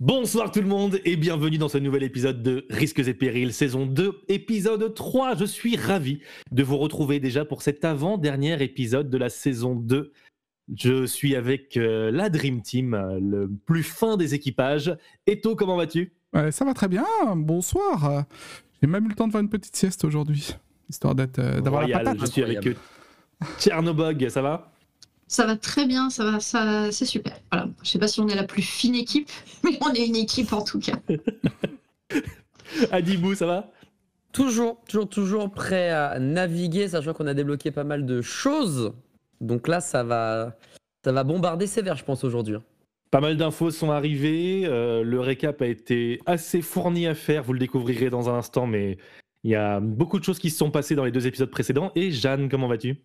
Bonsoir tout le monde et bienvenue dans ce nouvel épisode de Risques et Périls, saison 2, épisode 3. Je suis ravi de vous retrouver déjà pour cet avant-dernier épisode de la saison 2. Je suis avec euh, la Dream Team, euh, le plus fin des équipages. Eto, comment vas-tu? Ouais, ça va très bien, bonsoir. J'ai même eu le temps de faire une petite sieste aujourd'hui, histoire d'être, euh, d'avoir la patate. Je suis avec euh, Tchernobog, ça va? Ça va très bien, ça va, ça, c'est super. Voilà. Je sais pas si on est la plus fine équipe, mais on est une équipe en tout cas. Adibou, ça va? Toujours, toujours, toujours prêt à naviguer, sachant qu'on a débloqué pas mal de choses. Donc là, ça va, ça va bombarder sévère, je pense, aujourd'hui. hein. Pas mal d'infos sont arrivées. euh, le récap a été assez fourni à faire. Vous le découvrirez dans un instant, mais il y a beaucoup de choses qui se sont passées dans les deux épisodes précédents. Et Jeanne, comment vas-tu?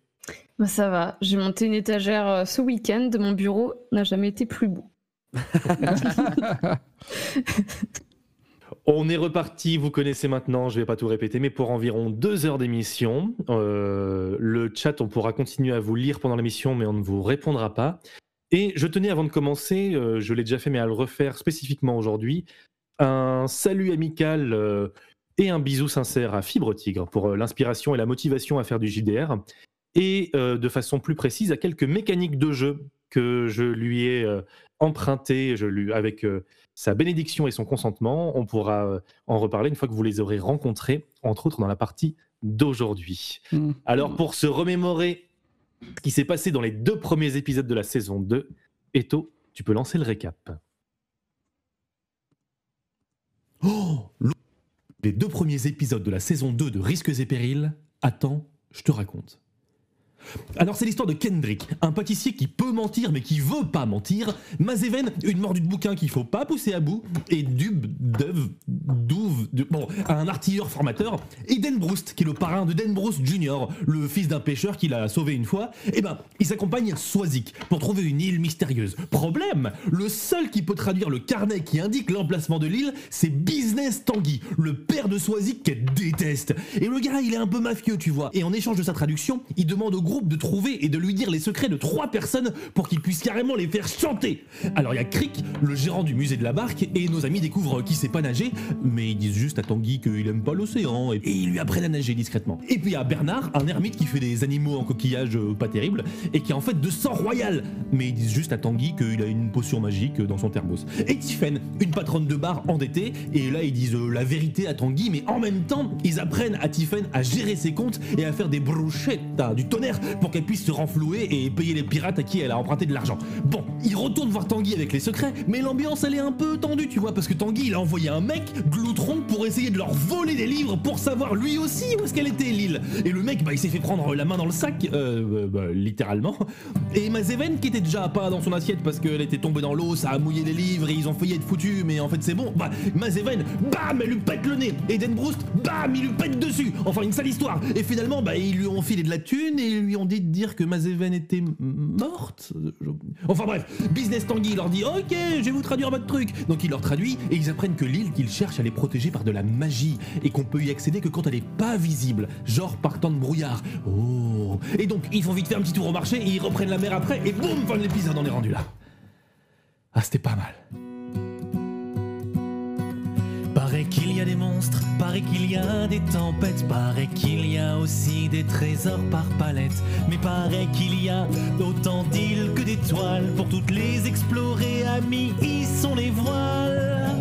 Bah, ça va, j'ai monté une étagère euh, ce week-end, mon bureau n'a jamais été plus beau. On est reparti, vous connaissez maintenant, je vais pas tout répéter, mais pour environ deux heures d'émission. Euh, le chat, on pourra continuer à vous lire pendant l'émission, mais on ne vous répondra pas. Et je tenais, avant de commencer, euh, je l'ai déjà fait, mais à le refaire spécifiquement aujourd'hui, un salut amical et un bisou sincère à Fibre Tigre pour l'inspiration et la motivation à faire du JDR, et euh, de façon plus précise à quelques mécaniques de jeu que je lui ai euh, empruntées je lui, avec euh, sa bénédiction et son consentement. On pourra euh, en reparler une fois que vous les aurez rencontrés, entre autres dans la partie d'aujourd'hui. Hmm. Alors, pour se remémorer ce qui s'est passé dans les deux premiers épisodes de la saison 2, Eto, tu peux lancer le récap. Oh Les deux premiers épisodes de la saison 2 de Risques et Périls, attends, je te raconte. Alors c'est l'histoire de Kendrick, un pâtissier qui peut mentir mais qui veut pas mentir, Mazeven, une mordue de bouquin qu'il faut pas pousser à bout, et Dub, Dove, Douve, bon, un artilleur formateur, et Dan Broust, qui est le parrain de Dan Broust Jr., le fils d'un pêcheur qui l'a sauvé une fois, et ben, il s'accompagne Swazik pour trouver une île mystérieuse. Problème, le seul qui peut traduire le carnet qui indique l'emplacement de l'île, c'est Business Tanguy, le père de Swazik qu'elle déteste. Et le gars, il est un peu mafieux, tu vois. Et en échange de sa traduction, il demande au groupe de trouver et de lui dire les secrets de trois personnes pour qu'il puisse carrément les faire chanter. Alors il y a Crick, le gérant du musée de la barque, et nos amis découvrent qu'il sait pas nager, mais ils disent juste à Tanguy qu'il aime pas l'océan, et ils lui apprennent à nager discrètement. Et puis il y a Bernard, un ermite qui fait des animaux en coquillage euh, pas terribles, et qui est en fait de sang royal, mais ils disent juste à Tanguy qu'il a une potion magique dans son thermos. Et Tiffen, une patronne de bar endettée, et là ils disent euh, la vérité à Tanguy, mais en même temps, ils apprennent à Tiffen à gérer ses comptes et à faire des bruschettas, du tonnerre, pour qu'elle puisse se renflouer et payer les pirates à qui elle a emprunté de l'argent. Bon, ils retournent voir Tanguy avec les secrets, mais l'ambiance elle est un peu tendue, tu vois, parce que Tanguy il a envoyé un mec, Gloutron, pour essayer de leur voler des livres pour savoir lui aussi où est-ce qu'elle était l'île. Et le mec, bah il s'est fait prendre la main dans le sac, euh, bah, littéralement. Et Mazeven, qui était déjà pas dans son assiette parce qu'elle était tombée dans l'eau, ça a mouillé des livres et ils ont failli être foutus, mais en fait c'est bon. Bah, Mazeven, bam, elle lui pète le nez. Broust, bam, il lui pète dessus. Enfin, une sale histoire. Et finalement, bah, ils lui ont filé de la thune et ils lui ont dit de dire que Mazeven était morte. Je- Enfin bref, Business Tanguy leur dit Ok, je vais vous traduire votre truc. Donc il leur traduit et ils apprennent que l'île qu'ils cherchent, elle est protégée par de la magie et qu'on peut y accéder que quand elle est pas visible, genre par temps de brouillard. Oh Et donc ils font vite faire un petit tour au marché et ils reprennent la mer après et boum, fin de l'épisode, on est rendu là. Ah, c'était pas mal. Paraît qu'il y a des monstres, paraît qu'il y a des tempêtes, paraît qu'il y a aussi des trésors par palette. Mais paraît qu'il y a autant d'îles que d'étoiles, pour toutes les explorer, amis, y sont les voiles.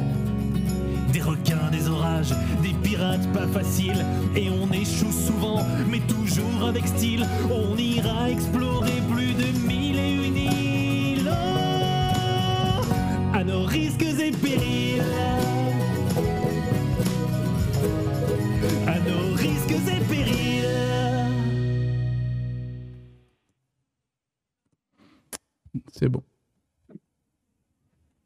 Des requins, des orages, des pirates pas faciles, et on échoue souvent, mais toujours avec style. On ira explorer plus de mille et une îles. Oh, à nos risques et périls. C'est.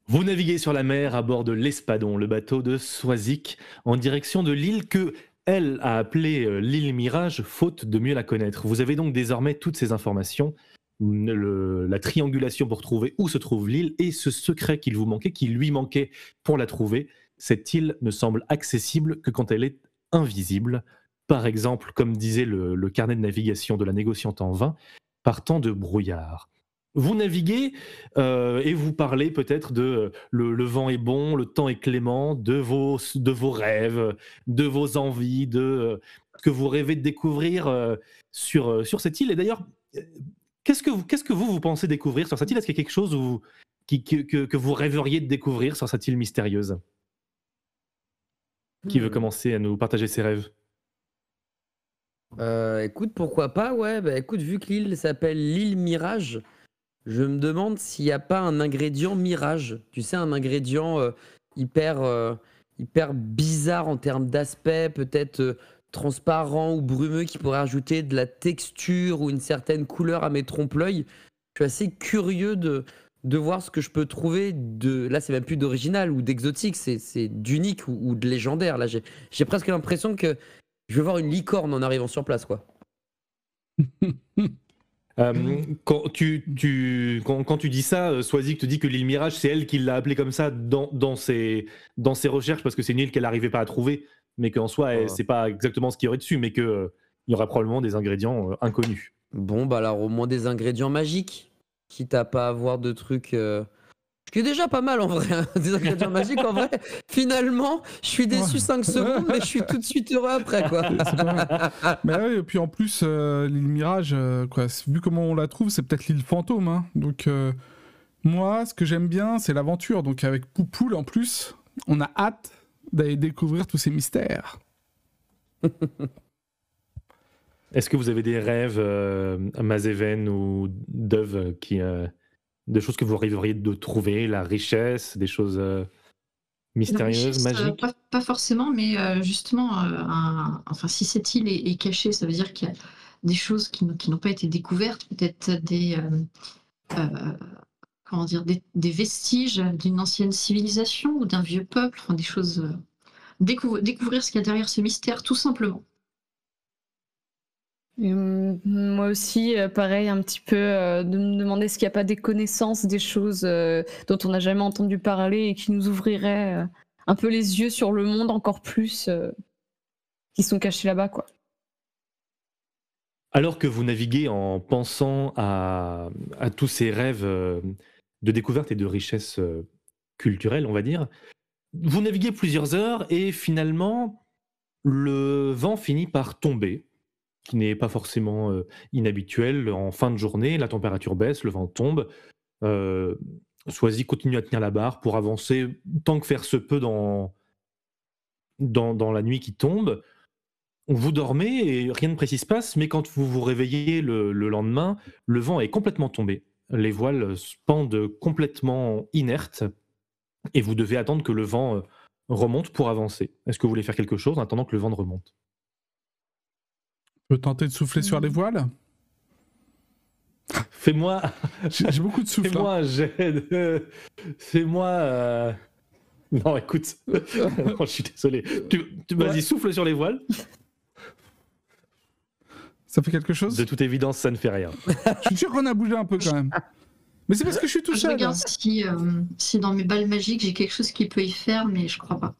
Vous naviguez sur la mer à bord de l'Espadon, le bateau de Swazik, en direction de l'île que elle a appelée euh, l'île Mirage, faute de mieux la connaître. Vous avez donc désormais toutes ces informations, la triangulation pour trouver où se trouve l'île et ce secret qu'il vous manquait, qui lui manquait pour la trouver. Cette île ne semble accessible que quand elle est invisible. Par exemple, comme disait le, le carnet de navigation de la négociante en vin, par temps de brouillard. Vous naviguez euh, et vous parlez peut-être de euh, le, le vent est bon, le temps est clément, de vos, de vos rêves, de vos envies, de euh, ce que vous rêvez de découvrir euh, sur, euh, sur cette île. Et d'ailleurs, euh, qu'est-ce que, vous, qu'est-ce que vous, vous pensez découvrir sur cette île? Est-ce qu'il y a quelque chose où- qui, que, que- vous rêveriez de découvrir sur cette île mystérieuse? Qui veut Hmm. commencer à nous partager ses rêves? Euh, écoute, pourquoi pas, ouais. Bah écoute, vu que l'île s'appelle l'île Mirage, je me demande s'il n'y a pas un ingrédient Mirage. Tu sais, un ingrédient euh, hyper, euh, hyper bizarre en termes d'aspect, peut-être euh, transparent ou brumeux, qui pourrait ajouter de la texture ou une certaine couleur à mes trompe-l'œil. Je suis assez curieux de, de voir ce que je peux trouver de. Là, c'est même plus d'original ou d'exotique, c'est d'unique ou, ou de légendaire. Là, j'ai j'ai presque l'impression que je vais voir une licorne en arrivant sur place, quoi. Euh, quand, tu, tu, quand, quand tu dis ça, euh, Swazik te dit que l'île Mirage, c'est elle qui l'a appelée comme ça dans, dans, ses, dans ses recherches parce que c'est une île qu'elle n'arrivait pas à trouver, mais qu'en soi, Ouais. c'est pas exactement ce qu'il y aurait dessus, mais qu'il y aurait probablement des ingrédients euh, inconnus. Bon, bah alors au moins des ingrédients magiques, quitte à pas avoir de trucs. Ce qui est déjà pas mal en vrai, hein, des ingrédients magiques en vrai. Finalement, je suis déçu Ouais. 5 secondes, mais je suis tout de suite heureux après quoi. Mais ouais, et puis en plus, euh, l'île Mirage, euh, quoi, vu comment on la trouve, c'est peut-être l'île fantôme. hein. Donc, euh, moi, ce que j'aime bien, c'est l'aventure. Donc, avec Poupoule en plus, on a hâte d'aller découvrir tous ces mystères. Est-ce que vous avez des rêves, euh, Mazeven ou Dove, qui, euh, de choses que vous rêveriez de trouver, la richesse, des choses euh, mystérieuses, richesse, euh, magiques pas, pas forcément, mais euh, justement, euh, un- enfin, si cette île est, est cachée, ça veut dire qu'il y a des choses qui, n'ont- pas été découvertes, peut-être des, comment dire, des, des vestiges d'une ancienne civilisation ou d'un vieux peuple, enfin, des choses. euh, décou- découvrir ce qu'il y a derrière ce mystère, tout simplement. Moi aussi, euh, pareil, un petit peu euh, de me demander s'il n'y a pas des connaissances, des choses euh, dont on n'a jamais entendu parler et qui nous ouvriraient un peu les yeux sur le monde encore plus, qui sont cachés là-bas, quoi. Alors que vous naviguez en pensant à, à tous ces rêves de découverte et de richesse culturelle, on va dire, vous naviguez plusieurs heures et finalement, le vent finit par tomber, ce qui n'est pas forcément euh, inhabituel. En fin de journée, la température baisse, le vent tombe. Euh, Swazi continue à tenir la barre pour avancer tant que faire se peut dans, dans, la nuit qui tombe. Vous dormez et rien de précis se passe, mais quand vous vous réveillez le, le lendemain, le vent est complètement tombé. Les voiles se pendent complètement inertes et vous devez attendre que le vent euh, remonte pour avancer. Est-ce que vous voulez faire quelque chose en attendant que le vent remonte? Peut tenter de souffler sur les voiles? Fais-moi J'ai beaucoup de souffle. hein. fais-moi un jet de... Fais-moi... euh, Non, écoute. non, je suis désolé. Tu, tu- Vas-y, Ouais. souffle sur les voiles. Ça fait quelque chose? De toute évidence, ça ne fait rien. Je suis sûr qu'on a bougé un peu quand même. Mais c'est parce que je suis tout Je seul. regarde si, euh, si dans mes balles magiques j'ai quelque chose qui peut y faire, mais je crois pas.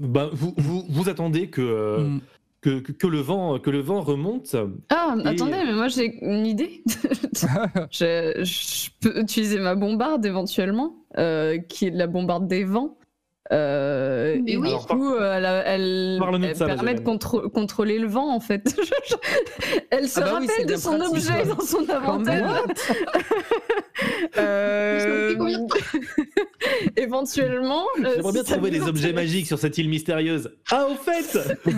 Bah, vous, vous, vous attendez que, euh, Mm. que, que, que le vent, que le vent remonte. Ah, Et- attendez, mais moi j'ai une idée. je, je peux utiliser ma bombarde éventuellement, euh, qui est la bombarde des vents. Euh, Mais et oui. du coup, elle, a- elle, Parle-nous de elle ça, permet de contrôler le vent en fait. elle se Ah bah oui, rappelle de son pratique, objet ouais. dans son inventaire. Euh, éventuellement. euh, J'aimerais bien trouver des objets magiques sur cette île mystérieuse. Ah, au fait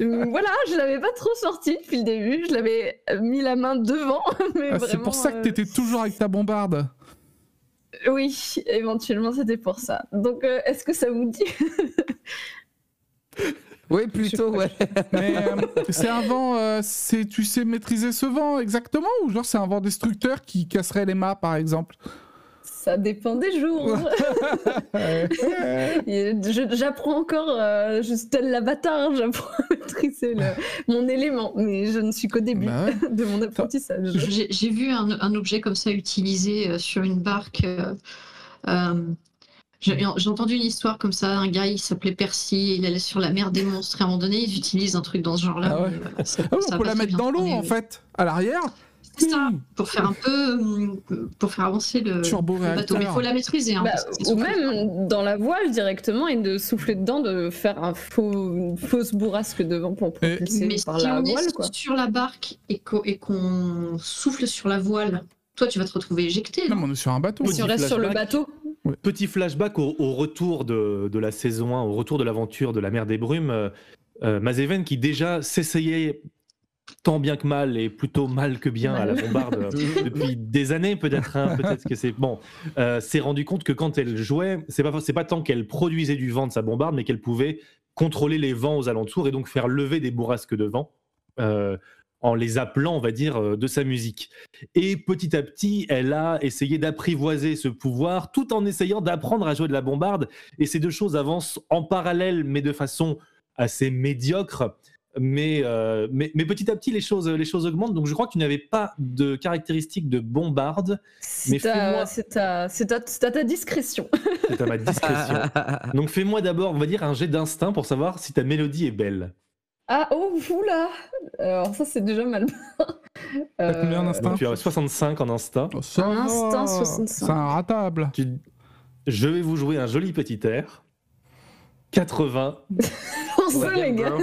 voilà, je l'avais pas trop sorti depuis le début. Je l'avais mis la main devant. Ah, c'est pour ça que euh, t'étais toujours avec ta bombarde. Oui, éventuellement c'était pour ça. Donc euh, est-ce que ça vous dit? Oui, plutôt, ouais. Mais euh, c'est un vent, euh, c'est tu sais maîtriser ce vent exactement ou genre c'est un vent destructeur qui casserait les mâts par exemple? Ça dépend des jours. J'apprends encore, euh, je suis tel l'avatar, j'apprends à maîtriser le- mon élément, mais je ne suis qu'au début Bah ouais. de mon apprentissage. J'ai vu un, un objet comme ça utilisé euh, sur une barque. euh, euh, J'ai entendu une histoire comme ça, un gars il s'appelait Percy, il allait sur la mer des monstres et à un moment donné ils utilisent un truc dans ce genre-là. Ah ouais. voilà, Ah on a peut la mettre dans l'eau en fait, à l'arrière. Ça, pour faire un peu, hum, pour faire avancer le, bateau. Mais il faut la maîtriser. Hein, Bah, ou même dans la voile directement et de souffler dedans, de faire un faux, une fausse bourrasque devant pour Et- propulser Mais par si la on voile. est Quoi. sur la barque et qu'on souffle sur la voile, toi tu vas te retrouver éjecté. Non, non mais on est sur un bateau. Si on Petit reste sur le flashback. bateau, Petit flashback au, au retour de, de la saison 1, au retour de l'aventure de la mer des brumes. Euh, euh, Mazeven qui déjà s'essayait tant bien que mal et plutôt mal que bien à la bombarde depuis des années peut-être hein, peut-être que c'est bon euh, s'est rendu compte que quand elle jouait c'est pas c'est pas tant qu'elle produisait du vent de sa bombarde mais qu'elle pouvait contrôler les vents aux alentours et donc faire lever des bourrasques de vent euh, en les appelant on va dire euh, de sa musique. Et petit à petit elle a essayé d'apprivoiser ce pouvoir tout en essayant d'apprendre à jouer de la bombarde. Et ces deux choses avancent en parallèle mais de façon assez médiocre mais, euh, mais, mais petit à petit, les choses, les choses augmentent. Donc, je crois que tu n'avais pas de caractéristiques de bombarde. Mais c'est à, c'est à- c'est à- à ta discrétion. C'est à ma discrétion. Donc, fais-moi d'abord, on va dire, un jet d'instinct pour savoir si ta mélodie est belle. Ah, oh, oula Alors ça, c'est déjà mal. T'as combien d'instinct Donc, tu as 65 en instinct. Oh, ça Un va. instinct 65. C'est un ratable. Tu- Je vais vous jouer un joli petit air. 80. Pour ça, les gars,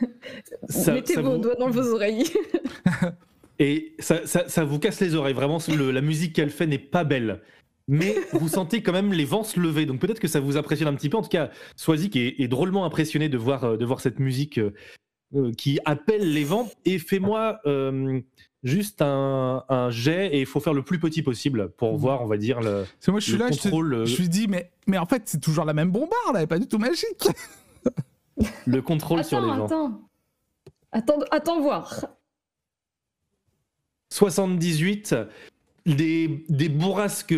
Ça- mettez ça vos vous- doigts dans vos oreilles. Et ça, ça- ça vous casse les oreilles. Vraiment, le- la musique qu'elle fait n'est pas belle. Mais vous sentez quand même les vents se lever. Donc peut-être que ça vous impressionne un petit peu. En tout cas, Swazik est, est drôlement impressionné de voir, euh, de voir cette musique euh, qui appelle les vents. Et fais-moi euh, juste un, un jet. Et il faut faire le plus petit possible pour Mhm. voir, on va dire, le, C'est moi, je suis là, je, te- contrôle, euh, je lui dis, mais, mais en fait, c'est toujours la même bombarde, elle est pas du tout magique. le contrôle sur les Attends, vents. attends. Attends, attends voir. 78, des, des bourrasques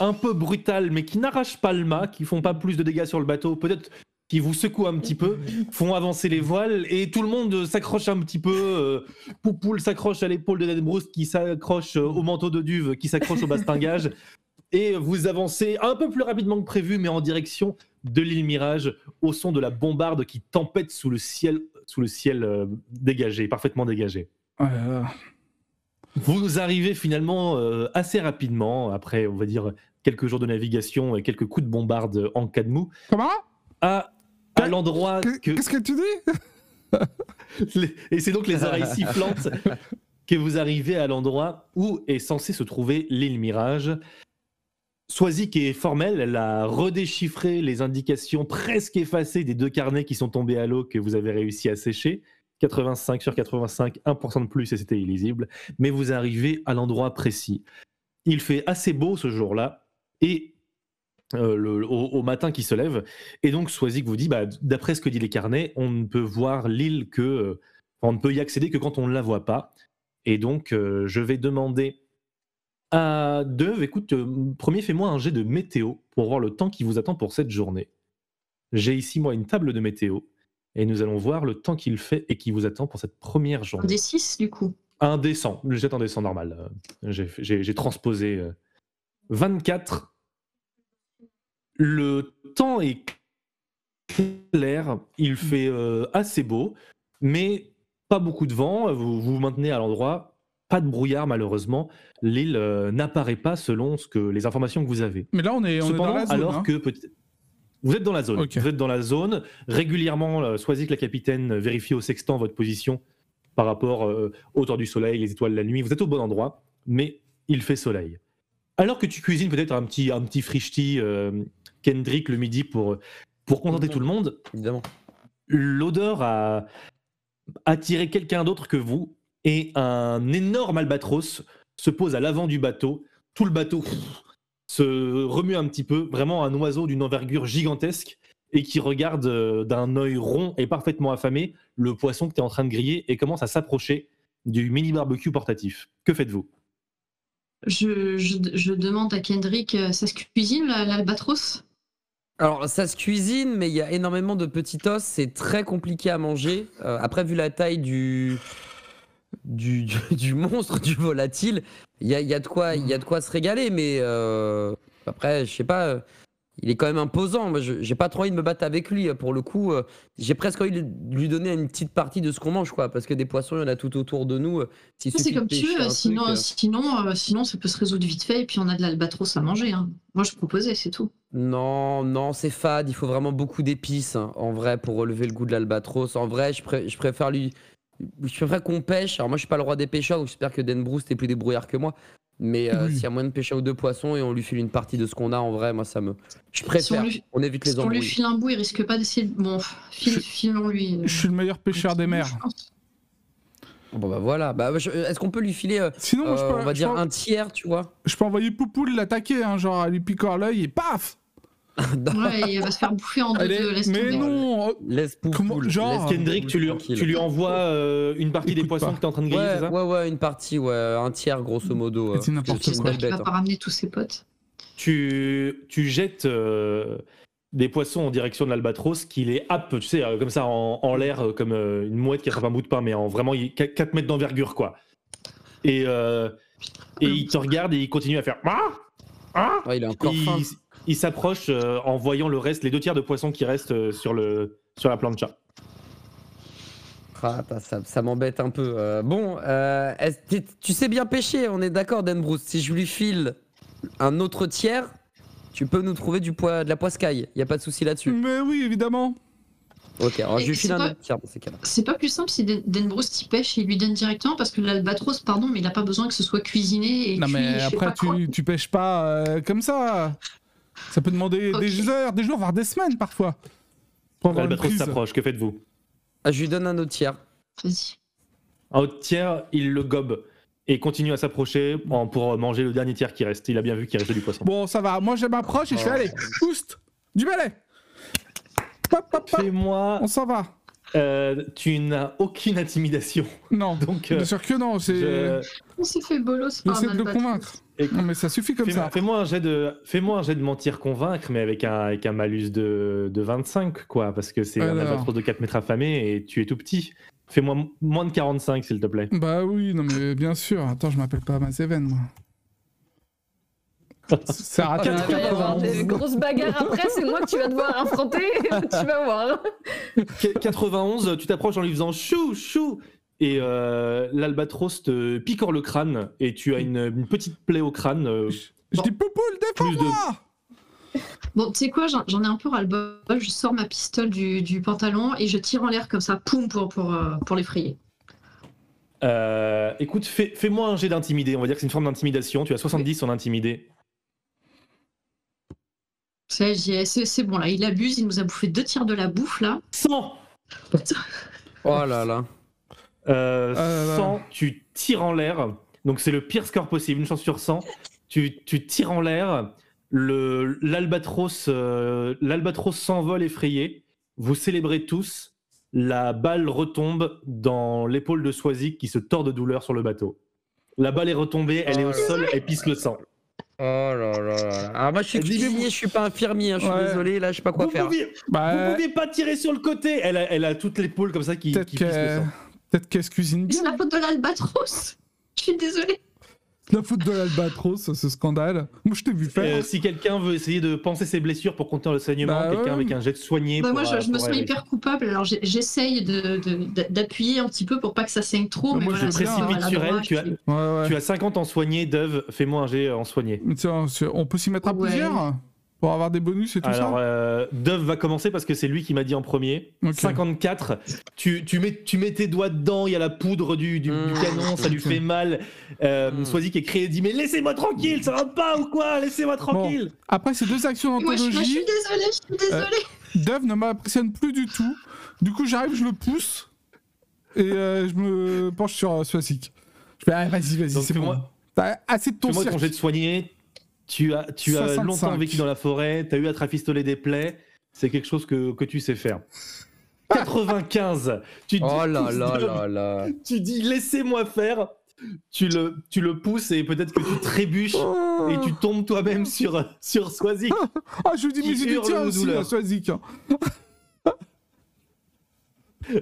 un peu brutales, mais qui n'arrachent pas le mât, qui font pas plus de dégâts sur le bateau, peut-être qui vous secouent un petit peu, font avancer les voiles, et tout le monde s'accroche un petit peu. Euh, Poupoule s'accroche à l'épaule de Ned Bruce, qui s'accroche euh, au manteau de Duve, qui s'accroche au bastingage, et vous avancez un peu plus rapidement que prévu, mais en direction de l'île Mirage, au son de la bombarde qui tempête sous le ciel, sous le ciel euh, dégagé, parfaitement dégagé. Oh là là. Vous arrivez finalement euh, assez rapidement, après, on va dire, quelques jours de navigation et quelques coups de bombarde en cas de mou, Comment? à, à l'endroit Qu'est- que... Qu'est-ce que tu dis Et c'est donc les oreilles sifflantes que vous arrivez à l'endroit où est censé se trouver l'île Mirage. Swazik est formelle, elle a redéchiffré les indications presque effacées des deux carnets qui sont tombés à l'eau que vous avez réussi à sécher. 85 sur 85, 1% de plus et c'était illisible. Mais vous arrivez à l'endroit précis. Il fait assez beau ce jour-là et euh, le- au, au matin qui se lève. Et donc Swazik vous dit, bah, d'après ce que dit les carnets, on ne peut voir l'île que... euh, on ne peut y accéder que quand on ne la voit pas. Et donc, euh, je vais demander à Deuve, écoute, premier, fais-moi un jet de météo pour voir le temps qui vous attend pour cette journée. J'ai ici, moi, une table de météo. Et nous allons voir le temps qu'il fait et qui vous attend pour cette première Un journée. des 6 du coup. Un descend. Je jette un descend normal. J'ai transposé. euh, 24. Le temps est clair. Il fait euh, assez beau, mais pas beaucoup de vent. Vous vous, maintenez à l'endroit. Pas de brouillard, malheureusement. L'île euh, n'apparaît pas selon ce que, les informations que vous avez. Mais là, on est, on est Cependant, dans la zone. alors hein. que vous êtes dans la zone, Ok. vous êtes dans la zone. Régulièrement, euh, Swazik, la capitaine, vérifie au sextant votre position par rapport euh, au temps du soleil, les étoiles, la nuit. Vous êtes au bon endroit, mais il fait soleil. Alors que tu cuisines peut-être un petit, un petit frichti euh, Kendrick le midi pour, pour contenter tout le monde, Évidemment. l'odeur a attiré quelqu'un d'autre que vous et un énorme albatros se pose à l'avant du bateau. Tout le bateau pff, se remue un petit peu, vraiment un oiseau d'une envergure gigantesque et qui regarde euh, d'un œil rond et parfaitement affamé le poisson que tu es en train de griller et commence à s'approcher du mini barbecue portatif. Que faites-vous? Je, je, je demande à Kendrick, euh, ça se cuisine la- l'albatros? Alors, ça se cuisine, mais il y a énormément de petits os. C'est très compliqué à manger. Euh, après, vu la taille du, du, monstre, du volatile, il y a, de quoi, y a de quoi se régaler. Mais euh, après, je sais pas. Il est quand même imposant. Moi, je- j'ai pas trop envie de me battre avec lui. euh, Pour le coup, euh, j'ai presque envie de lui donner une petite partie de ce qu'on mange, quoi. Parce que des poissons, il y en a tout autour de nous. euh, C'est comme tu veux, sinon, truc, euh, sinon, euh, sinon ça peut se résoudre vite fait et puis on a de l'albatros à manger. hein. Moi je proposais, c'est tout. Non, non, c'est fade. Il faut vraiment beaucoup d'épices, hein, en vrai, pour relever le goût de l'albatros. En vrai, je préfère lui. Je préfère qu'on pêche. Alors, moi, je suis pas le roi des pêcheurs, donc j'espère que Dan Bruce est plus débrouillard que moi. Mais euh, Oui. s'il y a moyen de pêcher un ou deux poissons et on lui file une partie de ce qu'on a, en vrai, moi, ça me. Je Si préfère. on lui, On évite les si on lui embrouilles. file un bout, il risque pas d'essayer de. Bon, file- Je- filons-lui. euh, Je suis le meilleur pêcheur des mers. Bon, bah voilà. Bah, je- Est-ce qu'on peut lui filer, euh, Sinon, je peux, on va je dire, peux- un tiers, tu vois? Je peux envoyer Poupoule l'attaquer, hein, genre à lui piquer l'œil et paf Ouais, il va se faire bouffer en deux. Laisse Mais tomber. non oh, Laisse Poupoule. Comment- genre, laisse Kendrick, tu lui, tu lui envoies euh, une partie des poissons pas. que t'es en train de griller, Ouais, c'est ça ouais, ouais, une partie, ouais, un tiers grosso modo. euh, C'est n'importe c'est une quoi. belle J'espère qu'il bête. va pas hein. ramener tous ses potes. tu, tu jettes euh, des poissons en direction de l'albatros qui les happe, tu sais, euh, comme ça en, en l'air, euh, comme euh, une mouette qui attrape un bout de pain, mais en vraiment 4 mètres d'envergure, quoi. Et, euh, et il te regarde et il continue à faire Ah Ah Ouais, il est encore Et faim. Il, s'approche euh, en voyant le reste, les deux tiers de poissons qui restent euh, sur, le, sur la plancha. Ah, bah, ça, ça m'embête un peu. Euh, bon, euh, tu- sais bien pêcher, on est d'accord, Dan Bruce. Si je lui file un autre tiers, tu peux nous trouver du poids, de la poiscaille. Il y a pas de souci là-dessus. Mais oui, évidemment. Ok, alors je lui file c'est un pas- autre tiers dans ces cas-là. C'est pas plus simple si Denbrousse t'y pêche et il lui donne directement parce que l'albatros, pardon, mais il a pas besoin que ce soit cuisiné et Non, cuit, mais après, tu, tu pêches pas euh, comme ça. Ça peut demander des heures, des jours, voire des semaines parfois. L'albatros s'approche, que faites-vous Ah, je lui donne un autre tiers. Vas-y. Un autre tiers, il le gobe et continue à s'approcher pour manger le dernier tiers qui reste. Il a bien vu qu'il restait du poisson. Bon, ça va. Moi, je m'approche et je fais Oh. allez, oust, du balai. Hop, hop, hop, Fais-moi. on s'en va. Euh, tu n'as aucune intimidation. Non, Donc, euh, bien sûr que non. C'est. je- On s'est fait bolos par un J'essaie de le convaincre. Non, mais ça suffit comme Fais-moi ça. fais-moi un jet de, fais-moi un jet de mentir convaincre, mais avec un, avec un malus de, de 25, quoi, parce que c'est un albatros de 4 mètres affamé et tu es tout petit. Fais-moi moins de 45, s'il te plaît. Bah oui, non, mais bien sûr. Attends, je m'appelle pas Mazéven, moi. Ça Il va y avoir des grosses bagarres après, c'est moi que tu vas devoir affronter, tu vas voir. Qu- 91, tu t'approches en lui faisant chou, chou, et euh, l'albatros te picore le crâne et tu as une, une petite plaie au crâne. euh, Je dis Poupoule, défends-moi Bon, tu sais quoi, j'en ai un peu ras-le-bol. Je sors ma pistole du, du pantalon et je tire en l'air comme ça, poum, pour, pour, euh, pour l'effrayer. euh, écoute, fais- fais-moi un jet d'intimidé. On va dire que c'est une forme d'intimidation. Tu as 70 en intimidé. C'est bon, là, il abuse, il nous a bouffé deux tirs de la bouffe, là. 100 Oh là là. Euh, Ah là là. 100, tu tires en l'air. Donc c'est le pire score possible, une chance sur 100. Tu, tu tires en l'air. le- L'albatros euh, l'albatros s'envole effrayé. Vous célébrez tous. La balle retombe dans l'épaule de Swazik qui se tord de douleur sur le bateau. La balle est retombée, elle est Oh au là sol, elle pisse le sang. Oh là là là. Alors moi je suis mais cuisinier, je suis pas infirmier, hein, je suis Ouais. désolé, là je sais pas quoi Vous faire. pouviez, vous Bah, pouviez pas tirer sur le côté. Elle a, elle a toute l'épaule comme ça qui, peut-être qui qu'elle se cuisine C'est bien. la faute de l'albatros. Je suis désolée. La faute de l'albatros, ce scandale. Moi, je t'ai vu faire. Euh, si quelqu'un veut essayer de penser ses blessures pour contenir le saignement, Bah quelqu'un ouais. avec un jet de soigné. Bah, moi, je, euh, je me sens aller. hyper coupable, alors j'essaye d'appuyer un petit peu pour pas que ça saigne trop. Bah, mais moi, voilà, je précipite sur elle, tu as- Ouais, ouais. Tu as 50 en soigné, Dove, fais-moi un jet en soigné. Tiens, on peut s'y mettre à Ouais. plusieurs? Pour avoir des bonus et tout Alors, ça. euh, Dove va commencer parce que c'est lui qui m'a dit en premier. Ok. 54, tu, tu, mets, tu mets tes doigts dedans, il y a la poudre du, du, du Mmh. canon, ça lui fait mal. Euh, Mmh. Swazik est créé et dit Mais laissez-moi tranquille, ça va pas ou quoi? Laissez-moi tranquille Après ces deux actions Moi, je, moi, je d'anthologie, suis désolée, je suis désolée. Dove ne m'impressionne plus du tout. Du coup, j'arrive, je le pousse et euh, je me penche sur euh, Swasik. Je fais, ah, vas-y, vas-y, c'est bon. T'as assez de ton Fais-moi ton jet de soigné. Tu as, tu as 65. longtemps vécu dans la forêt, tu as eu à te rafistoler des plaies. C'est quelque chose que, que tu sais faire. 95 tu, dis- Oh là là Dove, là là. tu dis laissez-moi faire. Tu le, tu le pousses et peut-être que tu trébuches et tu tombes toi-même sur, sur Swazik. Ah, je lui dis, mais j'ai du hurle tien de aussi, là, Swazik.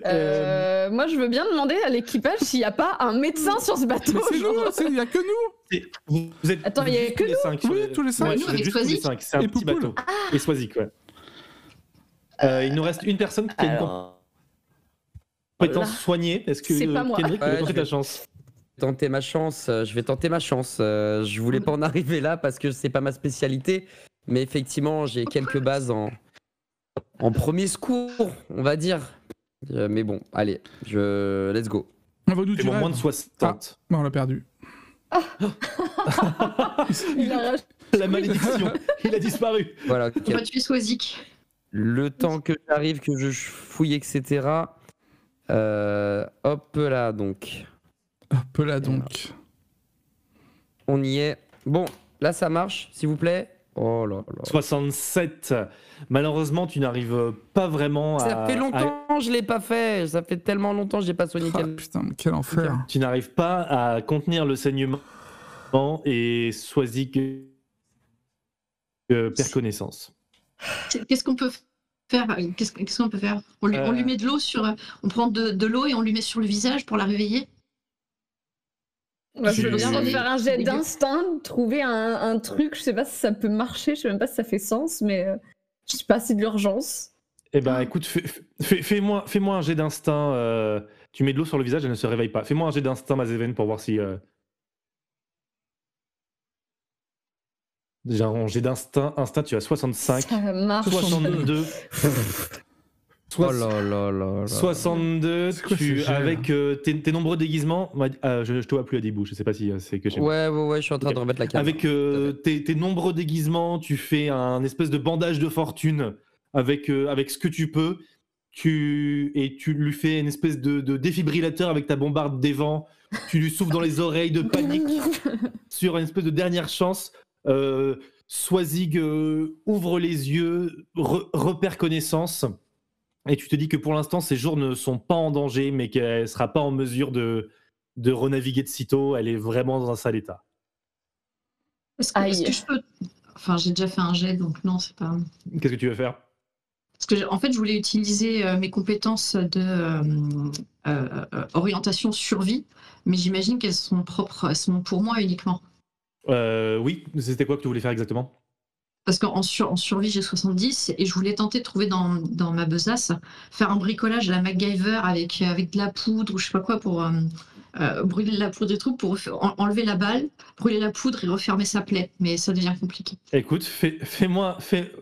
Euh, moi, je veux bien demander à l'équipage s'il n'y a pas un médecin sur ce bateau. Mais c'est nous, il y a que nous. Vous, vous êtes, Attends, il y a que tous les cinq. sur Oui, les- tous les cinq. Ouais, Nous, vous êtes avec juste tous les cinq. C'est un Et petit bateau. Et Swazik, ouais. Euh, il nous reste une personne qui a une compétence soignée. Est-ce que C'est pas moi. Kendrick Ouais, tenter ta vais- chance tenter ma chance. euh, Je vais tenter ma chance. euh, Je voulais pas en arriver là parce que c'est pas ma spécialité. Mais effectivement, j'ai quelques bases en, en premier secours, on va dire. Euh, mais bon, allez, je... let's go. On va nous C'est dire. moins de 60. Non, on l'a perdu. Il arrache. La malédiction, il a disparu. Voilà, ok. On va tuer Swazik. Le temps que j'arrive, que je fouille, etc. Euh, hop là, donc. Hop là donc. On y est. Bon, là ça marche, s'il vous plaît. Oh là là. 67. Malheureusement, tu n'arrives pas vraiment à. Ça fait à- longtemps que je l'ai pas fait. Ça fait tellement longtemps que j'ai pas soigné Ah, quelqu'un. putain, mais quel enfer. Tu n'arrives pas à contenir le saignement et Swazik euh, perd connaissance. Qu'est-ce qu'on peut faire Qu'est-ce qu'est-ce qu'on peut faire? On lui, on lui Euh. met de l'eau sur. On prend de, de l'eau et on lui met sur le visage pour la réveiller? Moi, je veux bien refaire un jet d'instinct, trouver un, un truc. Je sais pas si ça peut marcher, je sais même pas si ça fait sens, mais euh, je sais pas, c'est de l'urgence. Eh ben, écoute, fais- fais- fais-moi fais un jet d'instinct. euh, tu mets de l'eau sur le visage, elle ne se réveille pas. Fais-moi un jet d'instinct, Mazeven, pour voir si. euh, Déjà, en jet d'instinct, instinct, tu as 65, Ça marche. 62. Oh là là là là. 62, C'est quoi tu, ces jets, là avec euh, tes, tes nombreux déguisements, euh, je, je te vois plus à début, je sais pas si euh, c'est que moi. Ouais, ouais, ouais, je suis en train Ok. de remettre la caméra. Avec euh, tes, tes nombreux déguisements, tu fais un espèce de bandage de fortune avec, euh, avec ce que tu peux. Tu, et tu lui fais une espèce de, de défibrillateur avec ta bombarde des vents. Tu lui souffles dans les oreilles de panique sur une espèce de dernière chance. Euh, Swazig euh, ouvre les yeux, re- repère connaissance. Et tu te dis que pour l'instant, ses jours ne sont pas en danger, mais qu'elle ne sera pas en mesure de, de renaviguer de sitôt. Elle est vraiment dans un sale état. Est-ce que, est-ce Aïe. que je peux. Enfin, j'ai déjà fait un jet, donc non, c'est pas. Qu'est-ce que tu veux faire? Parce que, en fait, je voulais utiliser euh, mes compétences de euh, euh, euh, orientation survie, mais j'imagine qu'elles sont propres, elles sont pour moi uniquement. Euh, Oui, c'était quoi que tu voulais faire exactement? Parce qu'en sur- survie, j'ai 70 et je voulais tenter de trouver dans, ma besace, faire un bricolage à la MacGyver avec, de la poudre ou je sais pas quoi pour euh, euh, brûler la poudre et tout, pour enlever la balle, brûler la poudre et refermer sa plaie. Mais ça devient compliqué. Écoute, fais- fais-moi. Fais,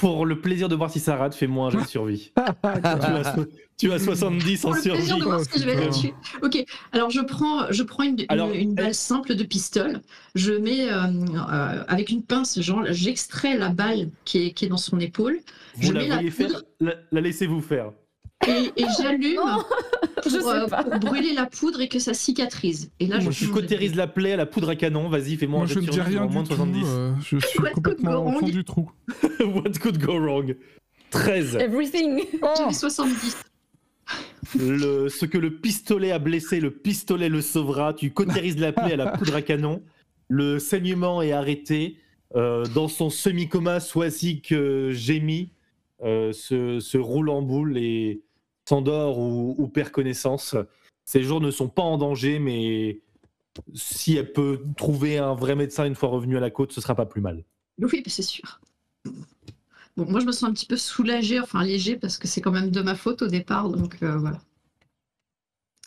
pour le plaisir de voir si ça rate, fais-moi un jeu de survie. tu, as, so- tu as 70 en Pour le plaisir survie. de voir ce que je vais là-dessus. Ok, alors je prends, je prends une, une- Alors, une balle elle- simple de pistolet, je mets euh, euh, avec une pince, genre j'extrais la balle qui est, qui est dans son épaule Vous je la mets la voyez faire poudre. La, la laissez-vous faire. Et, et j'allume je pour, sais euh, pour brûler la poudre et que ça cicatrise. Et là, je Moi, tu change de- cautérises la plaie à la poudre à canon. Vas-y, fais-moi Moi, un je ne de dis survie rien du moins de 70. euh, je suis What could complètement go au fond wrong du trou. What could go wrong? 13. Everything. J'avais 70. Le- ce que le pistolet a blessé, le pistolet le sauvera. Tu cautérises la plaie à la poudre à canon. Le saignement est arrêté. Euh, dans son semi-coma, Swazik euh, gémit, euh, se, se roule en boule et s'endort ou, ou perd connaissance. Ses jours ne sont pas en danger, mais si elle peut trouver un vrai médecin une fois revenue à la côte, ce sera pas plus mal. Oui, c'est sûr. Bon, moi, je me sens un petit peu soulagée, enfin léger, parce que c'est quand même de ma faute au départ, donc euh, voilà.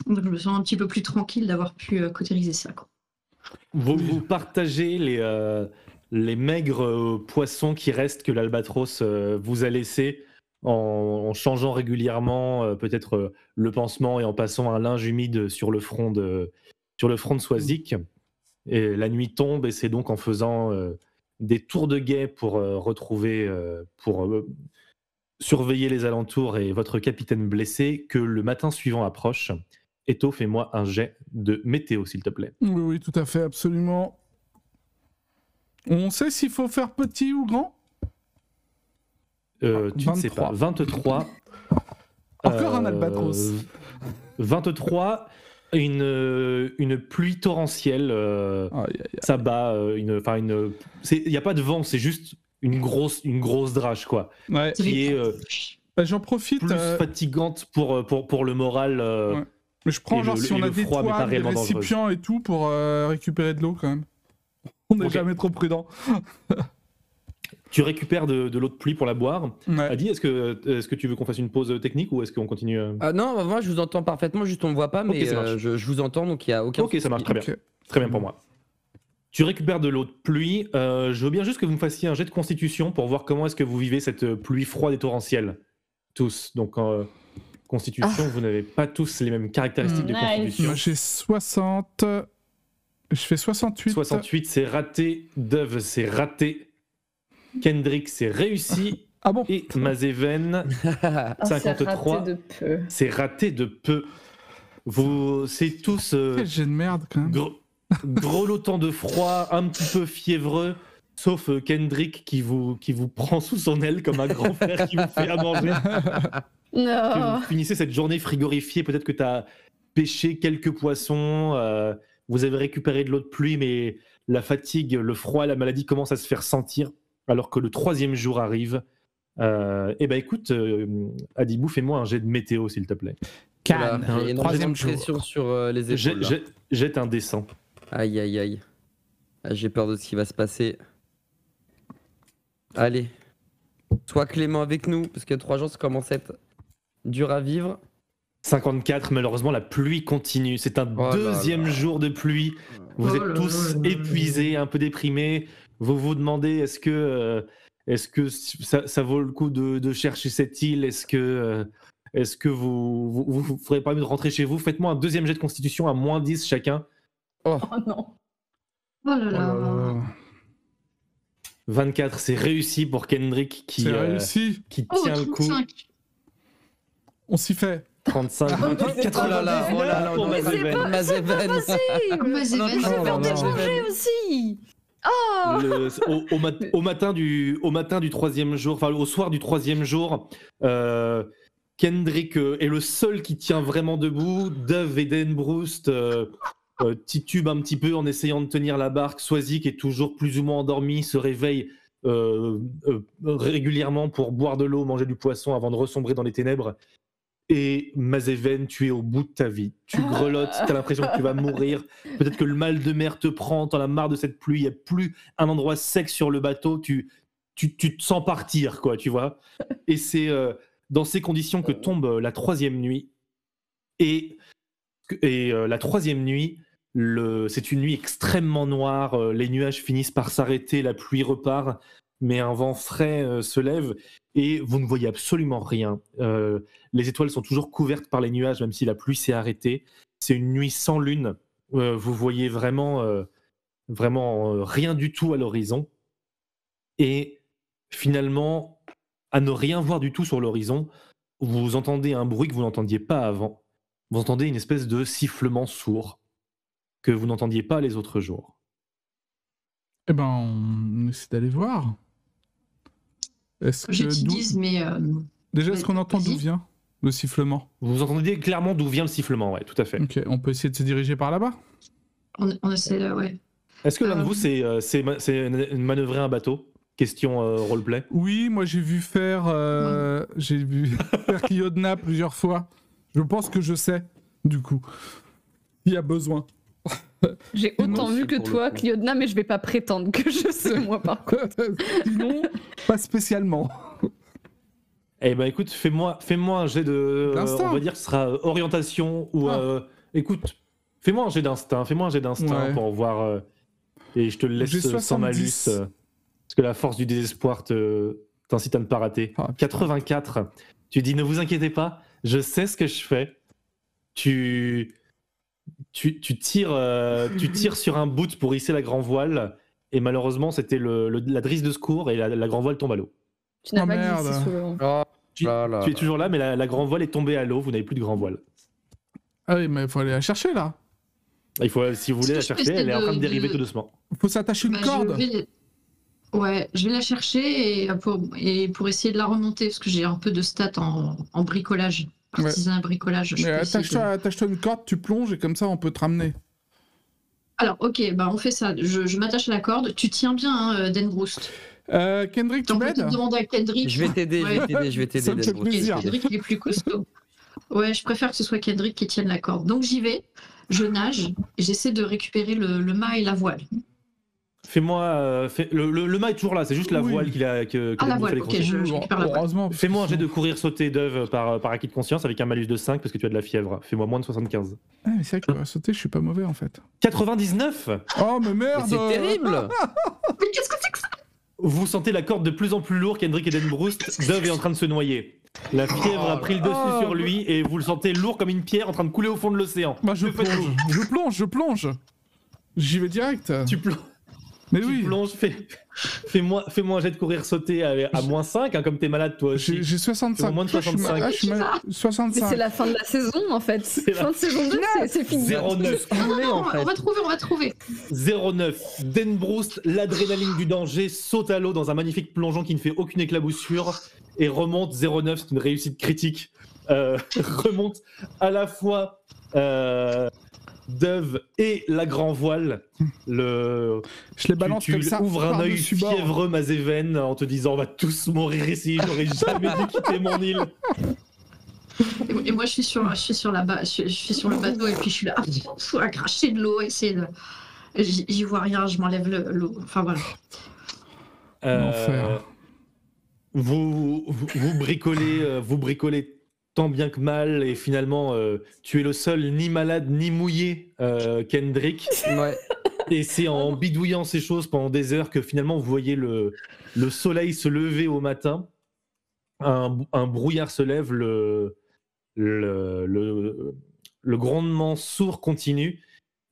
Donc, je me sens un petit peu plus tranquille d'avoir pu euh, cautériser ça. Quoi. Vous, vous partagez les, euh, les maigres euh, poissons qui restent que l'albatros vous a laissés en, en changeant régulièrement euh, peut-être euh, le pansement et en passant un linge humide sur le front de, sur le front de Swazik. Et la nuit tombe et c'est donc en faisant euh, des tours de guet pour retrouver, pour surveiller les alentours et votre capitaine blessé que le matin suivant approche. Eto, fais-moi un jet de météo, s'il te plaît. Oui, oui, tout à fait, absolument. On sait s'il faut faire petit ou grand? Euh, tu ne sais 23. pas. 23. Encore un Euh, albatros. 23. Une, une pluie torrentielle euh, s'abat. euh, une- une. Il n'y a pas de vent, c'est juste une grosse, une grosse drache, quoi. Ouais. Ça Qui est, Bah, J'en profite. plus fatigante pour, pour, pour le moral. Ouais. Mais je prends genre le- si on a des froid, toiles, des récipients et tout pour récupérer de l'eau quand même. On n'est jamais trop prudent. Tu récupères de, de l'eau de pluie pour la boire. Ouais. Adi, est-ce que, est que tu veux qu'on fasse une pause technique ou est-ce qu'on continue euh Ah non, bah, moi je vous entends parfaitement, juste on me voit pas, mais euh, je, je vous entends donc il y a aucun. Ok, ça marche très bien. Très bien pour moi. Tu récupères de l'eau de pluie. Euh, je veux bien juste que vous me fassiez un jet de constitution pour voir comment est-ce que vous vivez cette euh, pluie froide et torrentielle. Tous. Donc, euh, constitution, vous n'avez pas tous les mêmes caractéristiques de Nice. constitution. Moi, J'ai 60. Je fais 68. 68, c'est raté. Dove, c'est raté. Kendrick, c'est réussi. Ah bon Et Mazeven, Ah, c'est 53. raté de peu. c'est raté de peu. Vous, c'est tous euh, Quel jet de merde quand même. grelottant de froid, un petit peu fiévreux, sauf euh, Kendrick qui vous, qui vous prend sous son aile comme un grand frère qui vous fait à manger. Que Non. vous finissez cette journée frigorifiée, peut-être que tu as pêché quelques poissons, euh, vous avez récupéré de l'eau de pluie, mais la fatigue, le froid, la maladie commencent à se faire sentir, alors que le troisième jour arrive. Euh, eh ben écoute, euh, Adibou, fais-moi un jet de météo, s'il te plaît. Cannes, énormément troisième pression jour. sur euh, les épaules. jette- jette un dessin. Aïe aïe aïe. Ah, J'ai peur de ce qui va se passer. Allez. Sois clément avec nous, parce que trois jours ça commence à être dur à vivre. 54, malheureusement, la pluie continue. C'est un Oh deuxième là. jour de pluie. Vous Oh êtes là tous là là là. épuisés, un peu déprimés. Vous vous demandez est-ce que, euh, est-ce que ça, ça vaut le coup de, de chercher cette île? Est-ce que, euh, est-ce que vous, vous, vous, vous ferez pas mieux de rentrer chez vous? Faites-moi un deuxième jet de constitution à moins 10 chacun. Oh non. Oh là Oh là là. là. 24, c'est réussi pour Kendrick qui, C'est euh, réussi. qui Oh, tient le coup. 35. On s'y fait. 35, 28, Oh là là, oh là là, on est Mazeven. pas. Oh, Mazeven. Non, Oh aussi. Oh Le- au, au mat- au matin du, au matin du troisième jour, enfin au soir du troisième jour, euh, Kendrick euh, est le seul qui tient vraiment debout. Dove et Denbroust euh, euh, titubent un petit peu en essayant de tenir la barque. Swazik est toujours plus ou moins endormi, se réveille régulièrement pour boire de l'eau, manger du poisson avant de ressombrer dans les ténèbres. Et Mazeven, tu es au bout de ta vie. Tu grelottes, tu as l'impression que tu vas mourir. Peut-être que le mal de mer te prend, t'en as marre de cette pluie, il n'y a plus un endroit sec sur le bateau, tu, tu, tu te sens partir, quoi, tu vois. Et c'est euh, dans ces conditions que tombe euh, la troisième nuit. Et, et euh, la troisième nuit, c'est une nuit extrêmement noire, les nuages finissent par s'arrêter, la pluie repart, mais un vent frais euh, se lève et vous ne voyez absolument rien. Euh, les étoiles sont toujours couvertes par les nuages, même si la pluie s'est arrêtée. C'est une nuit sans lune. Euh, vous voyez vraiment, euh, vraiment rien du tout à l'horizon. Et finalement, à ne rien voir du tout sur l'horizon, vous entendez un bruit que vous n'entendiez pas avant. Vous entendez une espèce de sifflement sourd que vous n'entendiez pas les autres jours. Eh ben, on essaie d'aller voir. Est-ce que d'où- J'utilise mes. euh, Déjà, est-ce qu'on entend d'où vient le sifflement Vous entendez clairement d'où vient le sifflement, ouais, tout à fait. Ok, on peut essayer de se diriger par là-bas? On, on essaie, euh, ouais. Est-ce que l'un de Euh, vous, c'est euh, manœuvrer un bateau? Question euh, roleplay. Oui, moi j'ai vu faire, euh, j'ai vu faire Kyodna plusieurs fois. Je pense que je sais, du coup. Il y a besoin. J'ai autant vu que toi. Cliodna, mais je vais pas prétendre que je sais, moi, par contre. Sinon, pas spécialement. Eh ben écoute, fais-moi fais un jet de. euh, D'instinct. on va dire que ce sera euh, orientation ou. Ah. euh, écoute, fais-moi un jet d'instinct. Fais-moi un jet d'instinct Ouais. pour voir. euh, et je te le laisse sans malus. 70. parce que la force du désespoir te t'incite à ne pas rater. Ah, putain. 84. Tu dis ne vous inquiétez pas, je sais ce que je fais. Tu. Tu, tu tires, euh, tu tires sur un bout pour hisser la grand voile. Et malheureusement, c'était le, le- la drisse de secours et la, la grand voile tombe à l'eau. Tu n'as Oh, pas merde. glissé sous le vent. Oh Tu, là là tu es toujours là, mais la, la grand voile est tombée à l'eau. Vous n'avez plus de grand voile. Ah oui, mais il faut aller la chercher là. Il faut, si vous voulez la chercher, elle est en train de dériver de- tout doucement. faut s'attacher une Bah, corde. Je vais... Ouais, je vais la chercher et pour, et pour essayer de la remonter, parce que j'ai un peu de stats en, en bricolage. Ouais. Artisanat bricolage. je Mais peux essayer attache-toi de- attache-toi une corde, tu plonges et comme ça on peut te ramener. Alors, ok, bah on fait ça. Je, je m'attache à la corde. Tu tiens bien, hein, Denbroust. Euh, Kendrick, tu m'aides. Je vais t'aider, je vais Ouais. t'aider, je vais t'aider. Ça me fait Delbrousse. plaisir. Kendrick, il est plus costaud. Ouais, je préfère que ce soit Kendrick qui tienne la corde. Donc j'y vais, je nage, et j'essaie de récupérer le, le mât et la voile. Fais-moi. euh, fais- le, le, le mât est toujours là, c'est juste la Oui. voile qu'il a. Que, Ah, la voile, ok, je- je récupère la voile. Heureusement. Fais-moi un jet de courir sauter d'œuvre par, par acquis de conscience avec un malus de 5 parce que tu as de la fièvre. Fais-moi moins de 75. Ah, mais c'est vrai que courir sauter, je suis pas mauvais en fait. 99 Oh, mais merde c'est terrible Mais qu'est-ce que c'est que ça? Vous sentez la corde de plus en plus lourde qu'Hendrik Edenbrust. Dove est en train de se noyer. La fièvre a pris le dessus Oh. sur lui et vous le sentez lourd comme une pierre en train de couler au fond de l'océan. Bah, je plonge, je plonge, je plonge J'y vais direct Tu, plonges, Mais tu oui plonges, fais, fais-moi, fais-moi un jet de courir sauter à, à moins 5, hein, comme t'es malade toi aussi. J'ai j'ai 65. moins de Je suis ma- 65. ah, je suis ma- Mais 65. c'est la fin de la saison en fait. C'est la- Fin de saison 2, c'est- c'est fini. 09. Non, voulez, en on, va- fait. on va trouver, on va trouver. 09. Denbroust, l'adrénaline du danger, saute à l'eau dans un magnifique plongeon qui ne fait aucune éclaboussure et remonte 09. C'est une réussite critique. Euh, remonte à la fois euh, Dove et la grand voile. Le, Je les tu, balance tu comme ça. ouvres un œil fiévreux, Mazéven, en te disant on va tous mourir ici, j'aurais jamais dû quitter mon île. Et, et moi, je suis sur, je suis sur la ba- je, je suis sur le bateau et puis je suis là à cracher de l'eau, essayer de. J'y vois rien, je m'enlève le- l'eau. Enfin voilà. Euh, vous, vous, vous bricolez, euh, vous bricolez tant bien que mal, et finalement, euh, tu es le seul ni malade ni mouillé, euh, Kendrick. Ouais. Et c'est en bidouillant ces choses pendant des heures que finalement vous voyez le, le soleil se lever au matin. Un, un brouillard se lève, le, le, le, le grondement sourd continue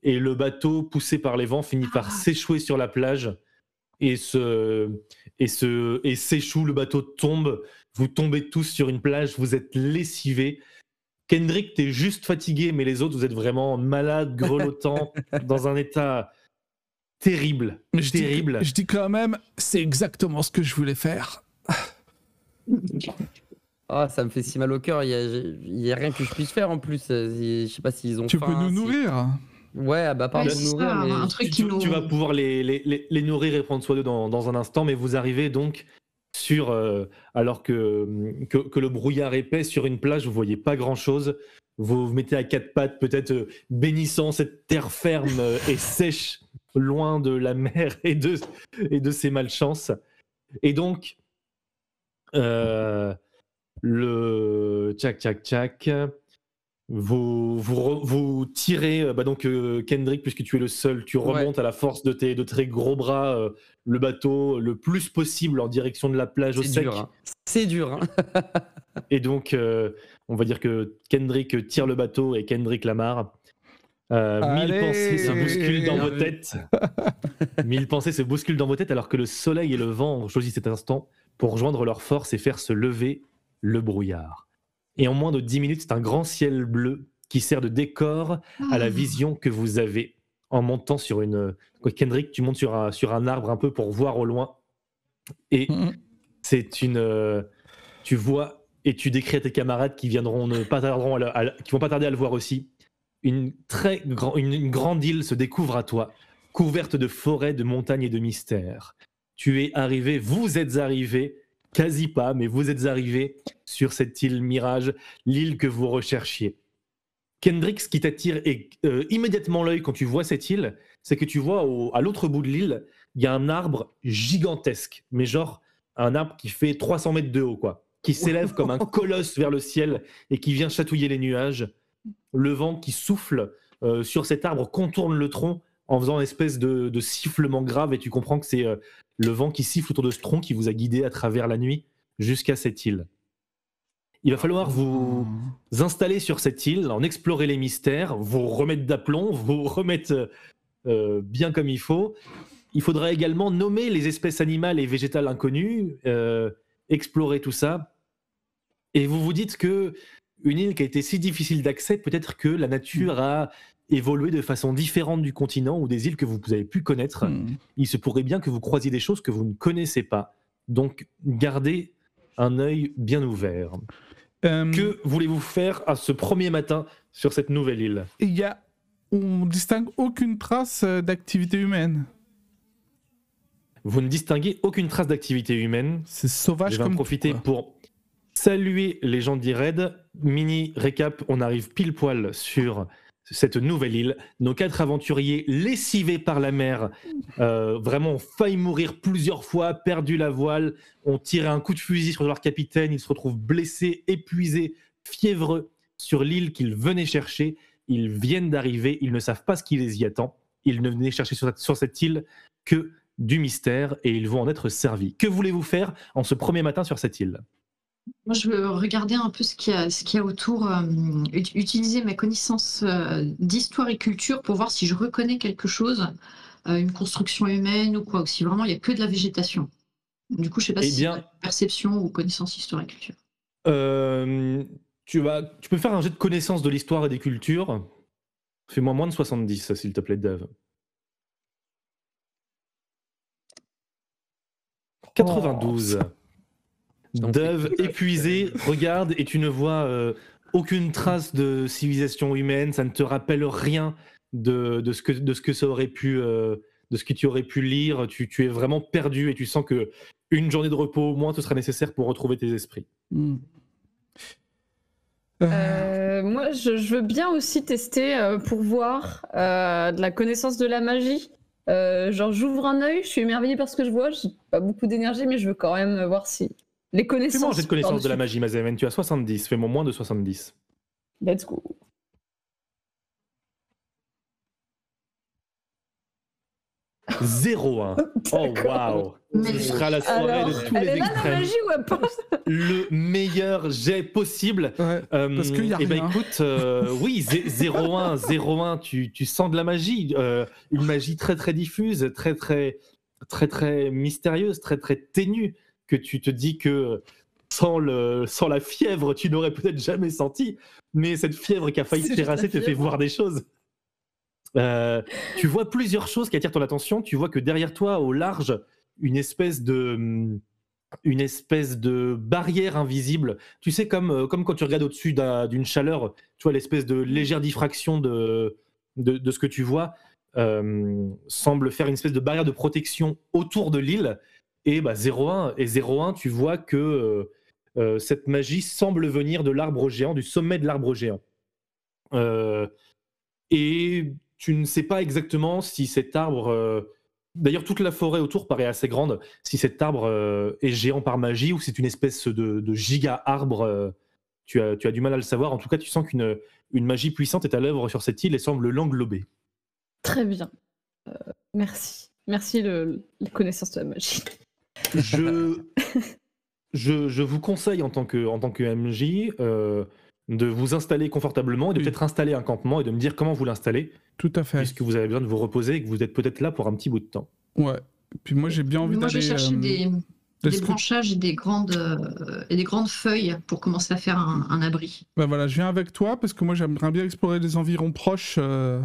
et le bateau, poussé par les vents, finit par s'échouer sur la plage et se, et se, et s'échoue. Le bateau tombe. Vous tombez tous sur une plage. Vous êtes lessivés. Kendrick, t'es juste fatigué, mais les autres, vous êtes vraiment malades, grelottants, dans un état terrible. Mais je dis- terrible. je dis quand même, c'est exactement ce que je voulais faire. Ah, ça me fait si mal au cœur. Il y a, rien que je puisse faire en plus. Euh, Je sais pas s'ils ont Tu faim, peux nous nourrir. Ouais, ah bah pas Ouais, nous c'est nourrir, ça, mais un truc tu, qui nous. tu vas pouvoir les, les, les- les nourrir et prendre soin d'eux dans, dans un instant, mais vous arrivez donc sur, euh, alors que, que, le brouillard épais sur une plage, vous voyez pas grand-chose. Vous vous mettez à quatre pattes, peut-être euh, bénissant cette terre ferme euh, et sèche, loin de la mer et de, et de ses malchances. Et donc, le tchac tchac tchac. Vous, vous, re- vous tirez, euh, bah donc euh, Kendrick, puisque tu es le seul, tu Ouais. remontes à la force de tes, de très gros bras euh, le bateau le plus possible en direction de la plage au sec. hein. C'est dur. hein. Et donc, euh, on va dire que Kendrick tire le bateau et Kendrick l'amarre. Euh, mille pensées se bousculent dans vos têtes. mille pensées se bousculent dans vos têtes alors que le soleil et le vent ont choisi cet instant pour joindre leurs forces et faire se lever le brouillard. Et en moins de 10 minutes, c'est un grand ciel bleu qui sert de décor à la Ah. vision que vous avez en montant sur une. Kendrick, tu montes sur un, sur un arbre un peu pour voir au loin. Et Mhm. c'est une. euh, tu vois et tu décris à tes camarades qui viendront ne pas tarderont à le- à le- qui vont pas tarder à le voir aussi. Une très grand, une, une grande île se découvre à toi, couverte de forêts, de montagnes et de mystères. Tu es arrivé, vous êtes arrivé, quasi pas, mais vous êtes arrivé sur cette île Mirage, l'île que vous recherchiez. Kendrick, ce qui t'attire euh, immédiatement l'œil quand tu vois cette île, c'est que tu vois au- à l'autre bout de l'île, il y a un arbre gigantesque, mais genre un arbre qui fait 300 mètres de haut, quoi, qui s'élève comme un colosse vers le ciel et qui vient chatouiller les nuages. Le vent qui souffle euh, sur cet arbre contourne le tronc en faisant une espèce de, de sifflement grave et tu comprends que c'est euh, le vent qui siffle autour de ce tronc qui vous a guidé à travers la nuit jusqu'à cette île. Il va falloir vous installer sur cette île, en explorer les mystères, vous remettre d'aplomb, vous remettre euh, bien comme il faut. Il faudra également nommer les espèces animales et végétales inconnues, euh, explorer tout ça. Et vous vous dites que une île qui a été si difficile d'accès, peut-être que la nature a évolué de façon différente du continent ou des îles que vous avez pu connaître. Hmm. Il se pourrait bien que vous croisiez des choses que vous ne connaissez pas. Donc, gardez un œil bien ouvert. Euh, Que voulez-vous faire à ce premier matin sur cette nouvelle île? Il y a, on distingue aucune trace euh, d'activité humaine. Vous ne distinguez aucune trace d'activité humaine. C'est sauvage Je vais en comme profiter tout, quoi. pour saluer les gens d'Ired. Mini récap, on arrive pile poil sur cette nouvelle île. Nos quatre aventuriers lessivés par la mer, euh, vraiment failli mourir plusieurs fois, perdu la voile, ont tiré un coup de fusil sur leur capitaine, ils se retrouvent blessés, épuisés, fiévreux sur l'île qu'ils venaient chercher. Ils viennent d'arriver, ils ne savent pas ce qui les y attend. Ils ne venaient chercher sur cette île que du mystère et ils vont en être servis. Que voulez-vous faire en ce premier matin sur cette île? Moi, je veux regarder un peu ce qu'il y a, ce qu'il y a autour, euh, ut- utiliser ma connaissance euh, d'histoire et culture pour voir si je reconnais quelque chose, euh, une construction humaine ou quoi, ou si vraiment il n'y a que de la végétation. Du coup, je sais pas Eh si bien- c'est perception ou connaissance histoire et culture. Euh, tu, vas, tu peux faire un jet de connaissance de l'histoire et des cultures. Fais-moi moins de 70, s'il te plaît, Dave. 92. Je t'en prie. Dove, épuisé, regarde et tu ne vois euh, aucune trace de civilisation humaine. Ça ne te rappelle rien de, de ce, que, de ce que ça aurait pu, euh, de ce que tu aurais pu lire. Tu, tu es vraiment perdu et tu sens que une journée de repos au moins te sera nécessaire pour retrouver tes esprits. Hmm. Euh, Euh, moi, je, je veux bien aussi tester euh, pour voir euh, de la connaissance de la magie. Euh, genre, j'ouvre un œil, je suis émerveillée par ce que je vois. J'ai pas beaucoup d'énergie, mais je veux quand même voir si les connaissances. Fais-moi un jet de connaissance de la magie, Mazemen. Tu as 70. Fais-moi moins de 70. Let's go. Zéro 1. Oh waouh Ce sera la soirée Alors, de tous elle les est là la extrêmes. magie ou pas Le meilleur jet possible. ouais. Euh, Parce qu'il y a eh ben, rien. écoute, euh, oui, 0-1, 0-1, tu, tu sens de la magie, euh, une magie très très diffuse, très très très très mystérieuse, très très ténue, que tu te dis que sans, le, sans la fièvre, tu n'aurais peut-être jamais senti, mais cette fièvre qui a failli te terrasser te fait voir des choses. Euh, tu vois plusieurs choses qui attirent ton attention. Tu vois que derrière toi, au large, une espèce de une espèce de barrière invisible. Tu sais, comme, euh, comme quand tu regardes au-dessus d'un- d'une chaleur, tu vois l'espèce de légère diffraction de, de, de ce que tu vois, euh, semble faire une espèce de barrière de protection autour de l'île. Et bah, 0-1, et 0-1, tu vois que euh, euh, cette magie semble venir de l'arbre géant, du sommet de l'arbre géant. Euh, et tu ne sais pas exactement si cet arbre. D'ailleurs, toute la forêt autour paraît assez grande. Si cet arbre est géant par magie ou c'est une espèce de, de giga arbre, euh, tu, as, du mal à le savoir. En tout cas, tu sens qu'une une magie puissante est à l'œuvre sur cette île et semble l'englober. Très bien. Merci. Merci le, la connaissance de la magie. Je, je, je vous conseille en tant que, en tant que MJ euh, de vous installer confortablement et de Oui. peut-être installer un campement et de me dire comment vous l'installez, Tout à fait. puisque vous avez besoin de vous reposer et que vous êtes peut-être là pour un petit bout de temps. Ouais. Puis moi, j'ai bien envie Moi, je vais d'aller. chercher euh, des, des branchages et des, grandes, euh, et des grandes feuilles pour commencer à faire un, un abri. Bah voilà, je viens avec toi parce que moi, j'aimerais bien explorer les environs proches euh,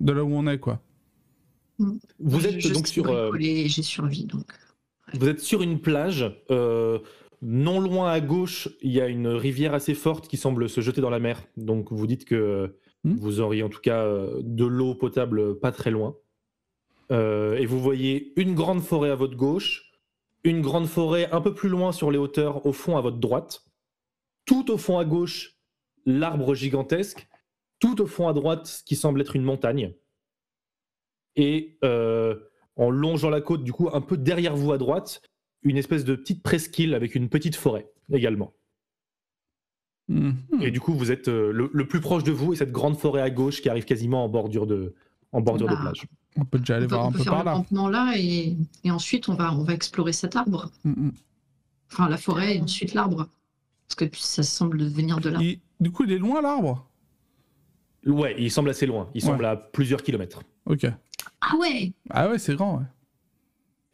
de là où on est, quoi. Vous Je- êtes je donc sur, euh, j'ai survie, donc. Vous êtes sur une plage. euh, non loin à gauche, il y a une rivière assez forte qui semble se jeter dans la mer. Donc vous dites que Hmm. vous auriez en tout cas euh, de l'eau potable pas très loin. Euh, et vous voyez une grande forêt à votre gauche, une grande forêt un peu plus loin sur les hauteurs au fond à votre droite. Tout au fond à gauche, l'arbre gigantesque. Tout au fond à droite, ce qui semble être une montagne. Et euh, en longeant la côte, du coup, un peu derrière vous à droite, une espèce de petite presqu'île avec une petite forêt également. Mhm. Et du coup, vous êtes euh, le, le plus proche de vous et cette grande forêt à gauche qui arrive quasiment en bordure de, en bordure de Ah. plage. On peut déjà aller On voir on un peut peu faire par le là. campement là et, et ensuite on va, on va explorer cet arbre. Mhm. Enfin, la forêt et ensuite l'arbre. Parce que ça semble venir de là. Du coup, il est loin l'arbre? Ouais, il semble assez loin. Il Ouais. semble à plusieurs kilomètres. Ok. Ah ouais Ah ouais, c'est grand, ouais.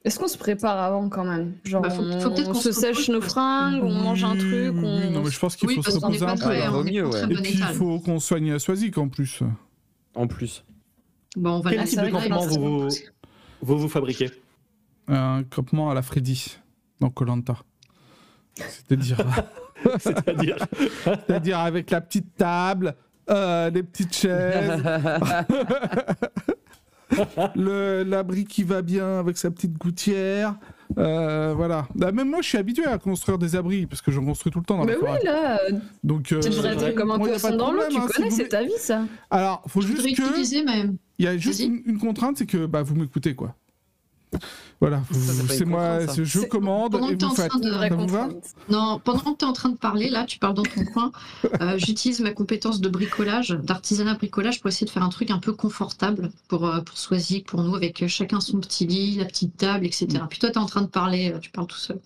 Est-ce qu'on se prépare avant quand même? Genre, Bah, faut- on, faut peut-être on qu'on se se sèche nos fringues, on mange un Oui, truc, oui, on. Non, mais je pense qu'il Oui, faut se reposer un peu. on très Et bon puis, il faut qu'on soigne Swazik en plus. En plus. Bon, on va Quel la type de la campement vous vous fabriquez? Un campement à la Freddy, dans Colanta. C'est-à-dire, C'est-à-dire c'est-à-dire avec la petite table, euh, les petites chaises. l'abri qui va bien avec sa petite gouttière. Euh, voilà. Bah, même moi, je suis habitué à construire des abris parce que j'en construis tout le temps dans Mais la oui, forêt. là, Donc, euh, devrais vrai. être comme un poisson dans l'eau, tu hein, connais, c'est ta vie, ça. Alors, faut Je juste que. même. Il y a juste une contrainte, c'est que bah, vous m'écoutez, quoi. Voilà, c'est moi, je commande pendant et que t'es vous en faites. train de- Non, pendant que tu es en train de parler, là, tu parles dans ton coin, euh, j'utilise ma compétence de bricolage, d'artisanat bricolage pour essayer de faire un truc un peu confortable pour, euh, pour Swazik, pour nous, avec euh, chacun son petit lit, la petite table, etc. Puis toi, tu es en train de parler, tu parles tout seul.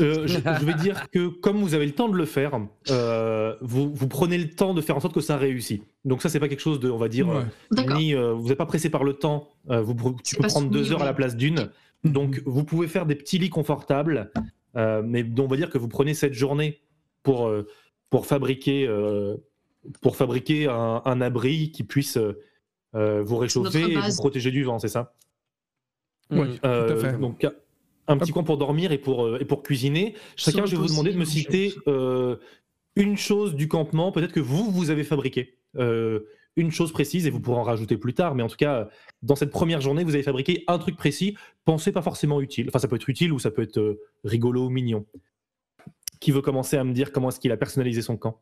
Euh, je, je vais dire que comme vous avez le temps de le faire, euh, vous, vous prenez le temps de faire en sorte que ça réussit. Donc ça, c'est pas quelque chose de, on va dire, Ouais. euh, ni euh, vous n'êtes pas pressé par le temps. euh, vous, tu peux prendre deux heures à la place d'une. Donc vous pouvez faire des petits lits confortables, euh, mais on va dire que vous prenez cette journée pour euh, pour fabriquer euh, pour fabriquer un, un abri qui puisse euh, vous réchauffer et vous protéger du vent, c'est ça? Ouais. Mm. à fait. donc un petit coin pour dormir et pour, et pour cuisiner. Chacun, je vais vous demander de me citer euh, une chose du campement, peut-être que vous, vous avez fabriqué. Euh, une chose précise, et vous pourrez en rajouter plus tard, mais en tout cas, dans cette première journée, vous avez fabriqué un truc précis, pensez pas forcément utile. Enfin, ça peut être utile ou ça peut être euh, rigolo ou mignon. Qui veut commencer à me dire comment est-ce qu'il a personnalisé son camp?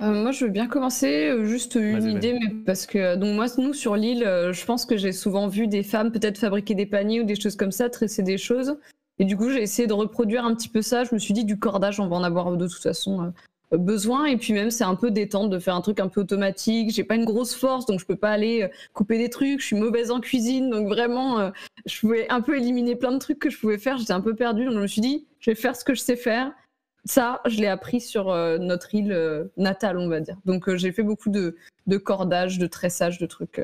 Euh, moi, je veux bien commencer. euh, Juste une idée, mais parce que donc moi, nous sur l'île, euh, je pense que j'ai souvent vu des femmes peut-être fabriquer des paniers ou des choses comme ça, tresser des choses. Et du coup, j'ai essayé de reproduire un petit peu ça. Je me suis dit du cordage, on va en avoir de toute façon euh, besoin. Et puis même, c'est un peu détente de faire un truc un peu automatique. J'ai pas une grosse force, donc je peux pas aller euh, couper des trucs. Je suis mauvaise en cuisine, donc vraiment, euh, je pouvais un peu éliminer plein de trucs que je pouvais faire. J'étais un peu perdue, donc je me suis dit, je vais faire ce que je sais faire. Ça, je l'ai appris sur euh, notre île natale, on va dire. Donc j'ai fait beaucoup de, de cordage, de tressage, de trucs.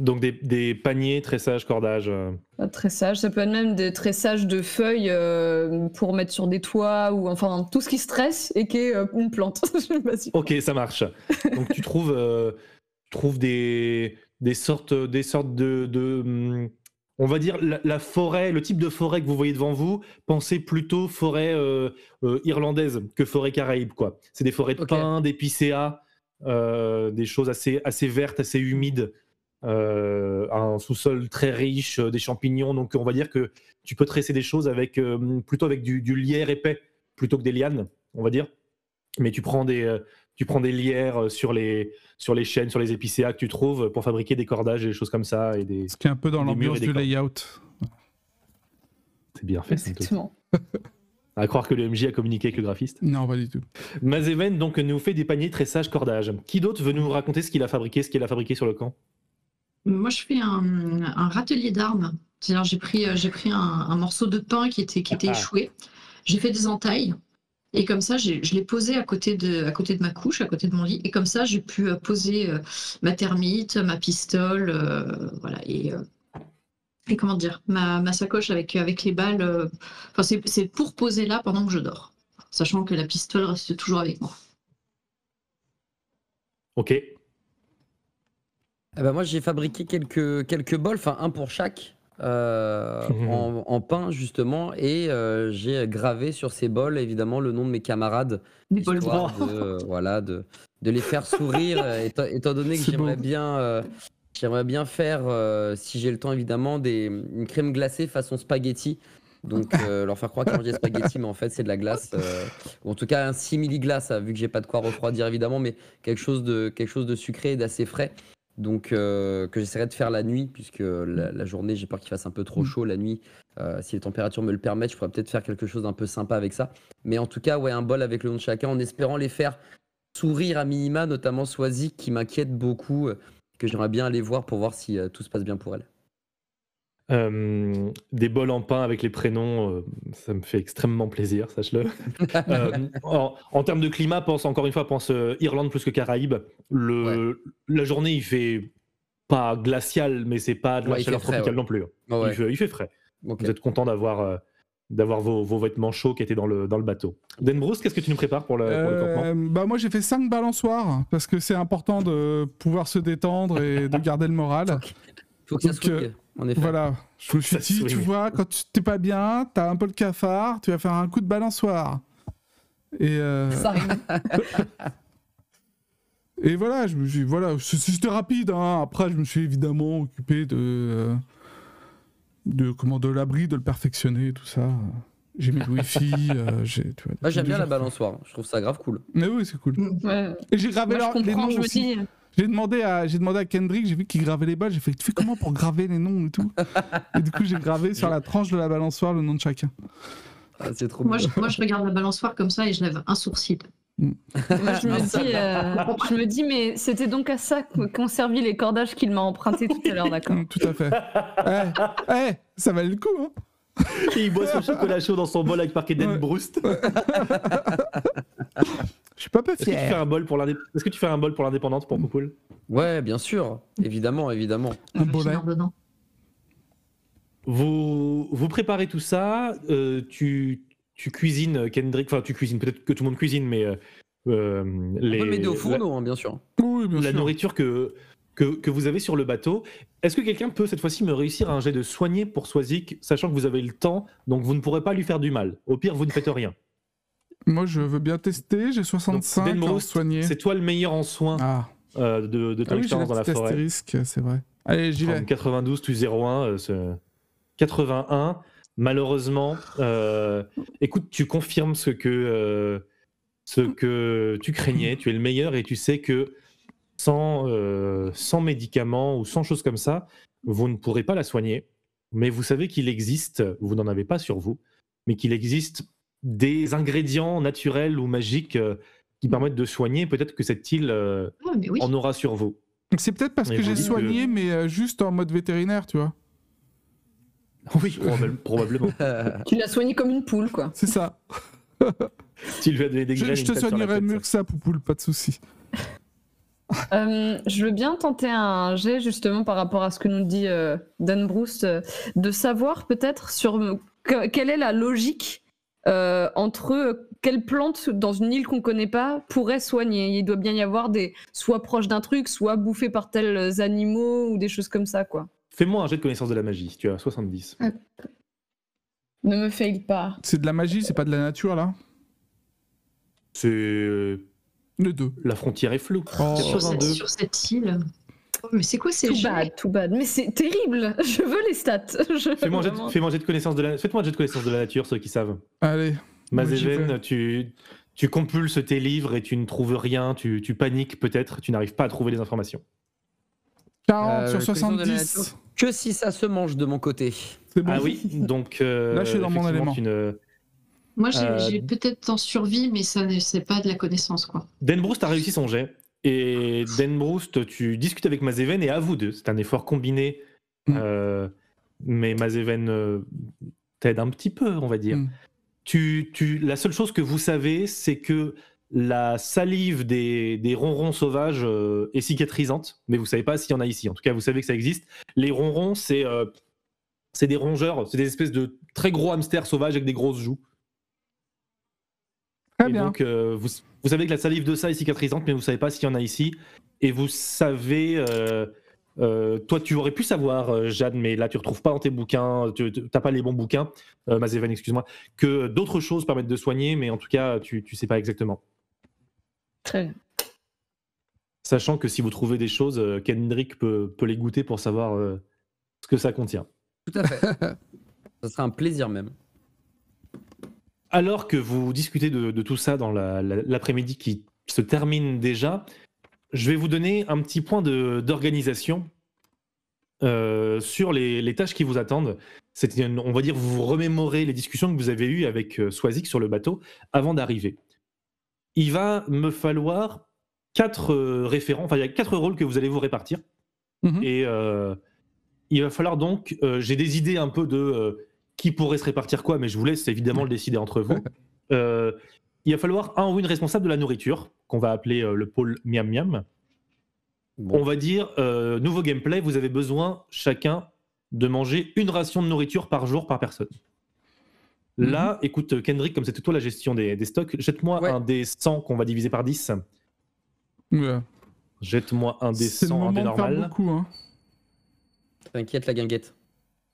Euh, Donc des, des paniers, tressage, cordage. euh. de tressage. Ça peut être même des tressages de feuilles euh, pour mettre sur des toits ou enfin tout ce qui stresse et qui est euh, une plante. Ok, ça marche. Donc tu trouves, euh, tu trouves des, des sortes, des sortes de, de, hum, on va dire la, la forêt, le type de forêt que vous voyez devant vous. Pensez plutôt forêt euh, euh, irlandaise que forêt caraïbe, quoi. C'est des forêts de Ok. pins, d'épicéas, euh, des choses assez, assez vertes, assez humides. Euh, un sous-sol très riche, euh, des champignons. Donc, on va dire que tu peux tresser des choses avec euh, plutôt avec du, du lierre épais plutôt que des lianes, on va dire. Mais tu prends des, euh, tu prends des lierres euh, sur les, sur les chaînes, sur les épicéas que tu trouves pour fabriquer des cordages et des choses comme ça. Et des... Ce qui est un peu dans l'ambiance du layout. C'est bien fait. Exactement. À croire que le MJ a communiqué avec le graphiste. Non, pas du tout. Mazeven donc nous fait des paniers tressage cordage. Qui d'autre veut nous raconter ce qu'il a fabriqué, ce qu'il a fabriqué sur le camp? Moi, je fais un, un râtelier d'armes. C'est-à-dire, j'ai pris, euh, j'ai pris un, un morceau de pain qui était, qui était Ah. échoué. J'ai fait des entailles. Et comme ça, je l'ai posé à côté, de, à côté de ma couche, à côté de mon lit. Et comme ça, j'ai pu euh, poser euh, ma thermite, ma pistole, euh, voilà. Et, euh, et comment dire, ma, ma sacoche avec, avec les balles. Enfin, c'est c'est pour poser là pendant que je dors. Sachant que la pistole reste toujours avec moi. Ok. Eh ben moi, j'ai fabriqué quelques, quelques bols, enfin un pour chaque, euh, en, en pain justement, et euh, j'ai gravé sur ces bols évidemment le nom de mes camarades, Des bols blancs. de, euh, voilà, de, de les faire sourire, étant, étant donné que j'aimerais bien, euh, j'aimerais bien faire, euh, si j'ai le temps évidemment, des, une crème glacée façon spaghetti. Donc euh, leur faire croire qu'ils mangent des spaghettis, mais en fait c'est de la glace, euh, ou en tout cas un simili-glace, hein, vu que j'ai pas de quoi refroidir évidemment, mais quelque chose de, quelque chose de sucré et d'assez frais. Donc euh, que j'essaierai de faire la nuit, puisque la, la journée j'ai peur qu'il fasse un peu trop chaud la nuit. Euh, si les températures me le permettent, je pourrais peut-être faire quelque chose d'un peu sympa avec ça. Mais en tout cas, ouais, un bol avec le nom de chacun, en espérant les faire sourire à minima, notamment Swazik qui m'inquiète beaucoup, euh, que j'aimerais bien aller voir pour voir si tout se passe bien pour elle. Euh, des bols en pain avec les prénoms, euh, ça me fait extrêmement plaisir, sache-le. Euh, en, en termes de climat, pense encore une fois, pense euh, Irlande plus que Caraïbes. Le, La journée, il fait pas glacial, mais c'est pas de la Ouais, chaleur fait frais, tropicale ouais. non plus. Oh, ouais. il, fait, il fait frais. Vous êtes content d'avoir euh, d'avoir vos, vos vêtements chauds qui étaient dans le, dans le bateau. Den Bruce, qu'est-ce que tu nous prépares pour le, pour le campement? Bah moi j'ai fait 5 balançoires parce que c'est important de pouvoir se détendre et de garder le moral. Faut que ça Donc, souille, euh, en effet. Voilà, je me suis Ça dit, tu vois, quand tu t'es pas bien, t'as un peu le cafard, tu vas faire un coup de balançoire. Et, euh, Ça. Et voilà, je me suis, voilà, c'était rapide. hein. Après, je me suis évidemment occupé de, euh, de comment, de l'abri, de le perfectionner, tout ça. J'ai mis le wifi. euh, j'ai, tu vois, Moi, j'aime bien la balançoire. Je trouve ça grave cool. Mais oui, c'est cool. Ouais. Et j'ai gravé Moi, je leur- les noms je me aussi. dis. J'ai demandé à, j'ai demandé à Kendrick, j'ai vu qu'il gravait les balles. J'ai fait, tu fais comment pour graver les noms et tout? Et du coup, j'ai gravé sur la tranche de la balançoire le nom de chacun. Ah, c'est trop Moi je, moi, je regarde la balançoire comme ça et je lève un sourcil. Moi, je me dis, euh, je me dis, mais c'était donc à ça qu'ont servi les cordages qu'il m'a emprunté tout à l'heure, d'accord Mm, tout à fait. Eh, eh, ça valait le coup, hein Et il boit son chocolat chaud dans son bol avec marqué Den Ouais. Broust. Je suis pas peu Est-ce que, tu fais fier. un bol pour l'indép- Est-ce que tu fais un bol pour l'indépendante pour Poupoule Ouais, bien sûr. Évidemment, évidemment. Un dedans. vous, vous préparez tout ça, euh, tu, tu cuisines Kendrick, enfin tu cuisines, peut-être que tout le monde cuisine, mais euh, euh, On les, peut au la- fourneau, hein, bien sûr. Oui, bien la sûr. nourriture que, que, que vous avez sur le bateau. Est-ce que quelqu'un peut cette fois-ci me réussir un jet de soigner pour Swazik, sachant que vous avez le temps, donc vous ne pourrez pas lui faire du mal. Au pire, vous ne faites rien. Moi, je veux bien tester. J'ai 65 Ben en Broust, soigné. C'est toi le meilleur en soins Ah, euh, de, de ton ah oui, expérience dans la forêt. astérisque, c'est vrai. Allez, j'y vais. Entre 92 plus 01, euh, ce- 81. Malheureusement, euh, écoute, tu confirmes ce que, euh, ce que tu craignais. Tu es le meilleur et tu sais que sans, euh, sans médicaments ou sans choses comme ça, vous ne pourrez pas la soigner. Mais vous savez qu'il existe, vous n'en avez pas sur vous, mais qu'il existe des ingrédients naturels ou magiques euh, qui permettent de soigner. Peut-être que cette île euh, Ah, oui. en aura sur vous. C'est peut-être parce Et que j'ai soigné, mais euh, juste en mode vétérinaire, tu vois. Oui, probable- probablement. Tu l'as soigné comme une poule, quoi. C'est ça. Tu lui as donné des Je, graines, je une te soignerai mieux que ça, Poupoule, pas de souci. Euh, je veux bien tenter un jet justement par rapport à ce que nous dit euh, Dan Bruce, euh, de savoir peut-être sur que- quelle est la logique euh, entre euh, quelle plante dans une île qu'on connaît pas pourrait soigner? Il doit bien y avoir des soit proches d'un truc, soit bouffés par tels animaux ou des choses comme ça quoi. Fais-moi un jet de connaissance de la magie, tu as 70. Ne me fail pas. C'est de la magie, c'est pas de la nature, là? C'est. euh, Les deux. La frontière est floue. Oh. sur, cette, 82. sur cette île. Oh, mais c'est quoi ces Tout bad, tout bad. Mais c'est terrible. Je veux les stats. Je Fais-moi un jet de- jet connaissance de la. Faites-moi un jet de connaissance de la nature, ceux qui savent. Allez. Mazéven, tu, tu compulses tes livres et tu ne trouves rien, tu, tu paniques peut-être, tu n'arrives pas à trouver les informations. 40 Euh, sur connaissance de la 70. nature. Que si ça se mange de mon côté. Bon. Ah oui, donc. euh, Là, je suis dans mon élément. ne- Moi, j'ai Euh, j'ai peut-être en survie, mais ça ne- c'est pas de la connaissance, quoi. Denbroust a réussi son jet. Et Denbroust, tu discutes avec Mazéven et à vous deux. C'est un effort combiné. Mm. euh, mais Mazéven euh, t'aide un petit peu, on va dire. Mm. Tu, tu, la seule chose que vous savez, c'est que la salive des, des ronrons sauvages euh, est cicatrisante, mais vous savez pas s'il y en a ici. En tout cas, vous savez que ça existe. Les ronrons, c'est c'est des rongeurs, c'est des espèces de très gros hamsters sauvages avec des grosses joues. Très Et bien. donc, vous, vous savez que la salive de ça est cicatrisante, mais vous savez pas s'il y en a ici. Et vous savez, euh, euh, toi, tu aurais pu savoir, euh, Jeanne, mais là, tu retrouves pas dans tes bouquins, tu n'as pas les bons bouquins, euh, Mazévan, excuse-moi, que d'autres choses permettent de soigner, mais en tout cas, tu ne sais pas exactement. Très bien. Sachant que si vous trouvez des choses, euh, Kendrick peut, peut les goûter pour savoir euh, ce que ça contient. Tout à fait. ça serait un plaisir même. Alors que vous discutez de, de tout ça dans la- la- l'après-midi qui se termine déjà, je vais vous donner un petit point d'organisation euh, sur les, les tâches qui vous attendent. Une- on va dire, vous vous remémorez les discussions que vous avez eues avec euh, Swazik sur le bateau avant d'arriver. Il va me falloir quatre euh, référents, enfin il y a quatre rôles que vous allez vous répartir. Mhm. Et euh, il va falloir donc, j'ai des idées un peu de qui pourrait se répartir quoi, mais je vous laisse évidemment le décider entre vous. Euh, il va falloir un ou une responsable de la nourriture, qu'on va appeler euh, le pôle Miam Miam. Bon. On va dire, euh, nouveau gameplay, vous avez besoin chacun de manger une ration de nourriture par jour par personne. Là, écoute, Kendrick, comme c'était toi la gestion des, des stocks, jette-moi Ouais. un des 100 qu'on va diviser par 10. Ouais. Jette-moi un des C'est le 100, un des normal. beaucoup, hein. T'inquiète, la guinguette.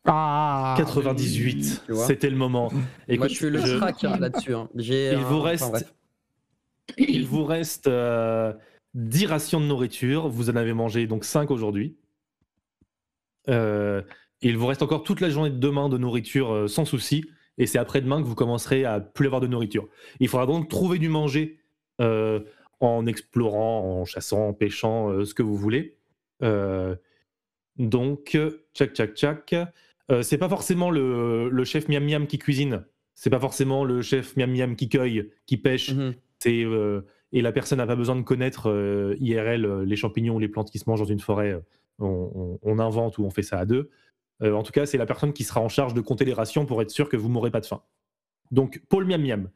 Ah 98, tu vois. c'était le moment. Moi, je suis le je- crack hein, là-dessus. hein. J'ai Il un- vous enfin, reste, il vous reste euh, 10 rations de nourriture. Vous en avez mangé donc 5 aujourd'hui. Euh, il vous reste encore toute la journée de demain de nourriture euh, sans souci. Et c'est après-demain que vous commencerez à plus avoir de nourriture. Il faudra donc trouver du manger euh, en explorant, en chassant, en pêchant, euh, ce que vous voulez. Euh, donc, tchac, tchac, tchac. Euh, c'est pas forcément le, le chef miam miam qui cuisine. C'est pas forcément le chef miam miam qui cueille, qui pêche. Mhm. C'est euh, et la personne n'a pas besoin de connaître euh, IRL les champignons ou les plantes qui se mangent dans une forêt. On, on- on invente ou on fait ça à deux. En tout cas, c'est la personne qui sera en charge de compter les rations pour être sûr que vous mourrez pas de faim. Donc, pôle miam miam.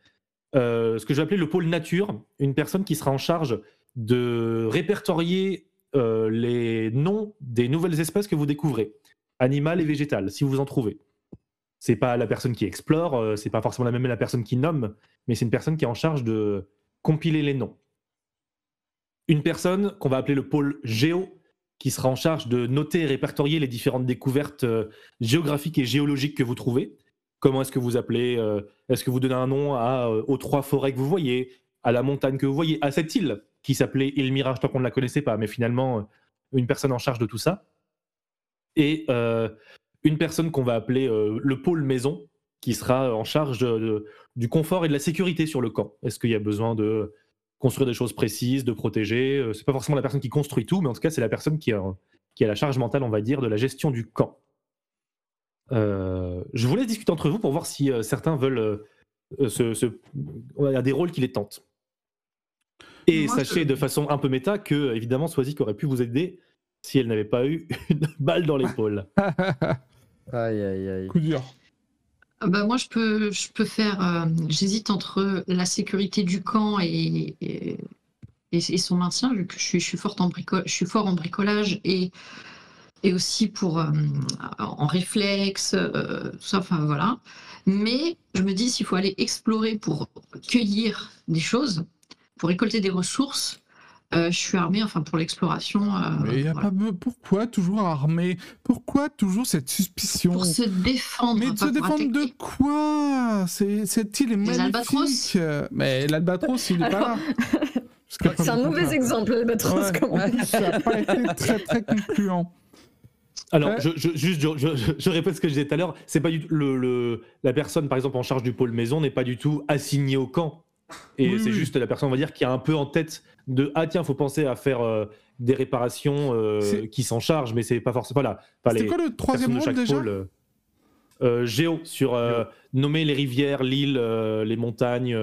Ce que je vais appeler le pôle nature, une personne qui sera en charge de répertorier les noms des nouvelles espèces que vous découvrez, animales et végétales, si vous en trouvez. C'est pas la personne qui explore, euh, c'est pas forcément la même la personne qui nomme, mais c'est une personne qui est en charge de compiler les noms. Une personne qu'on va appeler le pôle géo, qui sera en charge de noter et répertorier les différentes découvertes euh, géographiques et géologiques que vous trouvez. Comment est-ce que vous appelez euh, Est-ce que vous donnez un nom à, aux trois forêts que vous voyez, à la montagne que vous voyez, à cette île qui s'appelait île Mirage tant qu'on ne la connaissait pas, mais finalement une personne en charge de tout ça. Et euh, une personne qu'on va appeler euh, le pôle maison, qui sera en charge de- de- du confort et de la sécurité sur le camp. Est-ce qu'il y a besoin de construire des choses précises, de protéger Euh, C'est pas forcément la personne qui construit tout, mais en tout cas, c'est la personne qui a, qui a la charge mentale, on va dire, de la gestion du camp. Euh, je vous laisse discuter entre vous pour voir si euh, certains veulent euh, euh, se, se- Il y a des rôles qui les tentent. Et Moi, sachez je- de façon un peu méta que, évidemment, Swazik aurait pu vous aider si elle n'avait pas eu une balle dans l'épaule. Aïe, aïe, aïe. Coup dur. Ah bah, moi, je peux, je peux faire. euh, J'hésite entre la sécurité du camp et, et, son maintien, vu que je suis, je suis, forte en brico- je suis fort en bricolage et, et aussi pour, euh, en réflexe, euh, tout ça, enfin voilà. Mais je me dis, s'il faut aller explorer pour cueillir des choses, pour récolter des ressources, euh, je suis armée, enfin pour l'exploration. euh, Mais y a voilà. pas be- pourquoi toujours armé Pourquoi toujours cette suspicion? Pour se défendre. Mais se défendre de quoi? C'est cette île est magnifique. albatros Mais l'albatros, il est pas là. C'est un mauvais exemple, l'albatros, Ouais, quand en même. plus, ça n'a pas été très très concluant. Alors, Ouais. je, je- juste, je, je- je répète ce que je disais tout à l'heure. C'est pas du tout le, le- la personne, par exemple, en charge du pôle maison n'est pas du tout assignée au camp. Et Oui, c'est oui. juste la personne, on va dire, qui a un peu en tête de ah tiens, faut penser à faire euh, des réparations euh, qui s'en chargent, mais c'est pas forcément là. Pas C'était quoi le troisième rôle déjà pôle. euh, géo sur nommer les rivières, l'île, les montagnes,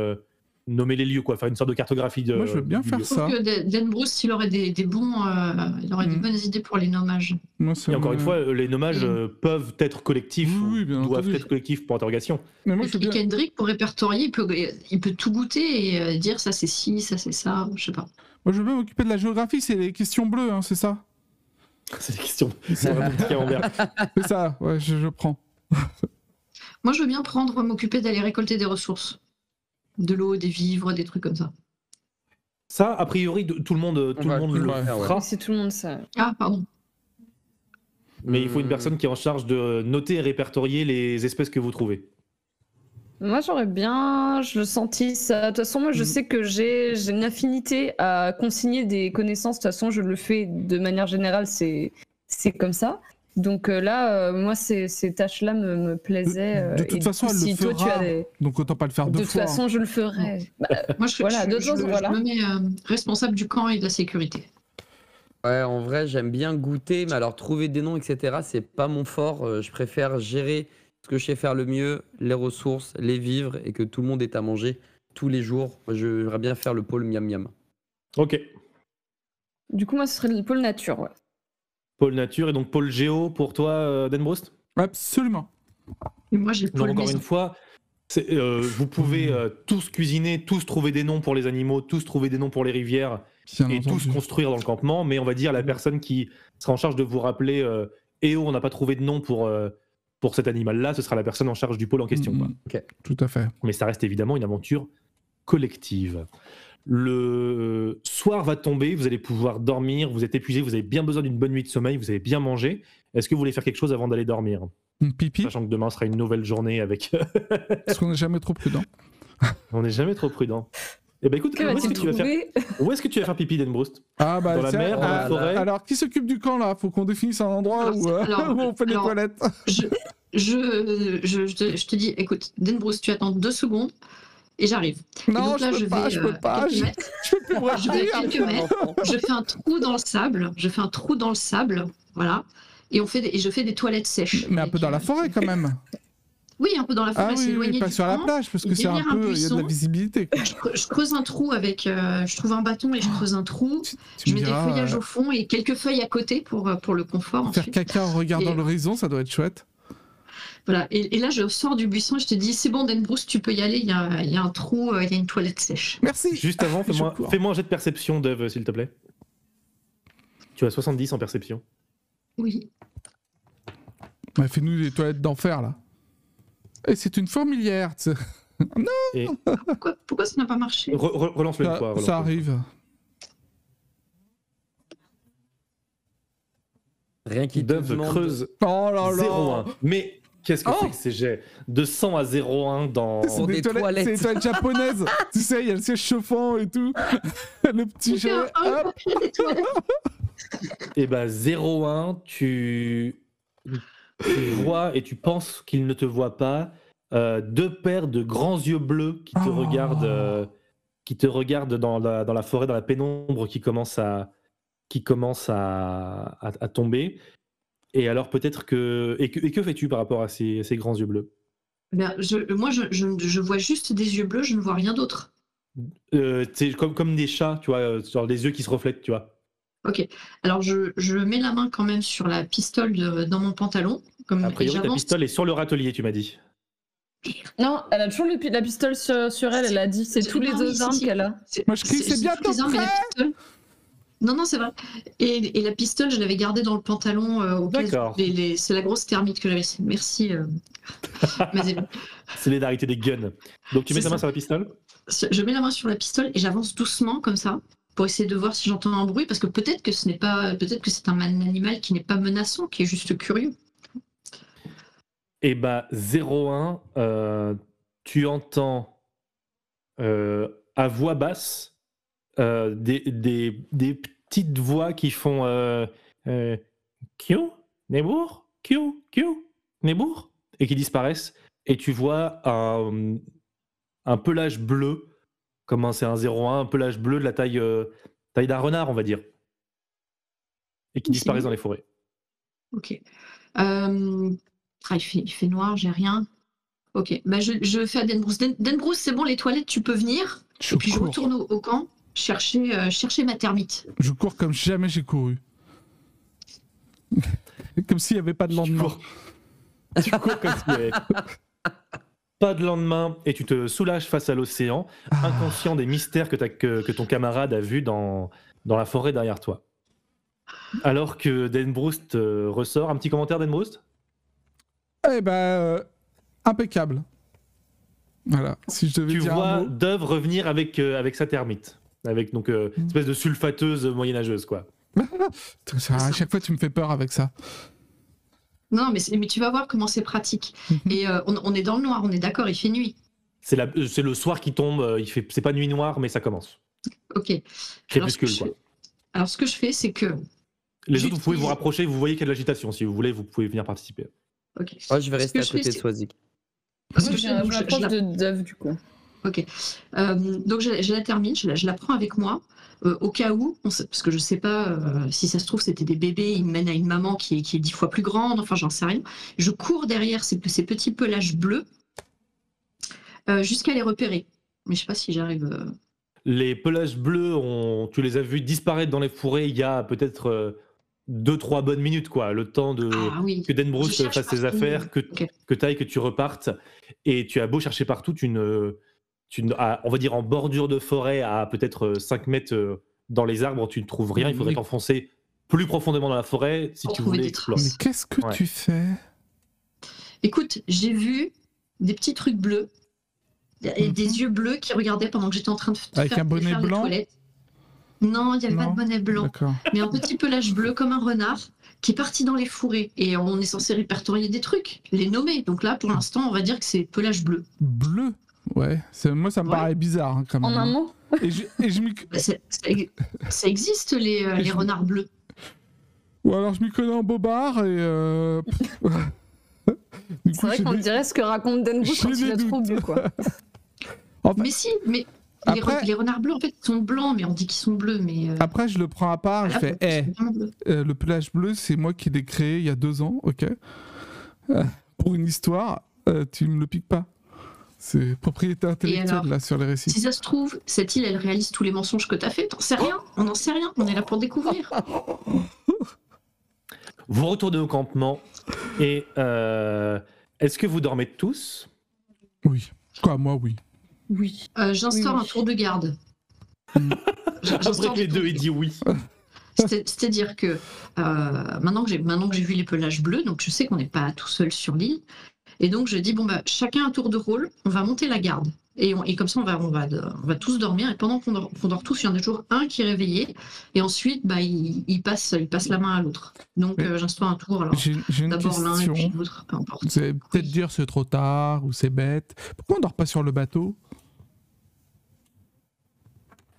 nommer les lieux, quoi, faire une sorte de cartographie de. Moi, je veux bien faire lieu. Je trouve ça. que Dan- Bruce, il aurait des, des bons, euh, il aurait des Mm. bonnes idées pour les nommages. Moi, ça Et encore une fois, les nommages Mm. euh, peuvent être collectifs, Oui, oui, bien doivent entendu. être collectifs pour interrogation. Mais moi, Et bien... Kendrick, pour répertorier, il peut, il peut tout goûter et euh, dire ça c'est ci, ça c'est ça, je sais pas. Moi, je veux bien m'occuper de la géographie, c'est les questions bleues, hein, c'est ça C'est des questions. C'est ça, ouais, je, je prends. Moi, je veux bien prendre, m'occuper d'aller récolter des ressources. De l'eau, des vivres, des trucs comme ça. Ça, a priori, tout le monde, tout le, monde le ouais. fera, Mais c'est tout le monde ça. Ah, pardon. mais il faut une Hmm. personne qui est en charge de noter et répertorier les espèces que vous trouvez. Moi, j'aurais bien, je le sentis ça. De toute façon, moi, je Mhm. sais que j'ai j'ai une affinité à consigner des connaissances. De toute façon, je le fais de manière générale, c'est c'est comme ça. Donc euh, là, euh, moi, ces, ces tâches-là me, me plaisaient. euh, de toute et façon, coup, elle le si toi, tu fera as des- Donc autant pas le faire De deux toute fois. hein. façon, je le ferai. Bah, Moi, je, Voilà, je- d'autres je- choses, je voilà. me mets euh, responsable du camp et de la sécurité. Ouais, en vrai, j'aime bien goûter, mais alors trouver des noms, etc., c'est pas mon fort. Euh, je préfère gérer ce que je sais faire le mieux, les ressources, les vivres, et que tout le monde ait à manger tous les jours. Moi, J'aimerais bien faire le pôle miam miam. Ok. du coup, moi, ce serait le pôle nature. Ouais. Pôle nature et donc pôle géo pour toi, euh, Dan Broust? Absolument. Et moi, j'ai encore maison. une fois, euh, vous pouvez euh, tous cuisiner, tous trouver des noms pour les animaux, tous trouver des noms pour les rivières Bien et entendu. tous construire dans le campement. Mais on va dire la personne qui sera en charge de vous rappeler euh, Eh oh, on n'a pas trouvé de nom pour, euh, pour cet animal-là, ce sera la personne en charge du pôle en question. quoi. Mm, Ok. Tout à fait. Mais ça reste évidemment une aventure collective. Le soir va tomber, vous allez pouvoir dormir, vous êtes épuisé, vous avez bien besoin d'une bonne nuit de sommeil, vous avez bien mangé. Est-ce que vous voulez faire quelque chose avant d'aller dormir? Une pipi, Sachant que demain sera une nouvelle journée avec... parce qu'on n'est jamais trop prudent. On n'est jamais trop prudent. Eh ben écoute, Que où est-ce que, tu vas faire... trouver? Où est-ce que tu vas faire pipi, Denbroust Ah bah Dans la mer, dans la euh, forêt? Alors qui s'occupe du camp là? Faut qu'on définisse un endroit Alors, où, euh, alors, où on fait les toilettes. Je, je, je, je te, je te dis, écoute, Denbrousse, tu attends deux secondes et j'arrive. Et Non, donc là, je peux pas, vais, je euh, peux pas. Je, mètres. je peux plus me Je vais quelques mètres. Je fais un trou dans le sable. Je fais un trou dans le sable, voilà. Et on fait des- et je fais des toilettes sèches. Mais un peu dans la forêt quand même. Oui, un peu dans la forêt, Ah oui, oui, pas du sur la plage parce que c'est un peu, il y a de la visibilité. quoi. Je, cre- je creuse un trou avec, euh, je trouve un bâton et je creuse un trou. Tu, tu Je me mets des feuillages euh, au fond et quelques feuilles à côté pour, pour le confort. faire ensuite. caca en regardant Et- l'horizon, ça doit être chouette. Voilà. Et, et là, je sors du buisson et je te dis, c'est bon, Denbrousse, tu peux y aller. Il y a, il y a un trou, euh, il y a une toilette sèche. Merci. Juste avant, fais-moi fais-moi un jet de perception, Dove, s'il te plaît. Tu as 70 en perception. Oui. Bah, Fais-nous des toilettes d'enfer là. Et c'est une fourmilière. Et Pourquoi, pourquoi ça n'a pas marché? Re- re- relance-le Ça, ça arrive. Rien qui te Dove demande. creuse Oh là là. 0-1. Mais qu'est-ce que Oh c'est que ces jets De 100 à 0-1 dans. C'est des, des toilettes, toilettes. c'est des toilettes japonaises. tu sais, il y a le siège chauffant et tout. le petit jet. Et bah 0-1, tu... tu vois et tu penses qu'il ne te voit pas. euh, deux paires de grands yeux bleus qui te Oh. regardent, euh, qui te regardent dans la, dans la forêt, dans la pénombre qui commence à, qui commence à, à, à tomber. Et alors peut-être que... Et que, et que fais-tu par rapport à ces, ces grands yeux bleus? Ben, je, moi, je, je, je vois juste des yeux bleus, je ne vois rien d'autre. euh, C'est comme, comme des chats, tu vois, euh, genre des yeux qui se reflètent, tu vois. Ok. Alors, je, je mets la main quand même sur la pistole de- dans mon pantalon. Comme, A priori, ta pistole est sur le râtelier, tu m'as dit. Non, elle a toujours le la pistole sur, sur elle, elle a dit. C'est tous les si, armes qu'elle a. Moi, je crie, c'est bientôt toutes les armes, mais la prêt pistole- Non, non, c'est vrai. Et, et la pistole, je l'avais gardée dans le pantalon. euh, au D'accord. les- les- C'est la grosse thermite que j'avais. Merci. euh. Solidarité des guns. Donc tu mets ta main ça. sur la pistole? Je mets la main sur la pistole et j'avance doucement comme ça pour essayer de voir si j'entends un bruit parce que peut-être que ce n'est pas, peut-être que c'est un animal qui n'est pas menaçant, qui est juste curieux. Et bah 0-1, euh, tu entends euh, à voix basse euh, des, des- des petites voix qui font euh, euh, Q, Nebour, Q, Q, Nebour, et qui disparaissent. Et tu vois un, un pelage bleu, comment c'est un 0-1, un pelage bleu de la taille, euh, taille d'un renard, on va dire, et qui disparaissent dans les forêts. Ok. Euh, ah, il, fait, il fait noir, j'ai rien. Ok. Bah, je, je fais à Denbrousse. Den- Denbrousse, c'est bon, les toilettes, tu peux venir. Je Et puis je retourne au, au camp chercher, euh, chercher ma termite. Je cours comme jamais j'ai couru. comme s'il n'y avait pas de Tu lendemain. cours. Tu cours comme s'il y avait pas de lendemain et tu te soulages face à l'océan, Ah. inconscient des mystères que, que, que ton camarade a vus dans, dans la forêt derrière toi. Alors que Denbroust euh, ressort, un petit commentaire Denbroust Eh ben, euh, impeccable. Voilà, si je devais Tu dire vois. Dove revenir avec, euh, avec sa termite, avec donc euh, une espèce de sulfateuse moyenâgeuse quoi. À chaque fois, tu me fais peur avec ça. Non, mais, mais tu vas voir comment c'est pratique. Mhm. Et euh, on, on est dans le noir, on est d'accord, il fait nuit. C'est la- euh, c'est le soir qui tombe, il fait, c'est pas nuit noire mais ça commence. Ok. Alors, ce Crépuscule que je quoi. fais- Alors, ce que je fais, c'est que. Les autres vous pouvez vous rapprocher, vous voyez qu'il y a de l'agitation, si vous voulez vous pouvez venir participer. Ok. Moi, je vais rester à côté de c'est- Swazik. Parce que je, je- je je- je de Dove du coup. Ok. Euh, donc je, je la termine, je la, je la prends avec moi euh, au cas où, on sait- parce que je sais pas euh, si ça se trouve c'était des bébés, ils me mènent à une maman qui est, qui est dix fois plus grande, enfin j'en sais rien. Je cours derrière ces, ces petits pelages bleus jusqu'à les repérer. Mais je sais pas si j'arrive. Les pelages bleus, on- tu les as vus disparaître dans les fourrés il y a peut-être 2-3 bonnes minutes, quoi. Le temps de Ah oui. que cherche fasse ses affaires, que, que tu ailles, que tu repartes. Et tu as beau chercher partout, tu ne, tu à- on va dire en bordure de forêt, à peut-être 5 mètres euh, dans les arbres, tu ne trouves rien. Il faudrait Mais- t'enfoncer plus profondément dans la forêt si Pour tu voulais des explorer. Mais qu'est-ce que Ouais. tu fais? Écoute, j'ai vu des petits trucs bleus et Mhm. des yeux bleus qui regardaient pendant que j'étais en train de Avec faire, un bonnet faire blanc? toilettes. Non, il n'y avait pas de bonnet blanc. Mais un petit pelage bleu comme un renard qui est parti dans les fourrés. Et on est censé répertorier des trucs, les nommer. Donc là, pour l'instant, on va dire que c'est pelage bleu. Bleu? Ouais, moi ça me Ouais. paraît bizarre hein, quand même. En un mot Et je, et je m'y- Bah, ça, existe, les, euh, les je- renards bleus. Ou alors je m'y connais en bobard et. euh, C'est vrai qu'on des- dirait ce que raconte Dan quand il a trop bu, quoi. En fait, Mais si, mais les, Après- re- les renards bleus, en fait, sont blancs, mais on dit qu'ils sont bleus. Mais, euh, Après, je le prends à part, je là, fais, bleus. Euh, le pelage bleu, c'est moi qui l'ai créé il y a deux ans, ok? Pour une histoire, tu me le piques pas. C'est propriété intellectuelle alors là sur les récits. Si ça se trouve, cette île, elle réalise tous les mensonges que t'as fait. T'en sais rien. On n'en sait rien. On est là pour découvrir. Vous retournez au campement et euh, est-ce que vous dormez tous? Oui. Quoi, moi, oui. Oui. Euh, J'instaure Oui, oui. un tour de garde. Mm. Après J'instaure que les deux aient dit oui. C'est- C'est-à-dire que euh, maintenant que j'ai maintenant que j'ai vu les pelages bleus, donc je sais qu'on n'est pas tout seul sur l'île, et donc je dis bon bah chacun un tour de rôle, on va monter la garde, et, on- et comme ça on va on va on va tous dormir, et pendant qu'on dort, qu'on dort tous, il y en a toujours un qui est réveillé, et ensuite bah il, il passe il passe la main à l'autre. Donc Oui. euh, j'instaure un tour, alors J'ai j'ai une d'abord l'un et question. puis l'autre, peu importe. Vous allez peut-être dire c'est trop tard ou c'est bête. Pourquoi on dort pas sur le bateau?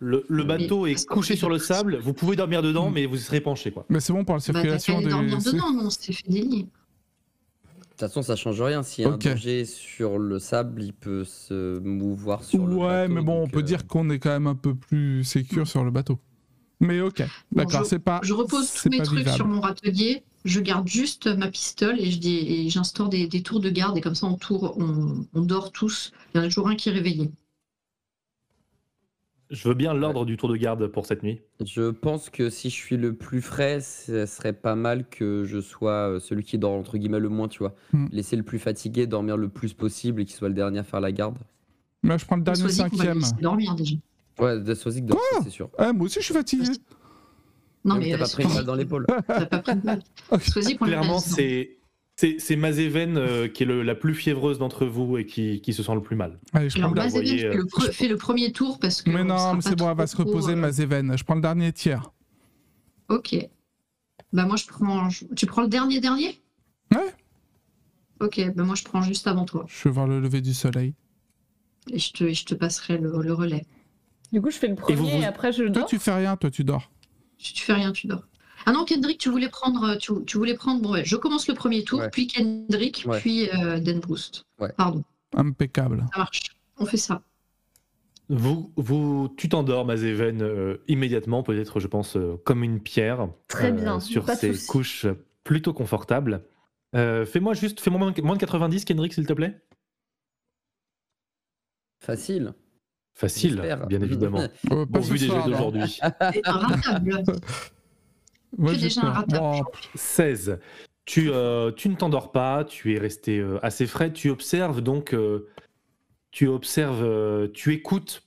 Le, le bateau Mais- est couché sur le sable, vous pouvez dormir dedans, Mm. mais vous serez penché quoi. Mais c'est bon pour la Bah, circulation qu'à aller dormir des. dedans, non, on s'est fait des toute façon, ça change rien. Ok. un danger sur le sable, il peut se mouvoir sur le Ouais, bateau, mais bon, on peut euh, dire qu'on est quand même un peu plus sécure sur le bateau. Mais ok, d'accord, c'est pas. Je repose tous mes trucs vivable. sur mon râtelier, je garde juste ma pistole et je dis et j'instaure des, des tours de garde et comme ça on tour, on, on dort tous. Il y en a toujours un qui est réveillé. Je veux bien l'ordre du tour de garde pour cette nuit. Je pense que si je suis le plus frais, ce serait pas mal que je sois euh, celui qui dort entre guillemets le moins, tu vois. Hmm. Laisser le plus fatigué dormir le plus possible et qu'il soit le dernier à faire la garde. Là, je prends le dernier cinquième. dormir déjà. Ouais, de Sozik dort, c'est sûr. Ah, moi aussi, je suis fatigué. Non mais t'as pas euh, pris une balle dans l'épaule. t'as pas pris de balle. Sois-y qu'on le Clairement, c'est c'est c'est Mazeven euh, qui est le- la plus fiévreuse d'entre vous et qui, qui se sent le plus mal. Allez, je prends Alors le voyez, fait, le pre- fait le premier tour parce que. Mais on non, c'est bon, elle va se reposer, euh, ma Zéven. Je prends le dernier tiers. Ok. Bah moi je prends. Tu prends le dernier dernier? Ouais. Ok, bah moi je prends juste avant toi Je vais voir le lever du soleil. et je te, et je te passerai le, le relais. Du coup, je fais le premier et, vous vous- après je Toi, dors. tu fais rien, toi, tu dors. Si tu fais rien, tu dors. Ah non, Kendrick, tu voulais prendre. Tu, tu voulais prendre. Bon, ouais, je commence le premier tour, Ouais. puis Kendrick, Ouais. puis euh, Dan. Pardon, Impeccable. ça marche. On fait ça. Vous, vous, tu t'endors, Mazeven, euh, immédiatement, peut-être, je pense, euh, comme une pierre, Très euh, bien, sur pas ces couches plutôt confortables. Euh, fais-moi juste, fais-moi moins, de 90, Kendrick, s'il te plaît. Facile. Facile, j'espère. bien évidemment. Euh, Au ce vu des jeux soir, d'aujourd'hui. Ouais, déjà un j'espère. ratable. Bon, 16. Tu, euh, tu ne t'endors pas, tu es resté euh, assez frais, tu observes donc, euh, tu observes, tu écoutes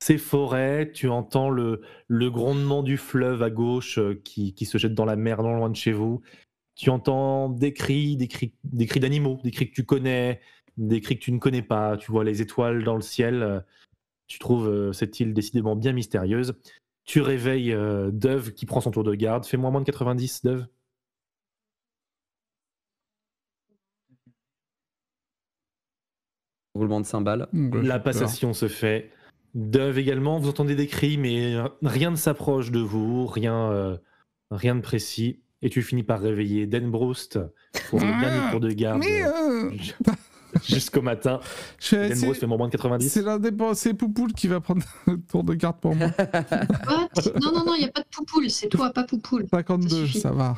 ces forêts, tu entends le, le grondement du fleuve à gauche qui, qui se jette dans la mer non loin de chez vous. Tu entends des cris, des cris, des cris d'animaux, des cris que tu connais, des cris que tu ne connais pas. Tu vois les étoiles dans le ciel. Tu trouves cette île décidément bien mystérieuse. Tu réveilles euh, Dove qui prend son tour de garde. Fais-moi moins de 90, Dove. Roulement de cymbales. j'ai La passation se fait. Dove également, vous entendez des cris, mais rien ne s'approche de vous, rien, euh, rien de précis. Et tu finis par réveiller Dan Broust pour le Ah, dernier tour de garde Mais euh, jusqu'au matin. Broust fait moins de 90. c'est l'indépendant, c'est Poupoule qui va prendre le tour de garde pour moi. What? Non, non, non, il n'y a pas de poupoule. C'est toi, pas poupoule. 52, suffit. ça va.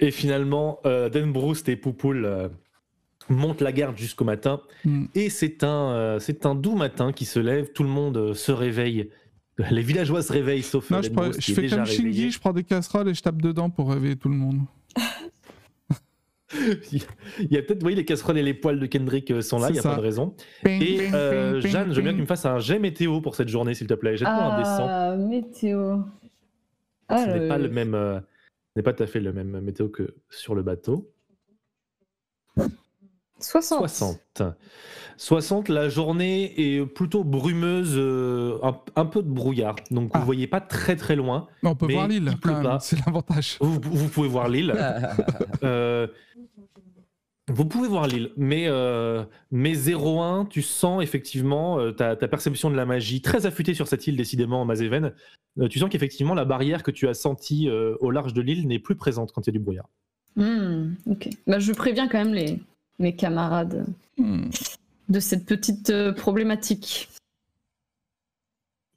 Et finalement, euh, Dan et Poupoule euh, montent la garde jusqu'au matin. Hmm. Et c'est un, euh, c'est un doux matin qui se lève. Tout le monde euh, se réveille. Les villageois se réveillent, sauf Non, je, prends- je fais déjà comme. Shinji, je prends des casseroles et je tape dedans pour réveiller tout le monde. Il y a peut-être, vous voyez, les casseroles et les poils de Kendrick euh, sont là, il n'y a ça. pas de raison. Ping, Et ping, euh, ping, Jeanne, je veux bien que tu me fasses un jet météo pour cette journée, s'il te plaît. Jette-moi un dessin. Ah, météo. Ah, Ce n'est le- pas le même, euh, ce n'est pas tout à fait le même météo que sur le bateau. 60. 60. 60, la journée est plutôt brumeuse, euh, un, un peu de brouillard. Donc Ah. vous voyez pas très très loin. Mais on peut mais voir l'île, c'est l'avantage. Vous, vous pouvez voir l'île. Euh, Vous pouvez voir l'île, mais, euh, mais 0-1, tu sens effectivement euh, ta, ta perception de la magie très affûtée sur cette île, décidément, Mazéven. Euh, tu sens qu'effectivement, la barrière que tu as sentie euh, au large de l'île n'est plus présente quand il y a du brouillard. Hmm, ok. Bah, je préviens quand même les, mes camarades Hmm. De cette petite euh, problématique.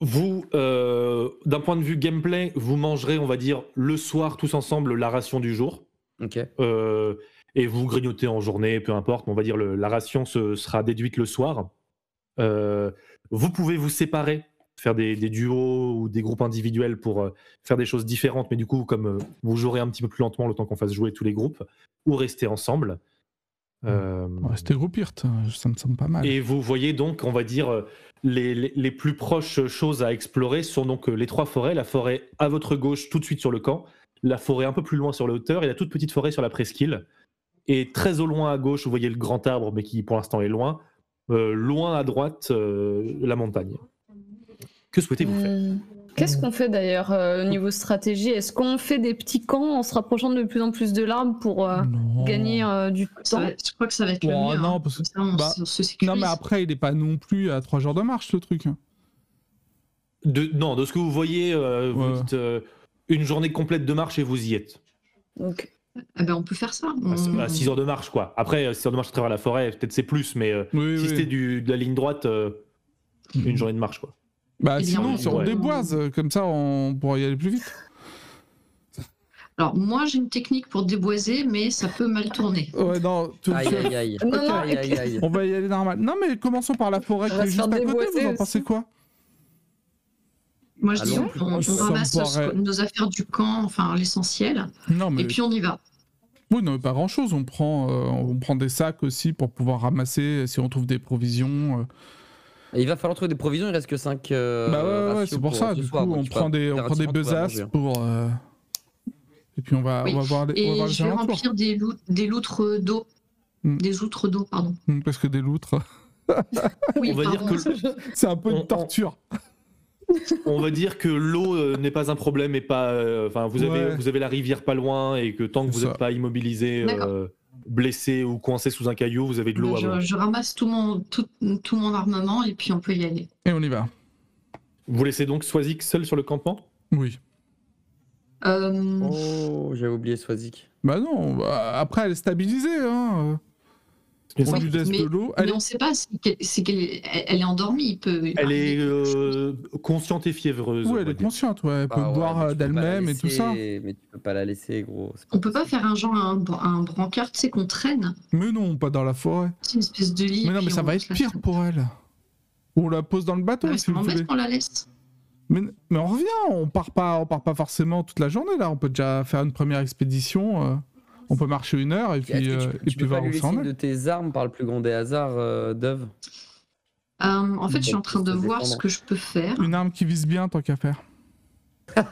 Vous, euh, d'un point de vue gameplay, vous mangerez, on va dire, le soir tous ensemble la ration du jour. Ok. Euh, et vous grignotez en journée, peu importe, mais on va dire le- la ration se, sera déduite le soir. Euh, vous pouvez vous séparer, faire des, des duos ou des groupes individuels pour euh, faire des choses différentes, mais du coup, comme euh, vous jouerez un petit peu plus lentement le temps qu'on fasse jouer tous les groupes, ou rester ensemble. Euh, Ouais, C'était Groupirt, ça me semble pas mal. et vous voyez donc, on va dire, les, les- les plus proches choses à explorer sont donc euh, les trois forêts. La forêt à votre gauche, tout de suite sur le camp. La forêt un peu plus loin sur la hauteur et la toute petite forêt sur la presqu'île. Et très au loin à gauche, vous voyez le grand arbre, mais qui pour l'instant est loin. Euh, loin à droite, euh, la montagne. Que souhaitez-vous faire? Qu'est-ce qu'on fait d'ailleurs euh, au niveau stratégie? Est-ce qu'on fait des petits camps en se rapprochant de plus en plus de l'arbre pour euh, gagner euh, du temps? va- je crois que ça va être le Oh, mieux. non, hein. parce que- ça, on bah, se- on se Non, mais après, il est pas non plus à 3 jours de marche, le truc. de, Non, de ce que vous voyez, euh, vous Ouais. dites euh, une journée complète de marche et vous y êtes. Donc, Eh ben, on peut faire ça. À, On- 6 heures de marche, quoi. Après, 6 heures de marche à travers la forêt, peut-être c'est plus, mais euh, Oui, si oui. c'était de la ligne droite, euh, une journée de marche, quoi. Bah, Eh sinon, on- si on ouais. déboise, euh, comme ça, on pourrait y aller plus vite. Alors, moi, j'ai une technique pour déboiser, mais ça peut mal tourner. Ouais, non, tu- Aïe, aïe, aïe. Non, non, Aïe, aïe, aïe. on va y aller normal. Non, mais commençons par la forêt On qui va est juste à faire côté. Vous en pensez quoi? Moi, je dis, on, on ramasse paraît- nos affaires du camp, enfin l'essentiel, Non, mais et puis on y va. oui, non, mais pas grand-chose. On prend, euh, on prend des sacs aussi pour pouvoir ramasser si on trouve des provisions. euh. Et il va falloir trouver des provisions, il reste que 5 bah ouais, ouais, c'est pour ça. Du coup, on prend des, on prend des besaces pour. euh, Et puis on va, Oui. on va voir les, on va Et voir les je vais remplir des, lou- des loutres d'eau. Hmm. Des outres d'eau, pardon. Hmm, Parce que des loutres, Oui, On va dire que c'est un peu On- une on- torture. on va dire que l'eau euh, n'est pas un problème et pas. euh, Enfin, vous avez vous avez la rivière pas loin et que tant que vous n'êtes pas immobilisé, euh, blessé ou coincé sous un caillou, vous avez de l'eau à je, vous. je ramasse tout mon, tout, tout mon armement et puis on peut y aller. Et on y va. Vous laissez donc Swazik seul sur le campement? Oui. Euh, Oh, j'avais oublié Swazik. Bah non, bah, après elle est stabilisée. Hein. Lui laisse mais- de l'eau. mais Elle on ne sait pas si elle- elle est endormie. Il peut Elle est chose. euh, consciente et fiévreuse. Oui, elle est consciente, ouais. Elle peut Ah ouais, boire euh, d'elle-même et tout ça. Mais tu peux pas la laisser, gros. On peut pas faire un genre un, br- un brancard, tu sais, qu'on traîne. Mais non, pas dans la forêt. C'est une espèce de lit. Mais non, mais ça va être pire pour elle. Ou on la pose dans le bateau Ouais, si vous voulez. qu'on la laisse. Mais, mais on revient, on part pas, on part pas forcément toute la journée là. On peut déjà faire une première expédition. euh, on peut marcher une heure et puis, que euh, tu, et tu puis voir où ça de tes armes par le plus grand des hasards, euh, Dove? Euh, en fait, je suis en train de voir ce que je peux faire. Une arme qui vise bien tant qu'à faire.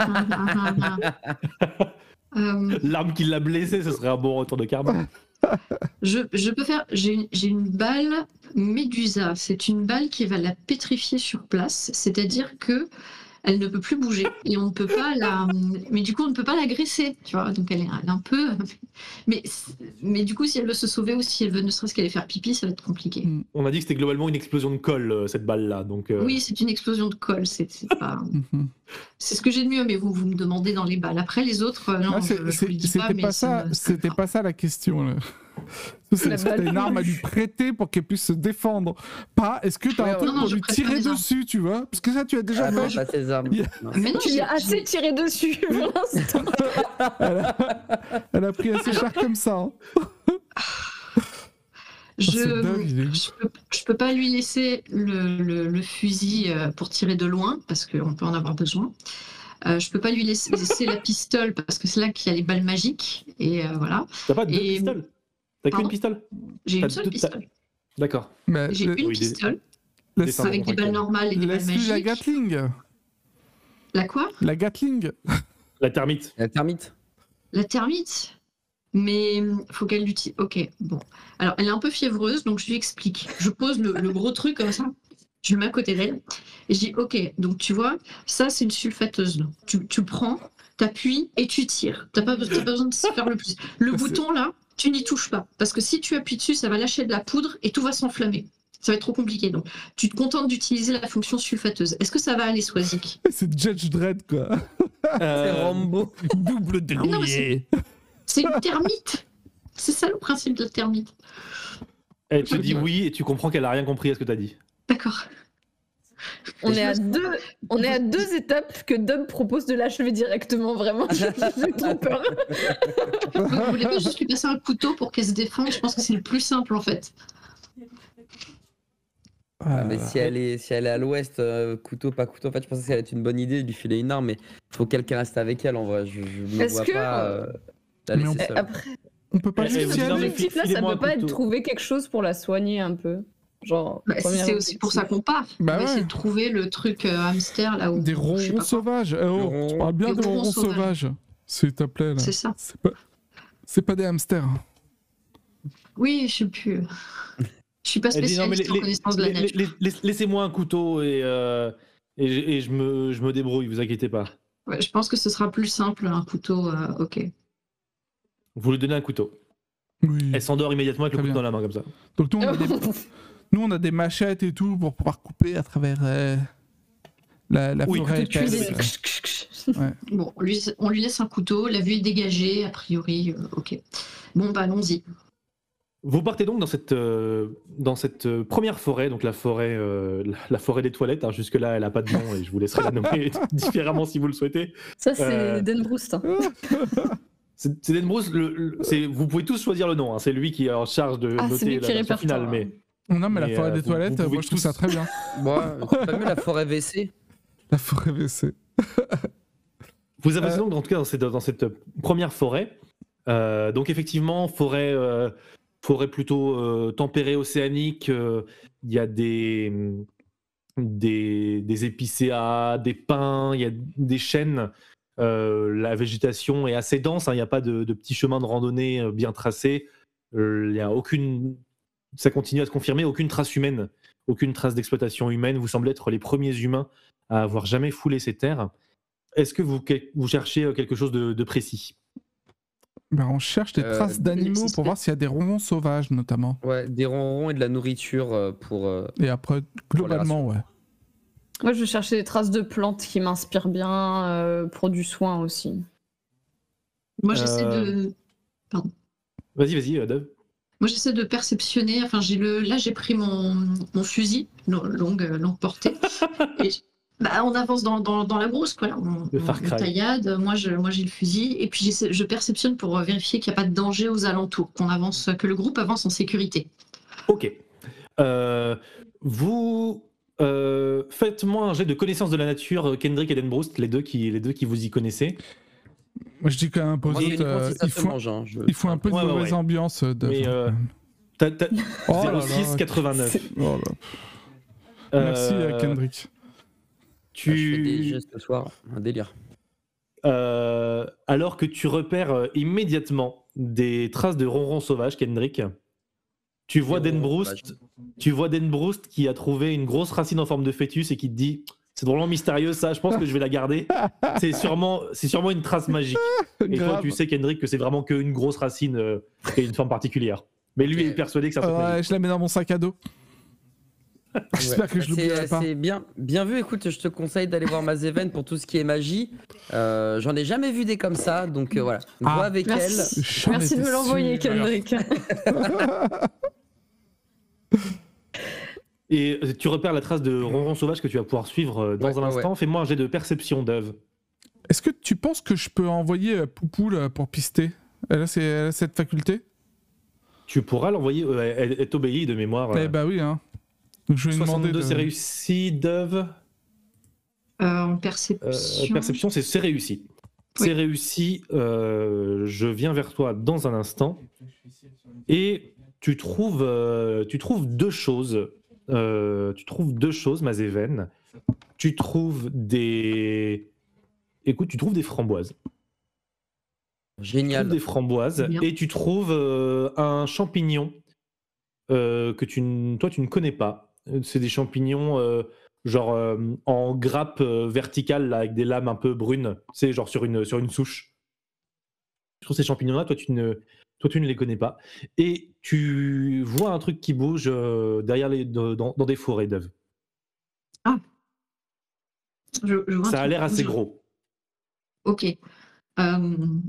L'arme qui l'a blessé, ce serait un bon retour de karma. je, je peux faire. J'ai une, j'ai une balle Médusa. C'est une balle qui va la pétrifier sur place. C'est-à-dire que elle ne peut plus bouger et on ne peut pas la. Mais du coup, on ne peut pas l'agresser. Tu vois. Donc elle est, elle est un peu. Mais, mais du coup, si elle veut se sauver ou si elle veut ne serait-ce qu'aller faire pipi, ça va être compliqué. On a dit que c'était globalement une explosion de colle, euh, cette balle-là. Donc, euh, Oui, c'est une explosion de colle. C'est c'est pas. C'est ce que j'ai de mieux, mais vous, vous me demandez dans les balles. Après, les autres, euh, non, Ah, C'était pas, mais pas ça, c'était pas ça la question. là. C'est- La Est-ce que t'as balle une arme à lui prêter pour qu'elle puisse se défendre Pas, est-ce que t'as Ouais, un truc non, non, pour je lui tirer dessus, tu vois? Parce que ça, tu as déjà Ah, fait. non, pas tes armes. A-. Mais non, tu j'ai- assez tiré dessus pour l'instant. Elle a, elle a pris assez cher comme ça. hein. Je, dingue, est- je, peux, je peux pas lui laisser le, le- le fusil euh, pour tirer de loin parce qu'on peut en avoir besoin. Euh, je peux pas lui laisser, laisser la pistole parce que c'est là qu'il y a les balles magiques et euh, voilà. T'as pas deux Et- pistoles? T'as qu'une pistole? J'ai une seule pistole. D'accord. Mais J'ai une pistole avec des balles normales et des balles laisse-lui la magiques. Gatling. La quoi? La Gatling. La termite. La termite La termite? Mais hum, faut qu'elle l'utilise. Ok, bon. Alors, elle est un peu fiévreuse, donc je lui explique. Je pose le, le gros truc comme ça, je le mets à côté d'elle, et je dis Ok, donc tu vois, ça c'est une sulfateuse. Tu, tu prends, t'appuies et tu tires. T'as pas, pas besoin de se faire le plus. Le bouton là, tu n'y touches pas. Parce que si tu appuies dessus, ça va lâcher de la poudre et tout va s'enflammer. Ça va être trop compliqué. Donc, tu te contentes d'utiliser la fonction sulfateuse. Est-ce que ça va aller, Swazik C'est Judge Dredd, quoi. C'est Euh, Rambo. double mais c'est- C'est une termite. C'est ça le principe de la termite. Elle te dit oui et tu comprends qu'elle a rien compris à ce que t'as dit. D'accord. On est, à deux, on est à deux étapes que Dom propose de l'achever directement, vraiment. J'ai trop peur. Vous voulez pas juste lui passer un couteau pour qu'elle se défende? Je pense que c'est le plus simple en fait. Ah, mais si elle est, si elle est à l'ouest, euh, couteau, pas couteau, en fait, je pense que ça va être une bonne idée de lui filer une arme, mais il faut que quelqu'un reste avec elle en vrai. Je, je me vois que, pas euh, euh, la mais on- laisser seule. Après, On peut pas juste là, ça peut pas être couteau. trouver quelque chose pour la soigner un peu? Genre, Bah, c'est aussi pour ça qu'on part. Bah on va ouais. essayer de trouver le truc euh, hamster là où. Des ronrons quoi. sauvages. Eh oh, ronron. tu parles bien Des de ronrons sauvages. S'il te plaît. C'est ça. C'est pas... Des hamsters. Oui, je sais plus. Je suis pas dit, non, spécialiste les- connaissance de la nature. les- Laissez-moi un couteau et, euh, et, je- et je, me, je me débrouille, vous inquiétez pas. Ouais, je pense que ce sera plus simple un couteau. euh, ok. Vous lui donnez un couteau. Oui. Elle s'endort immédiatement avec le couteau bien. dans la main comme ça. Donc nous on, a des... nous, on a des machettes et tout pour pouvoir couper à travers euh, la, la Oui, forêt. cuisine. Bon, lui, on lui laisse un couteau. La vue est dégagée, a priori. euh, ok. Bon, bah allons-y. Vous partez donc dans cette, euh, dans cette euh, première forêt, donc la forêt, euh, la, la forêt des toilettes. hein. Jusque-là, elle n'a pas de nom et je vous laisserai la nommer différemment si vous le souhaitez. Ça, c'est Euh, Dan Broust. hein. C'est c'est- vous pouvez tous choisir le nom. hein. C'est lui qui est en charge de Ah, c'est noter la version finale. Mais Non, mais, la forêt euh, des vous- toilettes, vous moi je trouve tous- ça très bien. Moi, pas mieux la forêt WC La forêt WC. Vous avancez Euh, donc en tout cas dans cette, dans cette première forêt. Euh, donc effectivement, forêt, euh, forêt plutôt euh, tempérée, océanique. euh, Il y a des, des, des épicéas, des pins, il y a des chênes. Euh, la végétation est assez dense. hein, Il n'y a pas de, de petits chemins de randonnée euh, bien tracés. Euh, Il y a aucune, ça continue à se confirmer, aucune trace humaine, aucune trace d'exploitation humaine. Vous semblez être les premiers humains à avoir jamais foulé ces terres. Est-ce que vous, vous cherchez euh, quelque chose de, de précis? Ben, on cherche des Euh, traces d'animaux pour voir s'il y a des ronrons sauvages notamment. Ouais, des ronrons et de la nourriture euh, pour. euh, Et après, globalement, ouais. Moi, je cherchais des traces de plantes qui m'inspirent bien euh, pour du soin aussi. Moi, j'essaie Euh, de. Vas-y, vas-y, euh, Dave. Moi, j'essaie de perceptionner. Enfin, j'ai le. Là, j'ai pris mon, mon fusil, longue, euh, longue portée. et bah, on avance dans, dans, dans la brousse, quoi. On, Le on- taillade. Moi, je, moi, j'ai le fusil. Et puis, je perceptionne pour euh, vérifier qu'il n'y a pas de danger aux alentours, qu'on avance, que le groupe avance en sécurité. Ok. Euh, vous euh, faites-moi un jet de connaissance de la nature, Kendrick et Denbroust, les deux qui, les deux qui vous y connaissez. Moi, je dis Moi, si ça il, faut, mange. hein, je- il faut un peu de Ouais, mauvaise ouais. ambiance. euh, De... Mais, euh, T'as, t'as Oh là là, 06 89. Oh là. Merci Euh, euh, Kendrick. Ah, je fais des Tu, gestes ce soir, un délire. euh, alors que tu repères euh, immédiatement des traces de ronron sauvage, Kendrick, tu vois Denbroust, tu vois Denbroust qui a trouvé une grosse racine en forme de fœtus et qui te dit c'est drôlement mystérieux ça, je pense que je vais la garder. C'est sûrement, c'est sûrement une trace magique. Et toi, tu sais, Kendrick, que c'est vraiment qu'une grosse racine euh, a une forme particulière. Mais lui est persuadé que Ah truc ouais, je la mets dans mon sac à dos. J'espère que je l'oublierai pas. C'est bien, bien vu. Écoute, je te conseille d'aller voir Mazeven pour tout ce qui est magie. Euh, J'en ai jamais vu des comme ça, donc euh, voilà. Ah. Vois avec Merci. J'en Merci de me l'envoyer. Kendrick. Et euh, tu repères la trace de ronron sauvage que tu vas pouvoir suivre euh, dans Ouais, un ouais, instant. Fais-moi un jet de perception d'œuvre. Est-ce que tu penses que je peux envoyer euh, Poupou là, pour pister? Elle a, ces- elle a cette faculté? Tu pourras l'envoyer. euh, elle, elle t'obéit de mémoire. Eh euh, bah oui, hein. Donc je vais lui demander 62, de... c'est réussi. Dove. Euh, en Euh, perception. perception, c'est c'est réussi. Oui. C'est réussi. euh, je viens vers toi dans un instant. Et tu trouves, euh, tu trouves deux choses. Euh, tu trouves deux choses, Mazéven. Tu trouves des. Écoute, tu trouves des framboises. Tu Génial. trouves des framboises Bien. et tu trouves euh, un champignon euh, que tu, toi tu ne connais pas. C'est des champignons euh, genre euh, en grappe euh, verticale là, avec des lames un peu brunes. C'est genre sur une, sur une souche. Sur ces champignons-là, toi tu ne, toi tu ne les connais pas, et tu vois un truc qui bouge euh, derrière les, de- dans, dans des forêts d'œufs. Je, je vois un Ça a l'air assez gros. Ok. Euh,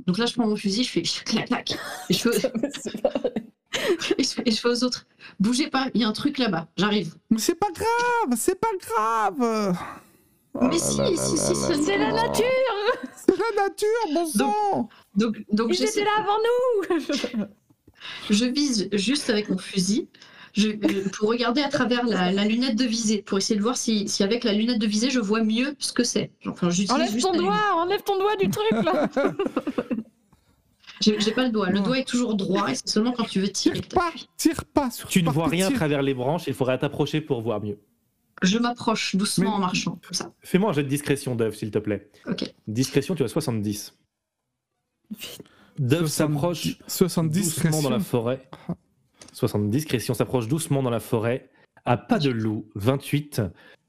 donc là, je prends mon fusil, je fais clac clac. Je, fais, et je fais- et je fais aux autres Bougez pas, il y a un truc là-bas, j'arrive. Mais c'est pas grave, c'est pas grave. Oh Mais si, si, si, C'est la nature C'est la nature, bon sang. Donc, donc étaient là avant nous je vise juste avec mon fusil je, je- pour regarder à travers la, la lunette de visée, pour essayer de voir si, si avec la lunette de visée, je vois mieux ce que c'est. Enfin, Enlève juste ton lunette. doigt, enlève ton doigt du truc là J'ai pas le doigt. Le doigt est toujours droit et c'est seulement quand tu veux tirer. Tire pas, tire pas sur Tu ne vois rien à travers les branches, il faudrait t'approcher pour voir mieux. Je m'approche doucement Mais- en marchant, comme ça. Fais-moi un jet de discrétion d'œuf, s'il te plaît. Ok. Discrétion, tu as 70. Dove 70 s'approche 70 doucement dans la discrétion. forêt. 70, Christian s'approche doucement dans la forêt, à pas de loup, 28.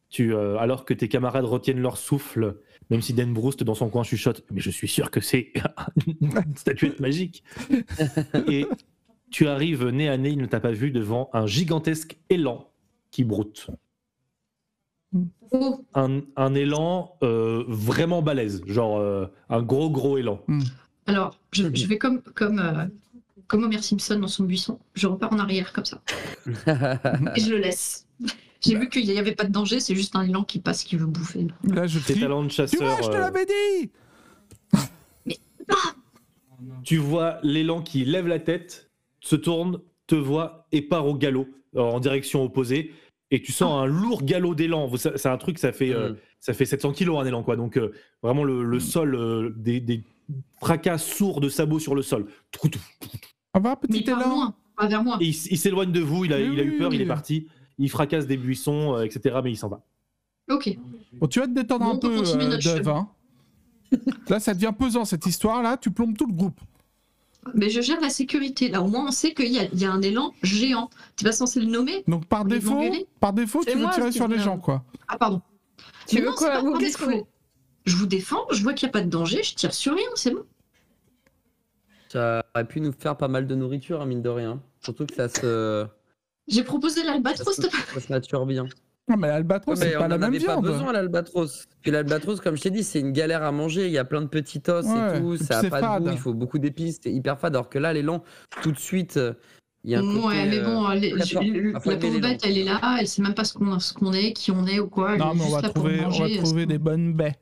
Tu, euh, alors que tes camarades retiennent leur souffle, même si Dan Broust dans son coin chuchote, mais je suis sûr que c'est une statuette magique. Et tu arrives nez à nez, il ne t'a pas vu, devant un gigantesque élan qui broute. Oh, Un, un élan euh, vraiment balèze, genre euh, un gros gros élan. alors, je, je vais comme, comme, euh, comme Homer Simpson dans son buisson. Je repars en arrière, comme ça. Et je le laisse. J'ai vu qu'il n'y avait pas de danger, c'est juste un élan qui passe, qui veut bouffer. Là, je Tes talents de Tu chasseur. vois, je te l'avais dit. Tu vois l'élan qui lève la tête, se tourne, te voit et part au galop en direction opposée. Et tu sens un lourd galop d'élan. C'est un truc, ça fait, euh, Mm. ça fait 700 kilos un élan, quoi. Donc euh, vraiment le, le sol, euh, des, des fracas sourds de sabots sur le sol. On va, Mais petit pas élan. loin, pas vers moi. Et il, s'éloigne de vous, il a, Oui, il a eu oui, peur, il oui. est parti. Il fracasse des buissons, euh, etc. Mais il s'en va. Ok. Bon, tu vas te détendre Bon, un peu, continuer euh, notre Dove, chemin. hein. Là, ça devient pesant cette histoire-là. Tu plombes tout le groupe. Mais je gère la sécurité. Là, au moins, on sait qu'il y, a- il y a un élan géant. Tu vas censé le nommer Donc par défaut, par défaut, tu veux tirer sur les gens, quoi. Ah, pardon. Tu Mais veux non, quoi pas Vous, que Je vous défends, je vois qu'il n'y a pas de danger, je tire sur rien, c'est bon. Ça aurait pu nous faire pas mal de nourriture, hein, mine de rien. Surtout que ça se, J'ai proposé ça l'albatros. se, ça se mature bien. Non, mais l'albatros, Ouais, c'est on pas la même avait pas viande. besoin l'albatros. Puis l'albatros, comme je t'ai dit, c'est une galère à manger. Il y a plein de petits os Ouais, et tout. Ça a c'est pas fade. de goût. Il faut beaucoup d'épices. C'est hyper fade. Alors que là, l'élan, tout de suite, euh, il y a un côté. ouais, mais euh, bon, les- le- Faut la pauvre bête, elle est là, elle sait même pas ce qu'on est, qui on est ou quoi. Elle Non, est mais on va là pour trouver, on va manger. trouver des bonnes baies.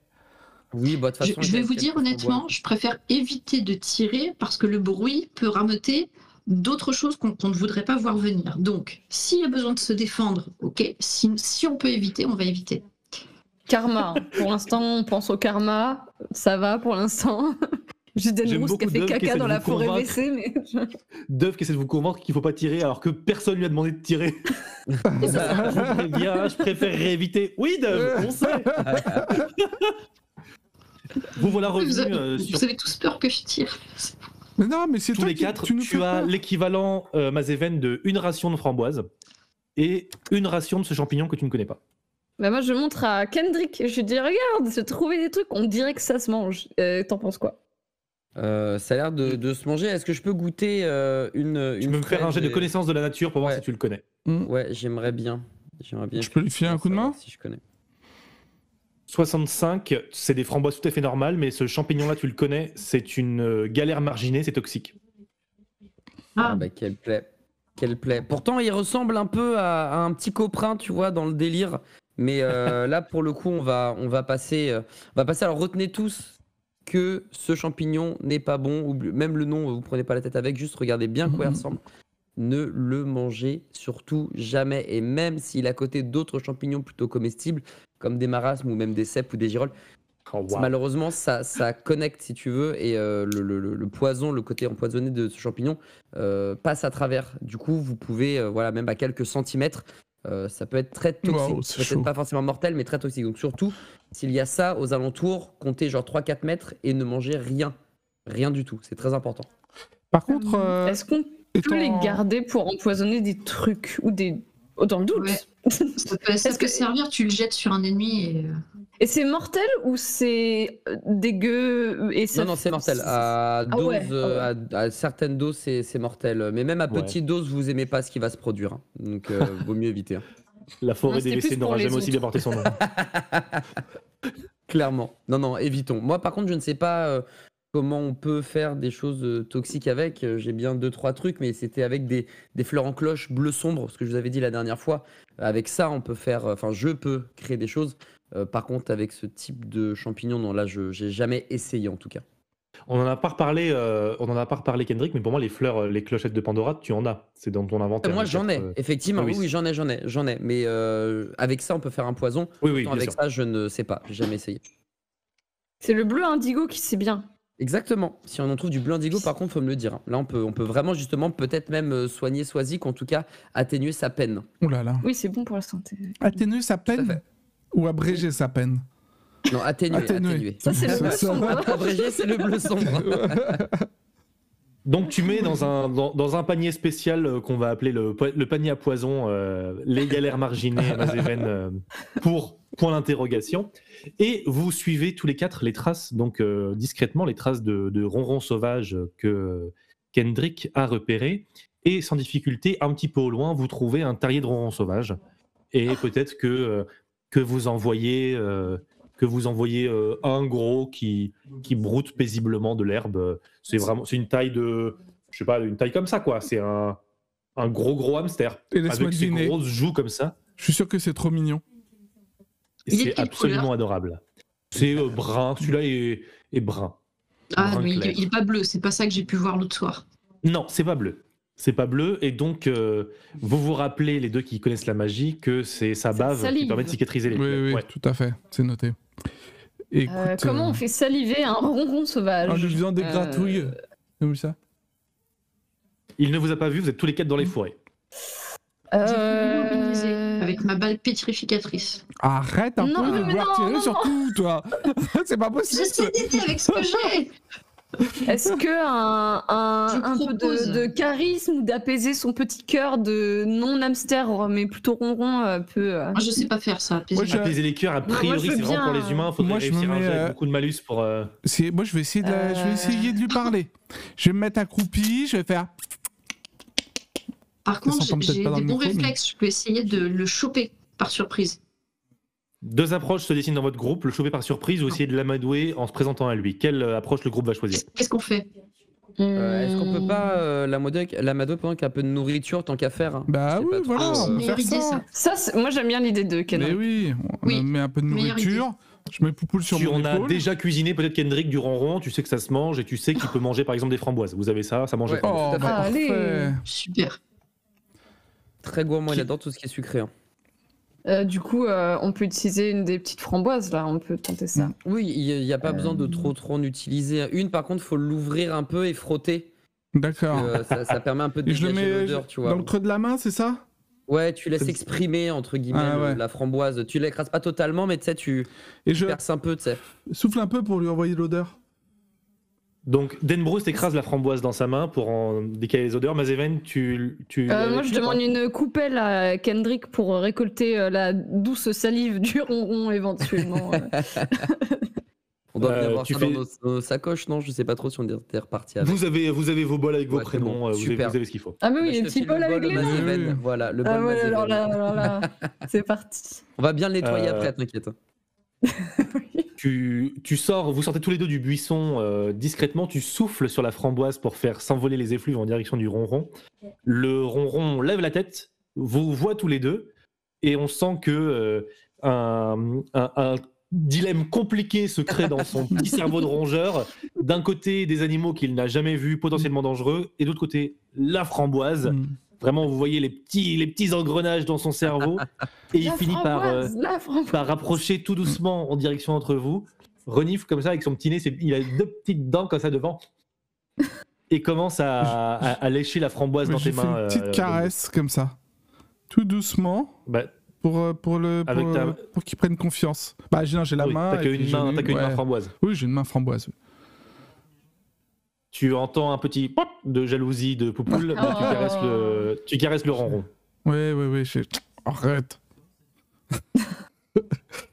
Oui, bah, de toute Je, façon. je vais vous dire honnêtement, je préfère éviter de tirer parce que le bruit peut rameuter d'autres choses qu'on ne voudrait pas voir venir. Donc, s'il y a besoin de se défendre, ok. Si, si on peut éviter, on va éviter. Karma. Pour l'instant, on pense au karma. Ça va pour l'instant. J'ai J'aime Denrousse qui a beaucoup fait caca dans la forêt baissée, mais. Dove qui essaie de vous convaincre qu'il faut pas tirer alors que personne lui a demandé de tirer. je préviens, je préférerais éviter. Oui, Dove, on sait. vous voilà Vous avez, euh, vous avez tous peur que je tire. Mais non, mais c'est tous toi les qui- quatre. tu nous Tu fais as l'équivalent euh, Mazeven de une ration de framboise et une ration de ce champignon que tu ne connais pas. Bah moi, je montre à Kendrick. Je lui dis, regarde, se trouver des trucs, on dirait que ça se mange. Euh, T'en penses quoi? Euh, ça a l'air de, de se manger. Est-ce que je peux goûter euh, une. Tu une peux me faire un jet de connaissance de la nature pour voir Ouais. si tu le connais. Ouais, j'aimerais bien. J'aimerais bien. Je peux lui filer un coup de main? Si je connais. 65, c'est des framboises tout à fait normales, mais ce champignon-là, tu le connais, c'est une euh, galère marginée, c'est toxique. Ah Ah, bah quelle plaie. Quelle plaie. Pourtant, il ressemble un peu à, à un petit coprin, tu vois, dans le délire. Mais euh, là, pour le coup, on va, on va passer. euh, on va passer. Alors, retenez tous que ce champignon n'est pas bon. Oublie- Même le nom, vous prenez pas la tête avec. Juste regardez bien quoi il Mhm. ressemble. Ne le mangez surtout jamais. Et même s'il est à côté d'autres champignons plutôt comestibles, comme des marasmes ou même des cèpes ou des girolles, Oh, wow. Malheureusement, ça, ça connecte, si tu veux, et euh, le, le- le- le poison, le côté empoisonné de ce champignon euh, passe à travers. Du coup, vous pouvez, euh, voilà, même à quelques centimètres, euh, ça peut être très toxique. Peut-être pas forcément mortel, mais très toxique. Donc surtout, s'il y a ça aux alentours, comptez genre 3-4 mètres et ne mangez rien. Rien du tout. C'est très important. Par contre, euh, Est-ce qu'on peut étant- les garder pour empoisonner des trucs ou des. Dans le doute Ouais. ça peut, ça peut que- servir, tu le jettes sur un ennemi et. euh, Et c'est mortel ou c'est euh, dégueu et ça Non, non, c'est mortel. À, Ah ouais, ah à, à certaines doses, c'est c'est mortel. Mais même à Ouais. petite dose, vous aimez pas ce qui va se produire. hein. Donc, euh, vaut mieux éviter. hein. La forêt Non, des pour n'aura les jamais aussi bien porté son nom. Clairement. Non, non, évitons. Moi, par contre, je ne sais pas euh, comment on peut faire des choses euh, toxiques avec. Euh, J'ai bien deux, trois trucs, mais c'était avec des, des fleurs en cloche bleu sombre, ce que je vous avais dit la dernière fois. Avec ça, on peut faire. euh, Enfin, je peux créer des choses. Euh, par contre, avec ce type de champignons, non, là, je j'ai jamais essayé en tout cas. On en a pas reparlé, euh, on en a pas reparlé Kendrick, mais pour moi les fleurs, les clochettes de Pandora, tu en as. C'est dans ton inventaire. Moi, j'en ai, effectivement. ah oui, j'en ai, j'en ai, j'en ai. Mais euh, avec ça, on peut faire un poison. Oui, oui, avec sûr. ça, je ne sais pas. J'ai jamais essayé. C'est le bleu indigo qui sait bien. Exactement. Si on en trouve du bleu indigo, par contre, faut me le dire. hein. Là, on peut, on peut vraiment justement peut-être même euh, soigner Swazik, en tout cas atténuer sa peine. Ouh là là. Oui, c'est bon pour la santé. Atténuer sa à peine ou abréger sa peine? Non, atténuer, Atténuer. atténuer. Ça, c'est le bleu sombre. va. Abrégé, c'est le bleu sombre. Donc tu mets dans un, dans, dans un panier spécial euh, qu'on va appeler le, panier à poison euh, les galères marginées Mazéven, euh, pour point d'interrogation. Et vous suivez tous les quatre les traces, donc euh, discrètement, les traces de, de ronron sauvage que Kendrick a repéré. Et sans difficulté, un petit peu au loin, vous trouvez un terrier de ronron sauvage. Et peut-être que, euh, que vous envoyez, euh, que vous envoyez euh, un gros qui, qui broute paisiblement de l'herbe. C'est vraiment, c'est une taille de, je sais pas, une taille comme ça quoi. C'est un, un gros gros hamster Et avec ses grosses joues comme ça. Je suis sûr que c'est trop mignon. Et C'est absolument adorable. C'est euh, brun. Celui-là est, est brun. Ah, Brun mais il, clair. il est pas bleu, c'est pas ça que j'ai pu voir l'autre soir. Non, c'est pas bleu. C'est pas bleu. Et donc, euh, vous vous rappelez, les deux qui connaissent la magie, que c'est sa bave qui permet de cicatriser les Oui, plaies. oui, Ouais. tout à fait. C'est noté. Écoute, Euh, comment euh, on fait saliver un ronron sauvage En lui faisant des Euh, gratouilles. Comme ça? Il ne vous a pas vu, vous êtes tous les quatre dans les forêts. J'ai voulu euh, avec ma balle pétrificatrice. Arrête un Non, peu de vouloir non, tirer non, sur tout, toi. c'est pas possible. J'essaie d'aider avec ce que j'ai Est-ce que un, un, Je un peu de, de charisme ou d'apaiser son petit cœur de non hamster mais plutôt ronron euh, peut. euh, Moi, je sais pas faire ça. Moi, je- Apaiser les cœurs, a moi, je priori, veux c'est vraiment pour bien, les humains. Il faudrait Moi, je me réussir un mets, jet avec euh, beaucoup de malus pour. euh, C'est- Moi, je vais essayer de, la- je vais essayer de lui parler. Je vais me mettre accroupi, je vais faire. Par contre, j'ai des bons micro, mais- réflexes. Je peux essayer de le choper par surprise. Deux approches se dessinent dans votre groupe, le choper par surprise ou essayer de l'amadouer en se présentant à lui. Quelle euh, approche le groupe va choisir Qu'est-ce qu'on fait Euh, Est-ce qu'on peut pas euh, l'amadouer pendant qu'il y a un peu de nourriture tant qu'à faire hein Bah C'est oui, voilà, Oh, on c'est peut une faire meilleure idée, ça. ça. Moi j'aime bien l'idée de Mais Kendrick. oui, on Oui, met un peu de nourriture. Je mets Poupoule sur Tu mon as épaule. déjà cuisiné peut-être Kendrick du ronron, tu sais que ça se mange et tu sais qu'il peut manger par exemple des framboises. Vous avez ça, ça mange Ouais. Oh, bah, parfait. Super. Très gourmand, il adore tout ce qui est sucré. hein. Euh, du coup, euh, on peut utiliser une des petites framboises là, on peut tenter ça. Oui, il n'y a pas besoin de Euh. trop trop en utiliser. Une, par contre, faut l'ouvrir un peu et frotter. D'accord. Euh, ça, ça permet un peu de Et je le dégager mets l'odeur, tu vois. dans le creux de la main, c'est ça? Ouais, tu laisses exprimer entre guillemets Ah, le- ouais. la framboise. Tu l'écrases pas totalement, mais tu sais, tu Et je perces un peu, tu sais. souffle un peu pour lui envoyer l'odeur. Donc Denbroust écrase la framboise dans sa main pour en décaler les odeurs. Mazeven, tu. tu Euh, moi je demande une coupelle à Kendrick pour récolter euh, la douce salive du ronron éventuellement. euh. On doit Euh, bien avoir ça fais- dans nos, nos sacoches, non? Je sais pas trop si on est reparti avec. Vous avez, vous avez vos bols avec vos Ouais, prénoms, bon, vous, avez, super. vous avez ce qu'il faut. Ah mais oui, Bah, les petits bols avec bol les noms. Voilà, le bol Ah ouais, Mazeven. alors là, alors là, c'est parti. On va bien le nettoyer Euh, après, t'inquiète. Tu, tu sors, vous sortez tous les deux du buisson euh, discrètement, tu souffles sur la framboise pour faire s'envoler les effluves en direction du ronron. Le ronron lève la tête, vous voit tous les deux, et on sent que euh, un, un- un dilemme compliqué se crée dans son petit cerveau de rongeur. D'un côté, des animaux qu'il n'a jamais vus, potentiellement dangereux, et d'autre côté, la framboise. Mm. Vraiment, vous voyez les petits, les petits engrenages dans son cerveau, et il finit par... euh, par rapprocher tout doucement en direction entre vous. Renifle comme ça avec son petit nez, il a deux petites dents comme ça devant. Et commence à, à- à lécher la framboise Mais dans tes mains. une petite euh, caresse comme ça. Tout doucement. Bah, Pour, euh, pour, le, pour, Avec ta- euh, pour qu'il prenne confiance. Bah, j'ai la oui, main. t'as qu'une main, qu'une main ouais. framboise. Oui, j'ai une main framboise. Tu entends un petit pop de jalousie de Poupoule, bah, tu, Oh. caresses le, tu caresses le ronron. Oui, oui, oui. j'ai- Arrête.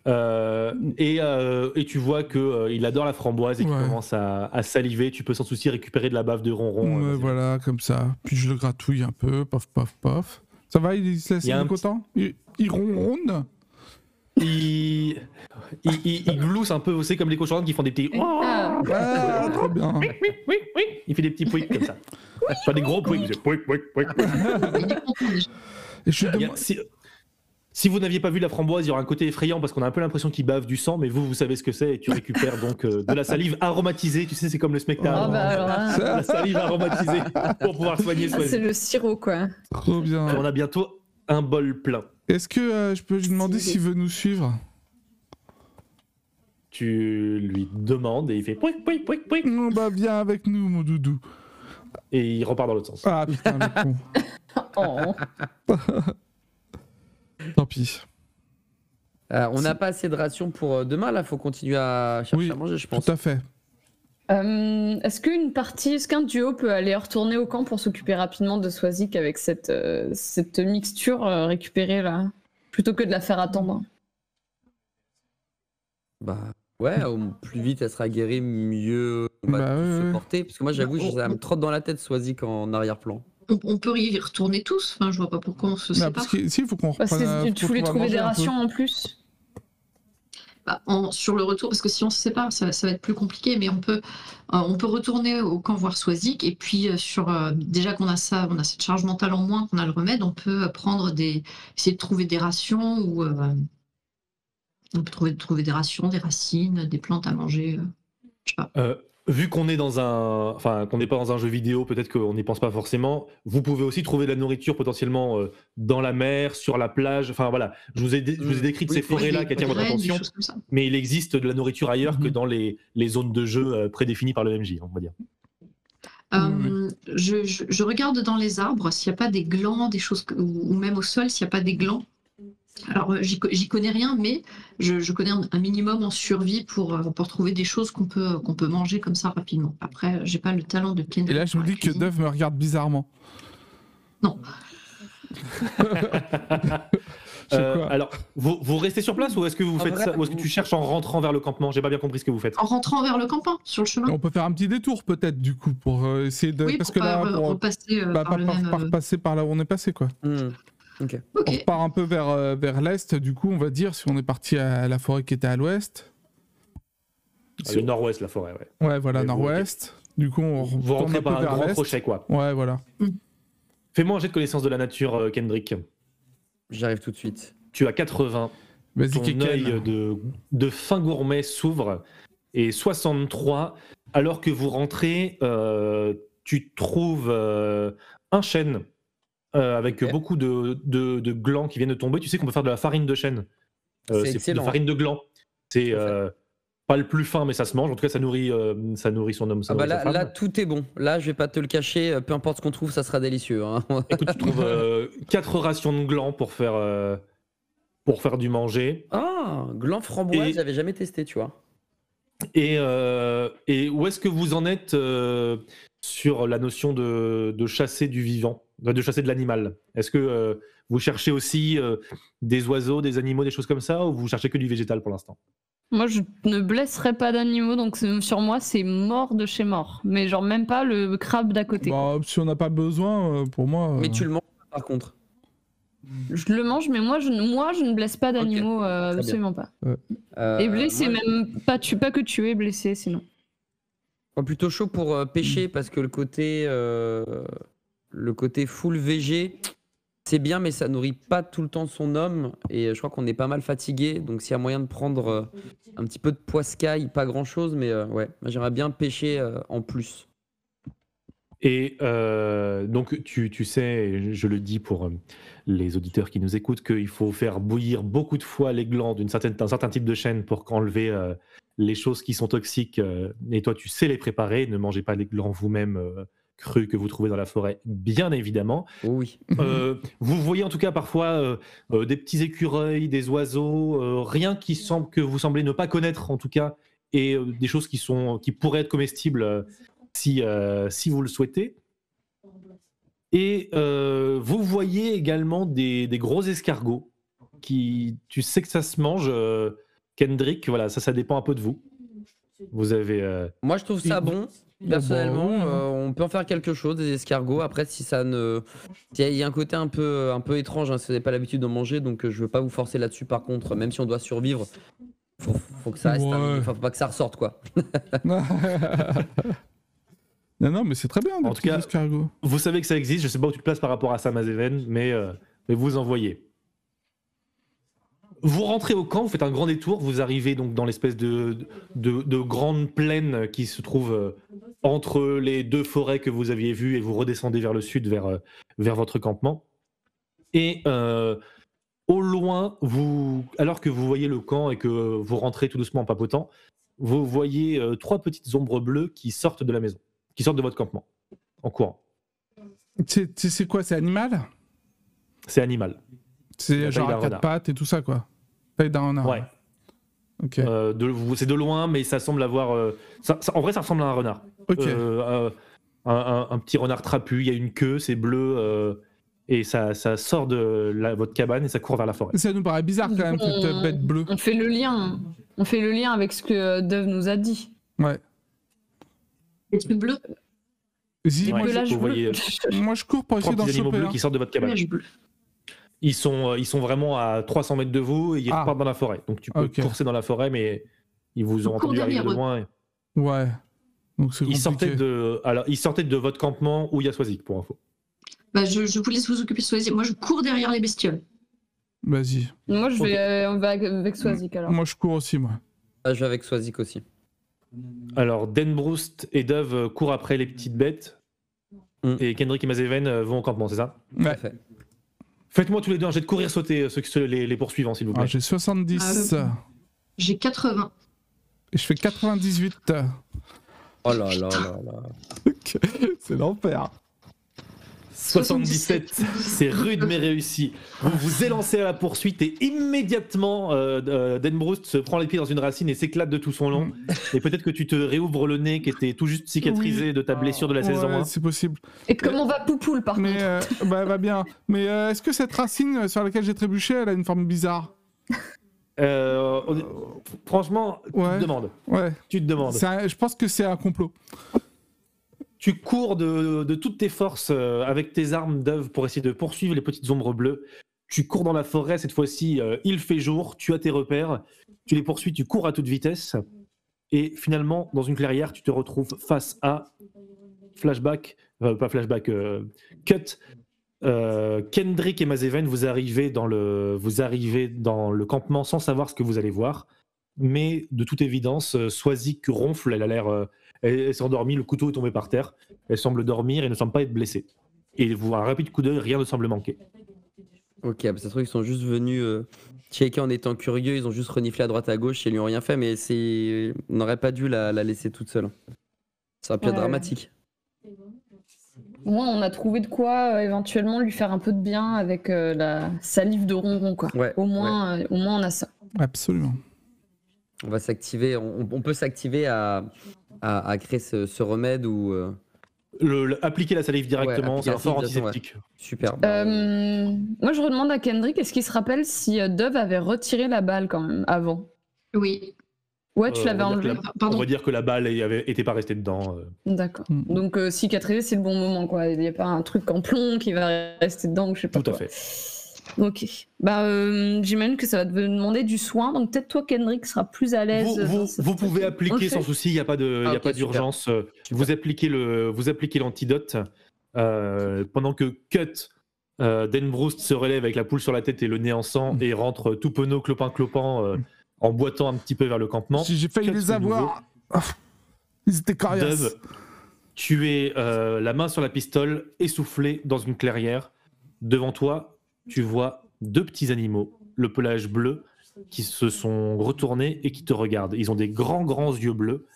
Euh, et, euh, et tu vois que euh, il adore la framboise et qu'il Ouais. commence à, à saliver. Tu peux sans souci récupérer de la bave de ronron. Euh, voilà, comme ça. Puis je le gratouille un peu, paf, paf, paf. Ça va, il se laisse Il content? Il, il ronronne? Il, il, il, il glousse un peu, vous savez, comme les cochons qui font des petits. Ah, Ah, trop bien. Il fait des petits pouics comme ça. Pas des gros pouics. pouic, pouic, pouic, si, si vous n'aviez pas vu la framboise, il y aura un côté effrayant parce qu'on a un peu l'impression qu'il bave du sang, mais vous, vous savez ce que c'est et tu récupères donc euh, de la salive aromatisée. Tu sais, c'est comme le spectacle. Ah bah alors là, La salive aromatisée pour pouvoir soigner ah, c'est Swazik. le sirop quoi. Trop bien. On a bientôt un bol plein. Est-ce que euh, je peux lui demander s'il veut nous suivre? Tu lui demandes et il fait pouic, pouic, pouic, pouic. Non, bah viens avec nous, mon doudou. Et il repart dans l'autre sens. Ah putain, le con. Oh. Tant pis. Euh, on n'a pas assez de rations pour euh, demain, là, faut continuer à chercher Oui, à manger, je pense. Tout à fait. Euh, est-ce qu'une partie, est-ce qu'un duo peut aller retourner au camp pour s'occuper rapidement de Swazik avec cette, euh, cette mixture euh, récupérée là, plutôt que de la faire attendre? Bah ouais, au plus vite elle sera guérie, mieux on va Bah, tous se porter. Parce que moi j'avoue, Bah, ça me trotte dans la tête Swazik en arrière-plan. On, on peut y retourner tous. Enfin, je vois pas pourquoi on se Bah, sépare. parce que si, il faut qu'on Parce reprenne. euh, que tu voulais trouver des rations en plus. Bah, sur le retour, parce que si on se sépare, ça, ça va être plus compliqué, mais on peut, euh, on peut retourner au camp voir Swazik, et puis euh, sur, euh, déjà qu'on a ça, on a cette charge mentale en moins, qu'on a le remède, on peut prendre des, essayer de trouver des rations, ou on peut trouver, trouver des rations, des racines, des plantes à manger. je sais pas. Vu qu'on est dans un, enfin qu'on n'est pas dans un jeu vidéo, peut-être qu'on n'y pense pas forcément. Vous pouvez aussi trouver de la nourriture potentiellement euh, dans la mer, sur la plage. Enfin voilà, je vous ai, dé- je vous ai décrit Oui, ces forêts-là qui attirent votre attention, mais il existe de la nourriture ailleurs que Mhm. dans les, les zones de jeu euh, prédéfinies par le MJ, on va dire. Euh, je, je- je regarde dans les arbres s'il n'y a pas des glands, des choses, ou même au sol s'il n'y a pas des glands. Alors, euh, j'y co- j'y connais rien, mais je, je connais un, minimum en survie pour, euh, pour trouver des choses qu'on peut, qu'on peut manger comme ça rapidement. Après, j'ai pas le talent de Ken. Et là, je la dis que. Dove me regarde bizarrement. Non. Euh, alors, vous, vous restez sur place ou est-ce que vous En faites vrai, ça, ou est-ce que vous- tu cherches en rentrant vers le campement? J'ai pas bien compris ce que vous faites. En rentrant vers le campement, sur le chemin. On peut faire un petit détour peut-être du coup pour essayer de. oui, parce pour que pas là, pour, repasser bah, par par, même. par passer par là où on est passé quoi. Hmm. Ok. On Ok. repart un peu vers, euh, vers l'est, du coup, on va dire, si on est parti à la forêt qui était à l'ouest. Ah, Le nord-ouest, la forêt, ouais. Ouais, voilà, nord-ouest. Du coup, on Vous rentrez un peu par un vers grand crochet, quoi. Ouais, voilà. Fais-moi un jet de connaissance de la nature, euh, Kendrick. J'arrive tout de suite. Tu as 80. Vas-y, ton œil de, de fin gourmet s'ouvre et 63 alors que vous rentrez euh, tu trouves euh, un chêne euh, avec beaucoup de, de, de glands qui viennent de tomber tu sais qu'on peut faire de la farine de chêne Euh, C'est de excellent. farine de glands c'est euh, pas le plus fin mais ça se mange en tout cas ça nourrit euh, ça nourrit son homme ça Ah bah là, tout est bon. Là, je vais pas te le cacher. Peu importe ce qu'on trouve, ça sera délicieux. hein. écoute tu trouves euh, quatre rations de glands pour faire pour faire du manger Ah, gland framboise, Et- j'avais jamais testé, tu vois. Et, euh, et où est-ce que vous en êtes euh, sur la notion de, de chasser du vivant, de de chasser de l'animal Est-ce que euh, vous cherchez aussi euh, des oiseaux, des animaux, des choses comme ça, ou vous cherchez que du végétal pour l'instant? Moi, je ne blesserai pas d'animaux, donc sur moi, c'est mort de chez mort. Mais genre même pas le crabe d'à côté. Bah, si on n'a pas besoin, euh, pour moi. Mais euh, tu le manges par contre. Je le mange, mais moi, je, ne- moi, je ne blesse pas d'animaux, euh, bien. absolument pas. Euh, Et blessé, moi, même pas, tu, pas que tuer, blessé, sinon. Moi, plutôt chaud pour euh, Mm. pêcher parce que le côté, euh, le côté full VG, c'est bien, mais ça nourrit pas tout le temps son homme. Et euh, je crois qu'on est pas mal fatigué. Donc, s'il y a moyen de prendre euh, un petit peu de poiscaille, pas grand chose, mais ouais, j'aimerais bien pêcher en plus. Et euh, donc, tu, tu sais, je le dis pour euh, les auditeurs qui nous écoutent, qu'il faut faire bouillir beaucoup de fois les glands d'un certain type de chêne pour enlever euh, les choses qui sont toxiques. euh, et toi, tu sais les préparer. Ne mangez pas les glands vous-même crus que vous trouvez dans la forêt, bien évidemment. Oui. Euh, vous voyez en tout cas parfois euh, euh, des petits écureuils, des oiseaux, rien qui semble que vous semblez ne pas connaître en tout cas, et des choses qui sont qui pourraient être comestibles si euh, si vous le souhaitez. Et euh, vous voyez également des, des gros escargots qui, tu sais que ça se mange, euh, Kendrick, voilà, ça, ça dépend un peu de vous. Vous avez. euh, Moi, je trouve ça bon. Personnellement, euh, on peut en faire quelque chose des escargots. Après, si ça ne, il y, a- il y a un côté un peu, un peu étrange. hein, si vous n'avez pas l'habitude d'en manger, donc je veux pas vous forcer là-dessus. Par contre, même si on doit survivre, faut, faut que ça reste. un- Ouais. faut pas que ça ressorte, quoi. non, non, mais c'est très bien, En tout cas- escargots. Vous savez que ça existe, je sais pas où tu te places par rapport à Sam Azeven, mais, euh, mais vous en voyez. Vous rentrez au camp, vous faites un grand détour, vous arrivez donc dans l'espèce de, de, de grande plaine qui se trouve euh, entre les deux forêts que vous aviez vues et vous redescendez vers le sud, vers, euh, vers votre campement. Et euh, au loin, vous, alors que vous voyez le camp et que vous rentrez tout doucement en papotant, vous voyez trois petites ombres bleues qui sortent de la maison, qui sortent de votre campement, en courant. C'est quoi C'est animal? C'est animal. C'est genre à quatre pattes et tout ça, quoi. Taille d'un renard. Ouais. Ok. Euh, c'est de loin, mais ça semble avoir. euh, ça- ça- en vrai, ça ressemble à un renard. ok. Euh, euh, un, un- un petit renard trapu, il y a une queue, c'est bleu, euh, et ça, ça sort de la- votre cabane et ça court vers la forêt. Ça nous paraît bizarre quand même, cette On- bête bleue. On fait le lien. On fait le lien avec ce que Dove nous a dit. Ouais. Trucs bleus, Ouais, moi, vous bleu. voyez, je, moi, je cours pour essayer d'en choper. bleus un. qui sortent de votre cabane. bleu. Ils sont, euh, ils sont vraiment à 300 mètres de vous et ils Ah. repartent dans la forêt. Donc tu peux Ok. courser dans la forêt, mais ils vous ont On entendu arriver de loin. Ouais. Donc Ils sortaient, de, alors, ils sortaient de votre campement où il y a Swazik, pour info. Bah, je, je vous laisse vous occuper de Swazik. Moi, je cours derrière les bestioles. Vas-y. Moi, je vais, euh, on va avec- Swazik alors. Moi, je cours aussi, moi. Ah, je vais avec Swazik aussi. Alors, Denbroust et Dove courent après les petites bêtes. Mm. Et Kendrick et Mazeven euh, vont au campement, c'est ça Ouais. fait. Faites-moi tous les deux un jet de courir sauter euh, ceux, ceux- les, les poursuivants, s'il vous plaît. Ah, J'ai 70. Ah, J'ai 80. Et je fais 98. Oh là là là là. c'est l'enfer. 77, c'est rude mais réussi. Vous vous élancez à la poursuite et immédiatement, euh, euh, Denbroust se prend les pieds dans une racine et s'éclate de tout son long. Et peut-être que tu te réouvres le nez qui était tout juste cicatrisé de ta blessure de la saison Ouais, 1. c'est possible. Et comment va Poupoule par Mais contre euh, bah, elle va bien. Mais euh, est-ce que cette racine sur laquelle j'ai trébuché, elle a une forme bizarre? Euh, franchement, tu Ouais. te demandes. Ouais. Tu te demandes. Un- je pense que c'est un complot. Tu cours de, toutes tes forces euh, avec tes armes d'œuvre pour essayer de poursuivre les petites ombres bleues. Tu cours dans la forêt, cette fois-ci, euh, il fait jour, tu as tes repères, tu les poursuis, tu cours à toute vitesse. Et finalement, dans une clairière, tu te retrouves face à flashback, euh, pas flashback, cut. Kendrick et Mazeven, vous arrivez, dans le, vous campement sans savoir ce que vous allez voir. Mais de toute évidence, Swazik ronfle, elle a l'air. Elle, elle s'est endormie, le couteau est tombé par terre. Elle semble dormir et ne semble pas être blessée. Et vous, un rapide coup d'œil, rien ne semble manquer. Ok, bah, ça se trouve qu'ils sont juste venus euh, checker en étant curieux, ils ont juste reniflé à droite à gauche et ils lui ont rien fait, mais c'est. On n'aurait pas dû la, la laisser toute seule. Ça aurait pu être Ouais. dramatique. Au moins, on a trouvé de quoi euh, éventuellement lui faire un peu de bien avec euh, la salive de ronron quoi. Ouais, Au moins, euh, au moins on a ça. Absolument. On va s'activer, on, on peut s'activer à, à, à créer ce, ce remède ou. euh, Le, le- appliquer la salive directement, c'est un fort antiseptique. Super. bah, Euh, moi, je redemande à Kendrick, est-ce qu'il se rappelle si euh, Dove avait retiré la balle quand même avant? Oui. Ouais, tu Euh, l'avais on va dire enlevé. que la- On va dire que la balle n'était pas restée dedans. euh. D'accord. Mm. Donc euh, cicatriser, c'est le bon moment quoi. Il n'y a pas un truc en plomb qui va rester dedans ou je sais pas Tout à fait. Ok. Bah, euh, j'imagine que ça va te demander du soin, donc peut-être toi, Kendrick, sera plus à l'aise. Vous, pouvez appliquer sans souci, il n'y a pas de- il Ah, y a pas d'urgence. euh, Vous appliquez le, vous appliquez l'antidote euh, pendant que Cut, euh, Denbroust se relève avec la poule sur la tête et le nez en sang et rentre tout penaud, clopin clopin, euh, en boitant un petit peu vers le campement. J'ai j'ai failli Cut les avoir. Ah, Ils étaient coriaces. Tu es euh, la main sur la pistole, essoufflé dans une clairière. Devant toi, tu vois deux petits animaux, le pelage bleu, qui se sont retournés et qui te regardent. Ils ont des grands, grands yeux bleus,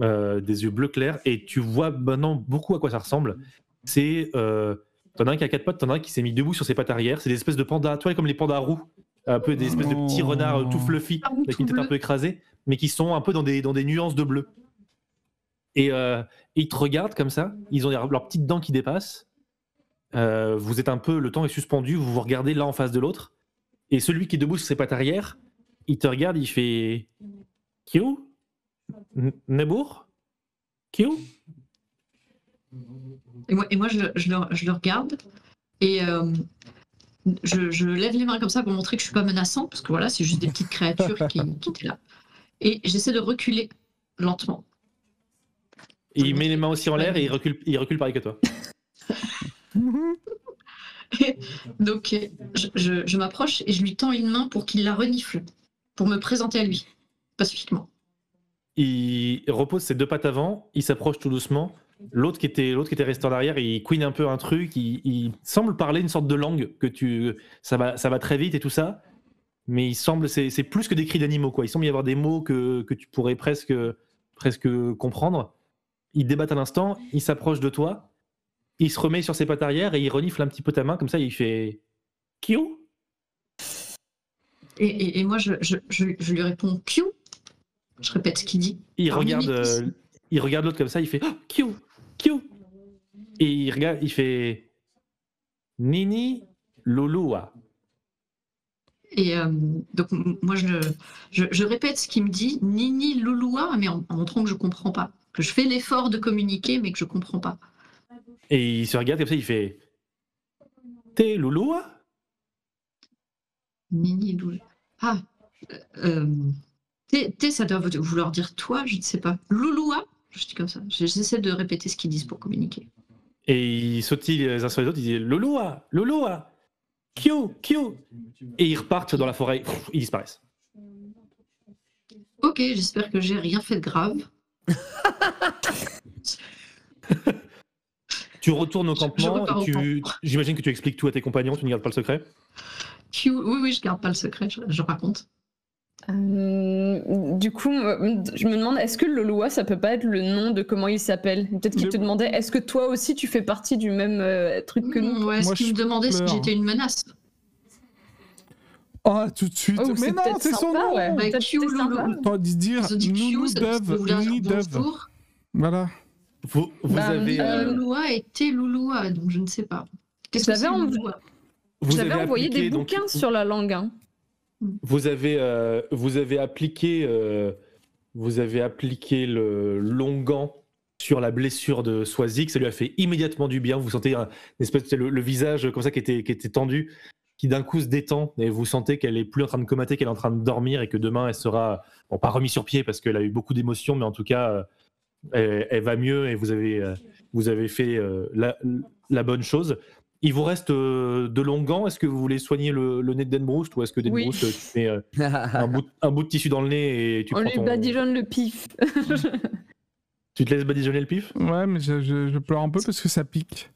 euh, des yeux bleu clair, et tu vois maintenant beaucoup à quoi ça ressemble. C'est. Euh, t'en as un qui a quatre pattes, t'en as un qui s'est mis debout sur ses pattes arrière. C'est des espèces de pandas, tu vois, comme les pandas roux. Un peu des espèces de petits Oh. renards euh, tout fluffy, Ah, avec tout une tête un peu écrasée, mais qui sont un peu dans des, dans des nuances de bleu. Et euh, ils te regardent comme ça, ils ont leurs leurs petites dents qui dépassent. Euh, vous êtes un peu, le temps est suspendu, vous vous regardez l'un en face de l'autre. Et celui qui est debout sur ses pattes arrière il te regarde, il fait N- Nebour? Qui Et moi, et moi je, je le, je le regarde et euh, je, je lève les mains comme ça pour montrer que je suis pas menaçante, parce que voilà, c'est juste des petites créatures qui, qui étaient là. Et j'essaie de reculer lentement. Il met les mains aussi en l'air et il recule, il recule pareil que toi. Donc euh, je, m'approche et je lui tends une main pour qu'il la renifle, pour me présenter à lui, pacifiquement. Il repose ses deux pattes avant, il s'approche tout doucement. L'autre qui était l'autre qui était resté en arrière, il couine un peu un truc, il, semble parler une sorte de langue que tu ça va ça va très vite et tout ça, mais il semble c'est plus que des cris d'animaux quoi. Il semble y avoir des mots que, que tu pourrais presque presque comprendre. Il débatte un instant, il s'approche de toi, il se remet sur ses pattes arrière et il renifle un petit peu ta main comme ça, il fait Kyo Et, et- et moi, je, je- je- je lui réponds Q. Je répète ce qu'il dit. Il Par regarde, mimique aussi. euh, il regarde l'autre comme ça, il fait oh, Q. Et il regarde, il fait Nini Lulua. Et euh, donc, moi, je, répète ce qu'il me dit, Nini Louloua, mais en, en montrant que je comprends pas. Que je fais l'effort de communiquer, mais que je comprends pas. Et il se regarde comme ça, il fait T'es Lulua Nini Louloua. Ah, euh, euh, T, T, ça doit vouloir dire toi, je ne sais pas. Louloua Je dis comme ça. J'essaie de répéter ce qu'ils disent pour communiquer. Et ils sautillent les uns sur les autres, ils disent Lulua, Lulua, Q, Q. Et ils repartent dans la forêt, ils disparaissent. Ok, j'espère que j'ai rien fait de grave. Tu retournes au campement, tu... j'imagine que tu expliques tout à tes compagnons, tu ne gardes pas le secret. Q, oui, oui, je garde pas le secret, je, je raconte. Euh, du coup, je me demande, est-ce que Loloa, ça peut pas être le nom de comment il s'appelle? Peut-être qu'il Je- te demandait, est-ce que toi aussi tu fais partie du même euh, truc que nous? Ouais, Moi, est-ce qu'il je me demandait si j'étais une menace Oh, tout de suite. Oh, mais non, c'est son nom. ouais. Bah, Q. T'aurais dû dire Dove. bonjour. Voilà. Vous, vous Bah, avez, euh, Louloua était Louloua, donc je ne sais pas. Qu'est-ce que c'est Louloua vous J'avais avez envoyé des donc, bouquins sur la langue. hein. Vous avez, euh, vous avez appliqué, euh, vous avez appliqué le longan sur la blessure de Swazik. Ça lui a fait immédiatement du bien. Vous sentez un, une espèce de- le, le visage comme ça qui était, qui était tendu, qui d'un coup se détend et vous sentez qu'elle est plus en train de comater, qu'elle est en train de dormir et que demain elle sera, bon, pas remis sur pied parce qu'elle a eu beaucoup d'émotions, mais en tout cas, euh, elle, elle va mieux et vous avez, euh, vous avez fait euh, la, la bonne chose. Il vous reste euh, de longs gants. Est-ce que vous voulez soigner le, le nez de Denbroust ou est-ce que Oui. Denbroust, tu mets euh, un, bout, un bout de tissu dans le nez et tu On prends lui ton- badigeonne le pif. Tu te laisses badigeonner le pif? Ouais, mais je, je- je pleure un peu parce que ça pique.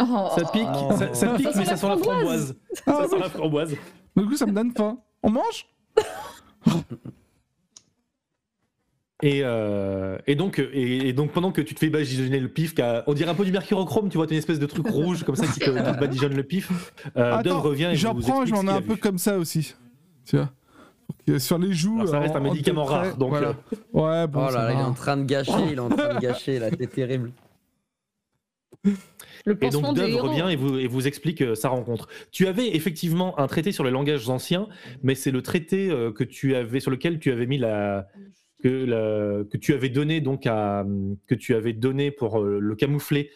Oh. Ça pique, ça, ça pique, Ça sent mais ça la sent la framboise. framboise. Ah, Ça sent la framboise. Du coup, ça me donne faim. On mange? Et, euh, et, donc, et, et donc, pendant que tu te fais badigeonner le pif, on dirait un peu du mercurochrome, tu vois, une espèce de truc rouge comme ça qui te, te badigeonne le pif. Euh, Dove Attends, revient et j'en vous prends, explique j'en ai un a peu vu. comme ça aussi. Tu vois Donc, Sur les joues. Alors, ça reste un en- en médicament rare, donc, voilà. Ouais, bon, Oh là là, il est en train de gâcher, il est en train de gâcher, là, c'est terrible. Le Et donc Dove revient et vous, et vous explique euh, sa rencontre. Tu avais effectivement un traité sur les langages anciens, mais c'est le traité euh, que tu avais sur lequel tu avais mis la que, la- que tu avais donné donc à que tu avais donné pour euh, le camoufler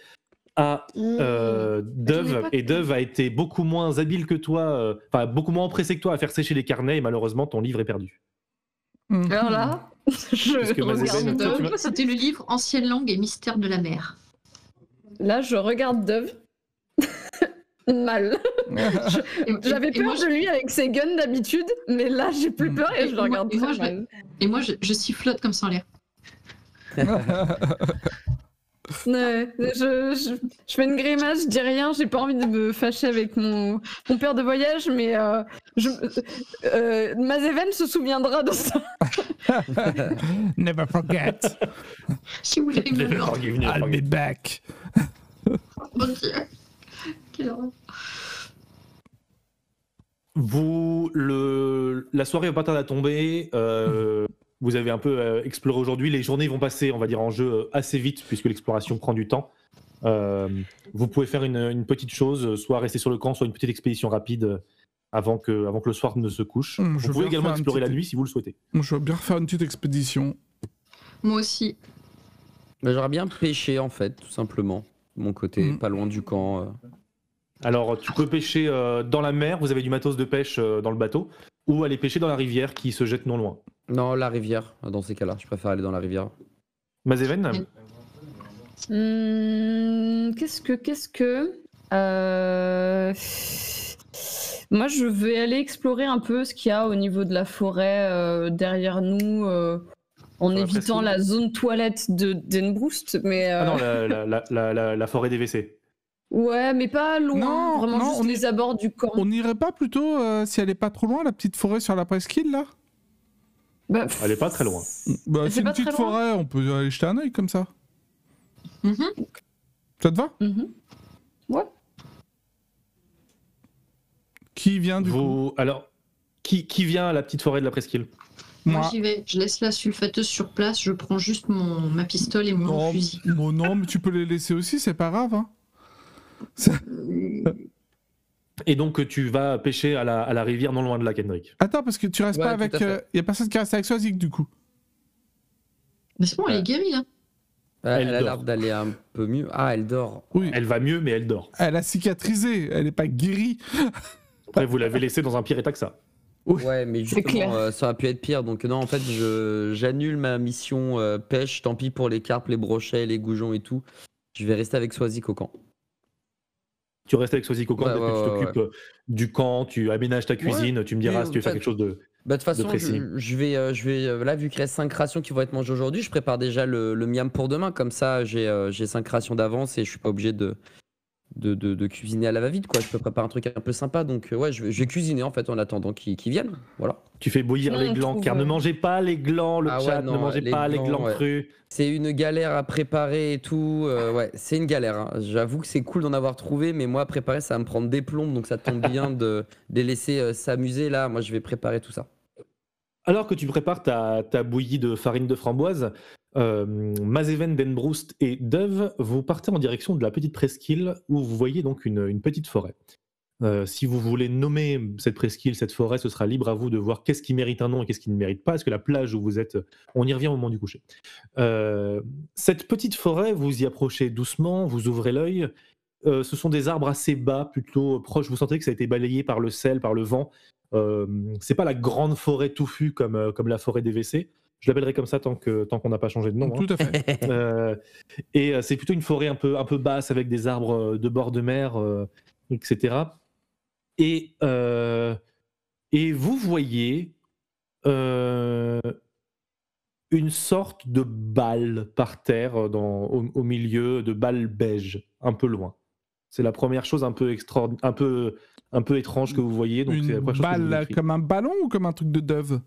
à euh, Mmh. Dove J'avais pas et Dove a été beaucoup moins habile que toi, euh, enfin beaucoup moins empressé que toi à faire sécher les carnets et malheureusement ton livre est perdu. Mhm. Alors là, je regarde Dove. C'était le livre Ancienne langue et mystère de la mer? Là, je regarde Dove. Mal. J'avais et peur moi, de lui avec ses guns d'habitude, mais là, j'ai plus Mm. peur et Et je le regarde et moi, très je- mal. Et moi, je, je sifflote comme ça en l'air. Ouais, je, je, je fais une grimace, je dis rien, j'ai pas envie de me fâcher avec mon, mon père de voyage, mais euh, je, euh, Mazéven se souviendra de ça. Never forget. Si vous voulez. I'll be back. Mon Dieu. Quelle horreur. Vous, le, la soirée va pas tarder à tomber. euh, vous avez un peu euh, exploré aujourd'hui. Les journées vont passer, on va dire, en jeu euh, assez vite puisque l'exploration prend du temps. Euh, vous pouvez faire une, une petite chose, soit rester sur le camp, soit une petite expédition rapide. avant que, avant que le soir ne se couche. Hum, je vous pouvez également explorer la nuit si vous le souhaitez. Moi, je veux bien refaire une petite expédition. Moi aussi. Bah, J'aurais bien pêché en fait, tout simplement. De mon côté, Mhm. pas loin du camp. Alors, tu peux pêcher euh, dans la mer, vous avez du matos de pêche euh, dans le bateau, ou aller pêcher dans la rivière qui se jette non loin. Non, la rivière, dans ces cas-là. Je préfère aller dans la rivière. Mazeven. Hmm, qu'est-ce que, qu'est-ce que. Euh, Moi, je vais aller explorer un peu ce qu'il y a au niveau de la forêt euh, derrière nous, euh, en évitant la zone toilette de d'Enbrust. Mais Ah non, la, la- la- la- la forêt des WC. Ouais, mais pas loin. Non, vraiment non, juste on les abords du camp. On n'irait pas plutôt, euh, si elle est pas trop loin, la petite forêt sur la presqu'île, là? Bah, Elle est pas très loin. bah, C'est une petite loin forêt, on peut aller jeter un œil comme ça. Mhm. Ça te va? Mhm. Ouais. Qui vient du coup? alors, qui, qui vient à la petite forêt de la presqu'île? Moi, Moi. j'y vais. Je laisse la sulfateuse sur place. Je prends juste mon, ma pistole et mon Non, fusil. bon, non, mais tu peux les laisser aussi, c'est pas grave. Hein. Euh, Et donc, tu vas pêcher à la, à la rivière non loin de la Kendrick. Attends, parce que tu restes Ouais, pas avec. Il y a personne qui reste avec Swazik du coup. Mais c'est bon, elle est guérie là. Elle, Elle a dort. l'air d'aller un peu mieux. Ah, elle dort. Oui. Elle va mieux, mais elle dort. Elle a cicatrisé, elle est pas guérie. Après, vous l'avez laissée dans un pire état que ça. Ouais, mais C'est clair. justement, euh, ça aurait pu être pire. Donc, non, en fait, je- j'annule ma mission euh, pêche. Tant pis pour les carpes, les brochets, les goujons et tout. Je vais rester avec Swazik au camp. Tu restes avec au camp, Ouais, tu t'occupes euh, du camp, tu aménages ta cuisine, tu me diras si tu veux faire ouais. quelque chose de. Bah, de toute façon, je, je vais, euh, je vais euh, là, vu qu'il reste 5 rations qui vont être mangées aujourd'hui, je prépare déjà le, le miam pour demain. Comme ça, j'ai j'ai 5 rations d'avance et je suis pas obligé de, de, de- de cuisiner à la va-vite. quoi. Je peux préparer un truc un peu sympa. Donc, euh, ouais, je vais, je vais cuisiner en fait en attendant qu'ils viennent. Voilà. Tu fais bouillir les glands, trouve, car ne euh, mangez pas les glands, le Ah ouais, chat, non, ne mangez les pas les glands, glands ouais. crus. C'est une galère à préparer et tout. euh, ouais, c'est une galère. hein. J'avoue que c'est cool d'en avoir trouvé, mais moi, préparer, ça va me prendre des plombes. Donc, ça tombe bien de, de les laisser euh, s'amuser là. Moi, je vais préparer tout ça. Alors que tu prépares ta, ta bouillie de farine de framboise, euh, Mazeven, Denbroust et Dove, vous partez en direction de la petite presqu'île où vous voyez donc une, petite forêt. Euh, si vous voulez nommer cette presqu'île, cette forêt, ce sera libre à vous de voir qu'est-ce qui mérite un nom et qu'est-ce qui ne mérite pas. Est-ce que la plage où vous êtes, on y revient au moment du coucher. Euh, cette petite forêt, vous y approchez doucement, vous ouvrez l'œil. Euh, ce sont des arbres assez bas, plutôt proches. Vous sentez que ça a été balayé par le sel, par le vent. C'est pas la grande forêt touffue comme, comme la forêt des WC. Je l'appellerai comme ça tant que tant qu'on n'a pas changé de nom. hein. Tout à fait. Euh, et euh, c'est plutôt une forêt un peu, un peu basse avec des arbres euh, de bord de mer, euh, etc. Et, euh, et vous voyez une sorte de balle par terre dans, au, au milieu de balle beige, un peu loin. C'est la première chose un peu, extraordinaire, un peu, un peu étrange que vous voyez. Donc Une balle comme un ballon ou comme un truc de dove?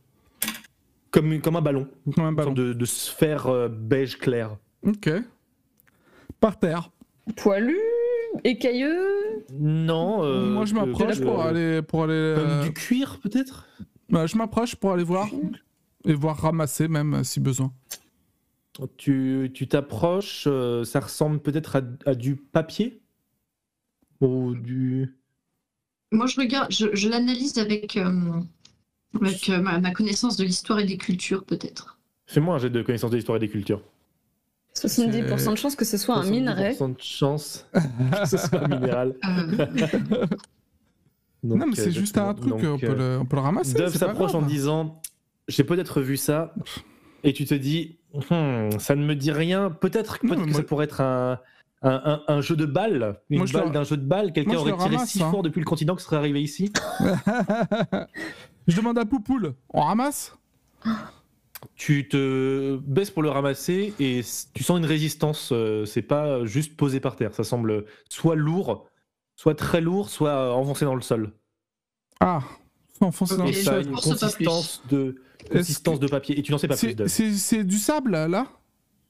Comme, un ballon, Comme un une ballon. sorte de, de sphère euh, beige clair. Ok. Par terre. Poilu, écailleux. Non. euh, Moi, je euh, m'approche euh, pour aller. Pour aller Comme euh, du cuir, peut-être? Bah, je m'approche pour aller voir. Et voir ramasser même euh, si besoin. Tu tu t'approches, euh, ça ressemble peut-être à, à du papier? Ou du. Moi, je regarde, je, je l'analyse avec, euh, avec euh, ma, ma connaissance de l'histoire et des cultures, peut-être. Fais-moi un jet de connaissance de l'histoire et des cultures. 70% de chance que ce soit un minerai. 70% de chance que ce soit un minéral. Euh, Donc, non, mais c'est euh, juste un truc, donc, on, peut le, on peut le ramasser. Dove s'approche en disant J'ai peut-être vu ça. Et tu te dis Hmm, Ça ne me dit rien. Peut-être peut que moi- ça pourrait être un, un, un- un jeu de balle. Une Moi, je le- balle d'un jeu de balle. Quelqu'un aurait tiré ramasse, si hein. fort depuis le continent que serait arrivé ici. je demande à Poupoule, on ramasse? Tu te baisses pour le ramasser et tu sens une résistance. euh, C'est pas juste posé par terre. Ça semble soit lourd, soit très lourd, soit euh, enfoncé dans le sol. Ah, faut enfoncer dans le Et ça a je une consistance de, consistance de papier. Et tu n'en sais pas plus. C'est du sable là?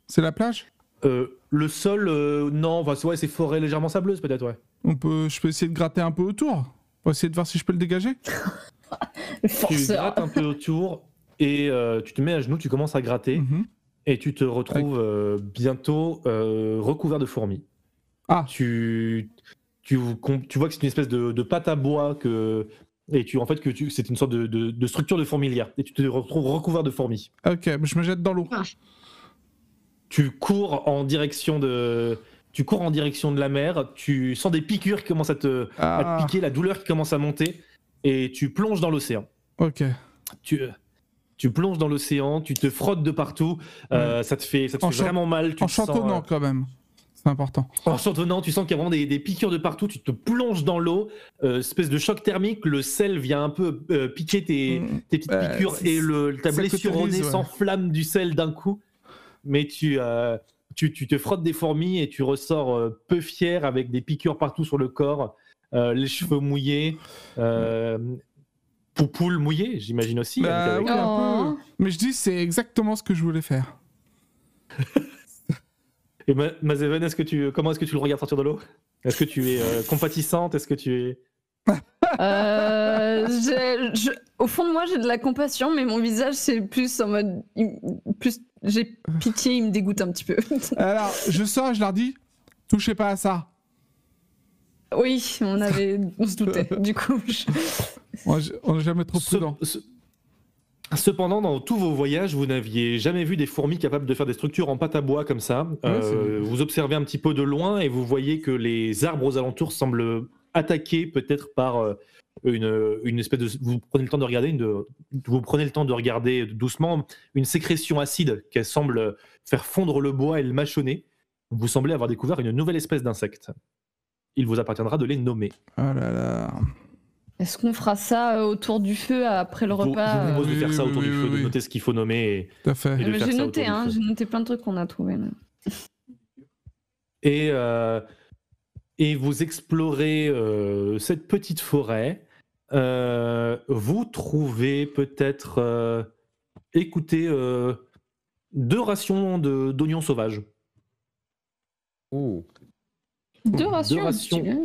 C'est la plage? Euh, le sol, euh, non, enfin, ouais, c'est forêt légèrement sableuse peut-être, ouais. On peut, Je peux essayer de gratter un peu autour pour essayer de voir si je peux le dégager Tu grattes un peu autour et euh, tu te mets à genoux, tu commences à gratter Mhm. et tu te retrouves euh, bientôt euh, recouvert de fourmis. Ah. Tu, tu, vois que c'est une espèce de, de pâte à bois que, Et tu, en fait, que tu, c'est une sorte de, de- de structure de fourmilière. Et tu te retrouves recouvert de fourmis. Ok, je me jette dans l'eau. Tu cours en direction de, tu cours en direction de la mer. Tu sens des piqûres qui commencent à te, à te Ah, piquer, la douleur qui commence à monter, et tu plonges dans l'océan. ok. Tu, tu plonges dans l'océan, tu te frottes de partout. euh, ça te fait, ça te En fait chan- vraiment mal. Tu En sens, chantonnant quand même. C'est important. euh, en chantonnant, tu sens qu'il y a vraiment des, des piqûres de partout. Tu te plonges dans l'eau, euh, espèce de choc thermique. Le sel vient un peu euh, piquer tes, Mm. tes petites Ouais, piqûres et le, ta blessure au nez s'enflamme du sel d'un coup. Mais tu, euh, tu, tu te frottes des fourmis et tu ressors euh, peu fier avec des piqûres partout sur le corps, euh, les cheveux mouillés, euh, poupoule mouillée, j'imagine aussi. Bah avec- oui, un Oh. peu. Mais je dis, c'est exactement ce que je voulais faire. Et Ma- Mazeven, est-ce que tu, comment est-ce que tu le regardes sortir de l'eau? Est-ce que tu es euh, compatissante? Est-ce que tu es Euh, je- au fond de moi, j'ai de la compassion, mais mon visage, c'est plus en mode. Plus, j'ai pitié, il me dégoûte un petit peu. Alors, je sors et je leur dis, touchez pas à ça. Oui, on avait, on se doutait. Du coup, je- On on n'est jamais trop prudent. ce- Cependant, dans tous vos voyages, vous n'aviez jamais vu des fourmis capables de faire des structures en pâte à bois comme ça. Euh, vous observez un petit peu de loin et vous voyez que les arbres aux alentours semblent attaqués peut-être par euh, une, une espèce de. Vous prenez le temps de regarder, une de- vous prenez le temps de regarder doucement une sécrétion acide qui semble faire fondre le bois et le mâchonner. Vous semblez avoir découvert une nouvelle espèce d'insecte. Il vous appartiendra de les nommer. Oh là là. est-ce qu'on fera ça euh, autour du feu après le vous- repas je vous propose de faire ça autour oui, du oui, feu, de noter ce qu'il faut nommer. Et... Tout à fait. Et de Euh, faire J'ai noté, hein, j'ai noté plein de trucs qu'on a trouvés. là. Et, euh, et vous explorez euh, cette petite forêt. Euh, vous trouvez peut-être, euh, écoutez, euh, deux rations de- d'oignons sauvages. Ouh. Deux rations. Deux rations stylé.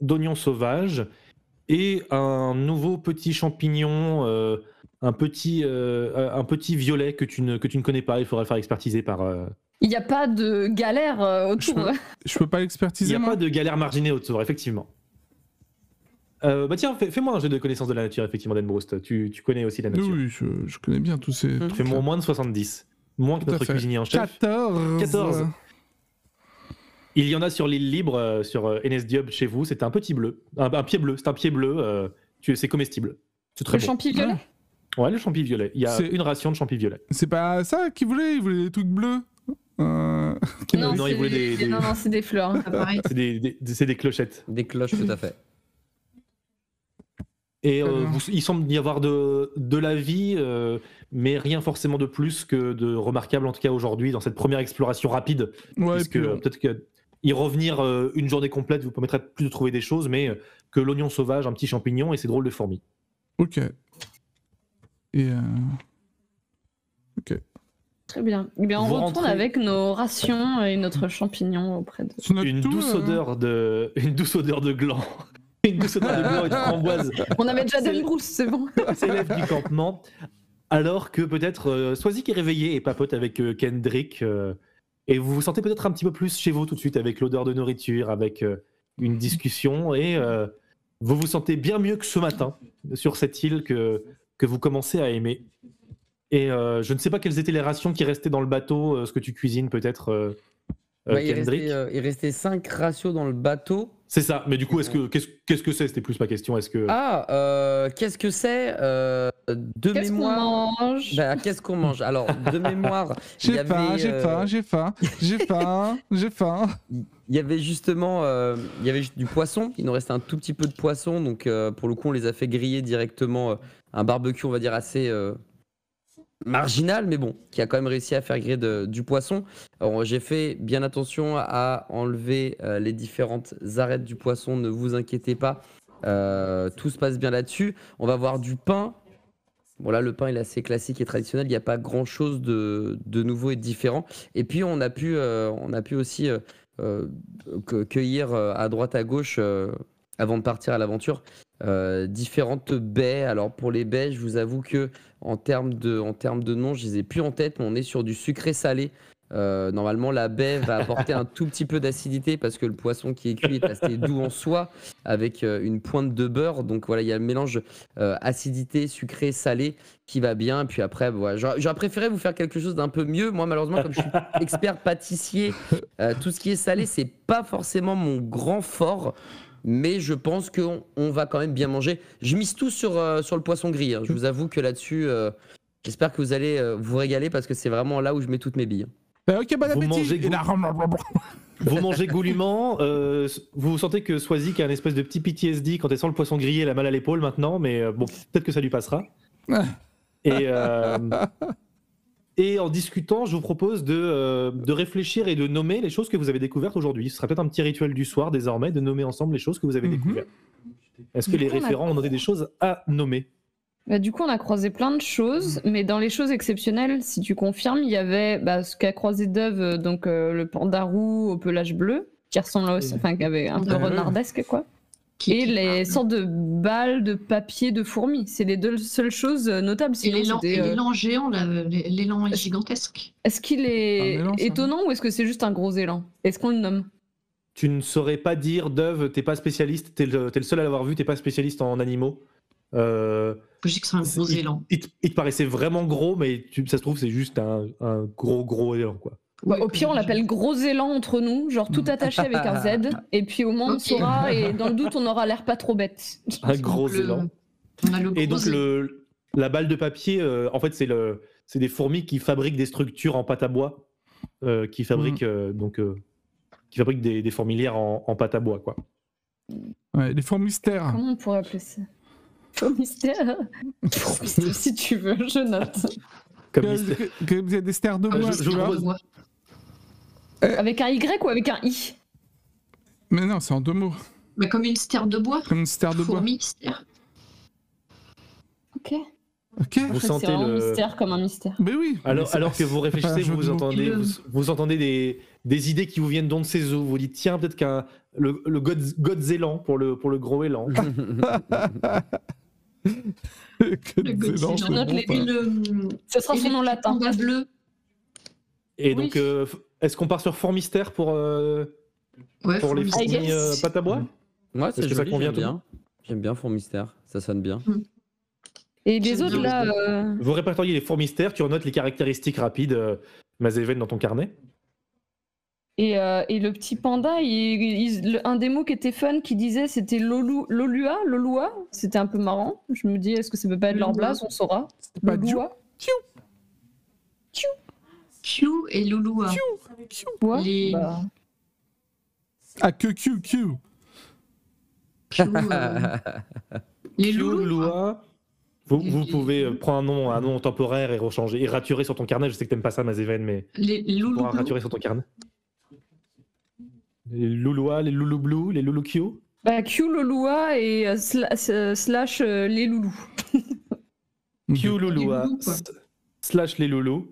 d'oignons sauvages et un nouveau petit champignon, euh, un, petit, euh, un petit violet que tu, ne, que tu ne connais pas. Il faudra le faire expertiser par. euh, Il n'y a pas de galère euh, Je autour. peux- Je peux pas Il l'expertiser, n'y a moi? pas de galère marginée autour, effectivement. Euh, bah tiens, fais- fais-moi un jeu de connaissance de la nature, effectivement, Dan Broust. Tu, tu connais aussi la nature. oui, je, je connais bien tous ces. Mhm. Fais-moi moins de 70. Moins que notre fait. cuisinier en chef. 14. 14. Il y en a sur l'île libre, euh, sur euh, Enes Diop chez vous. C'est un petit bleu. Un, un pied bleu. C'est un pied bleu. euh, c'est comestible. C'est très Le bon. champi violet Ouais, le champi violet. Il y a C'est- une ration de champi violet. C'est pas ça qu'il voulait, il voulait des trucs bleus. Euh, Non, c'est il voulait des- des- non, non, c'est des fleurs. C'est des, des- c'est des clochettes. Des cloches, tout à fait. Et euh, vous- il semble y avoir de, de la vie, euh, mais rien forcément de plus que de remarquable, en tout cas aujourd'hui, dans cette première exploration rapide. Ouais, puisque puis, euh, peut-être que y revenir euh, une journée complète vous permettrait plus de trouver des choses, mais euh, que l'oignon sauvage, un petit champignon et ces drôles de fourmis. Ok. Et. euh, Très bien. Eh bien, on Vous retourne rentrez- avec nos rations et notre champignon auprès de. Une tout, douce euh, odeur de, une douce odeur de gland, une douce odeur de gland et de framboise On avait déjà C'est- Dan Bruce, c'est bon. s'élève du campement, alors que peut-être euh, Swazik est réveillé et papote avec euh, Kendrick, euh, et vous vous sentez peut-être un petit peu plus chez vous tout de suite avec l'odeur de nourriture, avec euh, une discussion, et euh, vous vous sentez bien mieux que ce matin sur cette île que, que vous commencez à aimer. Et euh, je ne sais pas quelles étaient les rations qui restaient dans le bateau, ce que tu cuisines peut-être, euh, euh, Bah, il, restait, euh, il restait 5 ratios dans le bateau. C'est ça, mais du coup, est-ce que qu'est-ce qu'est-ce que c'est? C'était plus ma question. Est-ce que Ah, euh, qu'est-ce que c'est Euh, De Qu'est-ce qu'on mémoire? mange? Bah, qu'est-ce qu'on mange? Alors, de mémoire, J'ai faim, avait, j'ai euh, faim, j'ai faim, j'ai faim, j'ai faim. Il y avait justement euh, il y avait du poisson. Il nous restait un tout petit peu de poisson. Donc, euh, pour le coup, on les a fait griller directement. euh, un barbecue, on va dire, assez euh, marginal, mais bon, qui a quand même réussi à faire griller du poisson. J'ai fait bien attention à enlever euh, les différentes arêtes du poisson. Ne vous inquiétez pas. Euh, tout se passe bien là-dessus. On va avoir du pain. Bon là, le pain il est assez classique et traditionnel. Il n'y a pas grand-chose de, de nouveau et de différent. Et puis on a pu, euh, on a pu aussi cueillir à droite à gauche avant de partir à l'aventure différentes baies. Alors pour les baies, je vous avoue que en termes de, en termes de nom, je les ai plus en tête, mais on est sur du sucré salé. Euh, normalement, la baie va apporter un tout petit peu d'acidité parce que le poisson qui est cuit est assez doux en soi, avec euh, une pointe de beurre. Donc voilà, il y a le mélange euh, acidité, sucré, salé qui va bien. Puis après, voilà, j'aurais préféré vous faire quelque chose d'un peu mieux. Moi, malheureusement, comme je suis expert pâtissier, tout ce qui est salé, c'est pas forcément mon grand fort. Mais je pense qu'on on va quand même bien manger. Je mise tout sur, euh, sur le poisson gris. hein. Je vous avoue que là-dessus, euh, j'espère que vous allez euh, vous régaler parce que c'est vraiment là où je mets toutes mes billes. Euh, ok, bon Vous appétit. mangez Et là, Vous mangez goulûment, euh, vous sentez que Swazik a un espèce de petit PTSD quand elle sent le poisson grillé, elle a mal à l'épaule maintenant, mais euh, bon, peut-être que ça lui passera. Et, euh, et en discutant, je vous propose de, euh, de réfléchir et de nommer les choses que vous avez découvertes aujourd'hui. Ce sera peut-être un petit rituel du soir désormais de nommer ensemble les choses que vous avez Mhm. découvertes. Est-ce que Du les coup, on a- référents ont noté des choses à nommer? Bah, du coup, on a croisé plein de choses, mais dans les choses exceptionnelles, si tu confirmes, il y avait bah, ce qu'a croisé Dove, euh, donc euh, le panda roux au pelage bleu, qui ressemble aussi, enfin, qui avait un peu renardesque, quoi. Qui- Et qui les parle. sortes de balles de papier de fourmis. C'est les deux seules choses euh, notables. Et Sinon, l'élan et euh, l'élan géant, l'élan est gigantesque. Est-ce qu'il est ça. étonnant ou est-ce que c'est juste un gros élan? Est-ce qu'on le nomme? Tu ne saurais pas dire, Dove, t'es pas spécialiste, t'es le, le seul à l'avoir vu, t'es pas spécialiste en animaux. Euh, Je dis que c'est un gros il, élan. il te- il te paraissait vraiment gros, mais tu- ça se trouve, c'est juste un, un gros, gros élan, quoi. Bah, Au pire, on l'appelle gros élan entre nous, genre tout attaché avec un Z, et puis au moins on Ok. saura, et dans le doute, on aura l'air pas trop bête. Un gros le- élan. On a le Et gros donc, le, la balle de papier, euh, en fait, c'est le, c'est des fourmis qui fabriquent des structures en pâte à bois, euh, qui fabriquent euh, donc, euh, qui fabriquent des, des fourmilières en, en pâte à bois, quoi. Ouais, les fourmistères. Comment on pourrait appeler ça? Faux mystère, si tu veux, je note. Comme Que- mystère. que- que vous avez des stères de Ah, bois, je- je vous vois. propose- Moi. Avec un Y ou avec un I Mais non, c'est en deux mots. Mais comme une stère de bois. Comme une stère de bois. Fourmi, stère. Ok. Ok. Vous sentez le- mystère comme un mystère. Mais oui. Alors, alors que vous réfléchissez, vous, entendez, vous, vous entendez des, des idées qui vous viennent d'on de ses eaux. Vous dites, tiens, peut-être qu'un le, le God, Godzélan pour le, pour le gros élan. Le bon, le, Ce sera son nom latin. bleus. Et Oui. donc, euh, est-ce qu'on part sur Fort Mystère pour, euh, Ouais, pour les fourmis euh, pâte à bois? Moi, c'est Est-ce que ça convient bien. J'aime bien Four Mystère, ça sonne bien. Et les autres là, euh, Vous répertoriez les fourmistères, tu notes les caractéristiques rapides, euh, Mazéven, dans ton carnet? et, euh, et le petit panda, il- il- le- un des mots qui était fun qui disait c'était Lolu, Lolua, Lolua. C'était un peu marrant. Je me dis, est-ce que ça peut pas être leur Lolua. blase On saura. C'était pas Q et Louloua. Ouais, Les- bah, Ah, que Q, Q. Q, euh, les loulous. Loulou, vous, vous Et- pouvez euh, prendre un nom, un nom temporaire et rechanger, et raturer sur ton carnet. Je sais que t'aimes pas ça, Mazéven, mais Les pourras raturer sur ton carnet. Les Louloua, les Loulou Blue, les Loulou Q. bah, Q, Lolua et euh, sla- euh, slash euh, les loulous. Q Louloua quoi. slash les loulous.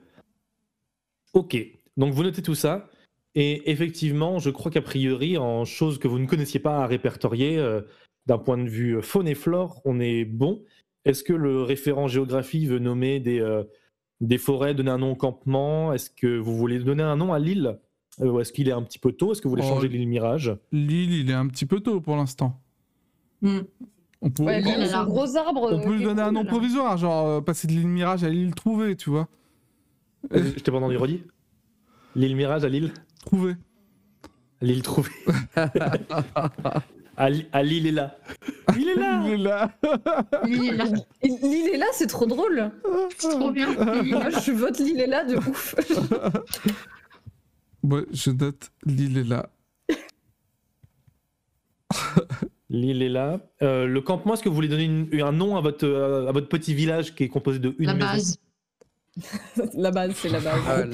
Ok, donc vous notez tout ça. Et effectivement, je crois qu'a priori, en choses que vous ne connaissiez pas à répertorier, euh, d'un point de vue faune et flore, on est bon. Est-ce que le référent géographie veut nommer des, euh, des forêts, donner un nom au campement? Est-ce que vous voulez donner un nom à l'île? Euh, Ou est-ce qu'il est un petit peu tôt? Est-ce que vous voulez Oh. changer l'île Mirage? L'île, il est un petit peu tôt pour l'instant. Hmm. On peut, Ouais, gros arbre. on peut lui donner un nom là. provisoire, genre euh, passer de l'île Mirage à l'île Trouvée, tu vois. Je t'ai pas entendu redit L'île Mirage à l'île Trouvée. L'île trouvée. à Lille à Lille est là. Il est là Il est là. Il est là. Et L'île est là, c'est trop drôle. C'est trop bien. Moi, je vote l'île est là de ouf. Ouais, je note, l'île est là. L'île est là. Euh, le campement, est-ce que vous voulez donner une- un nom à votre, euh, à votre petit village qui est composé de une La maison base. la base, c'est la base. Ah.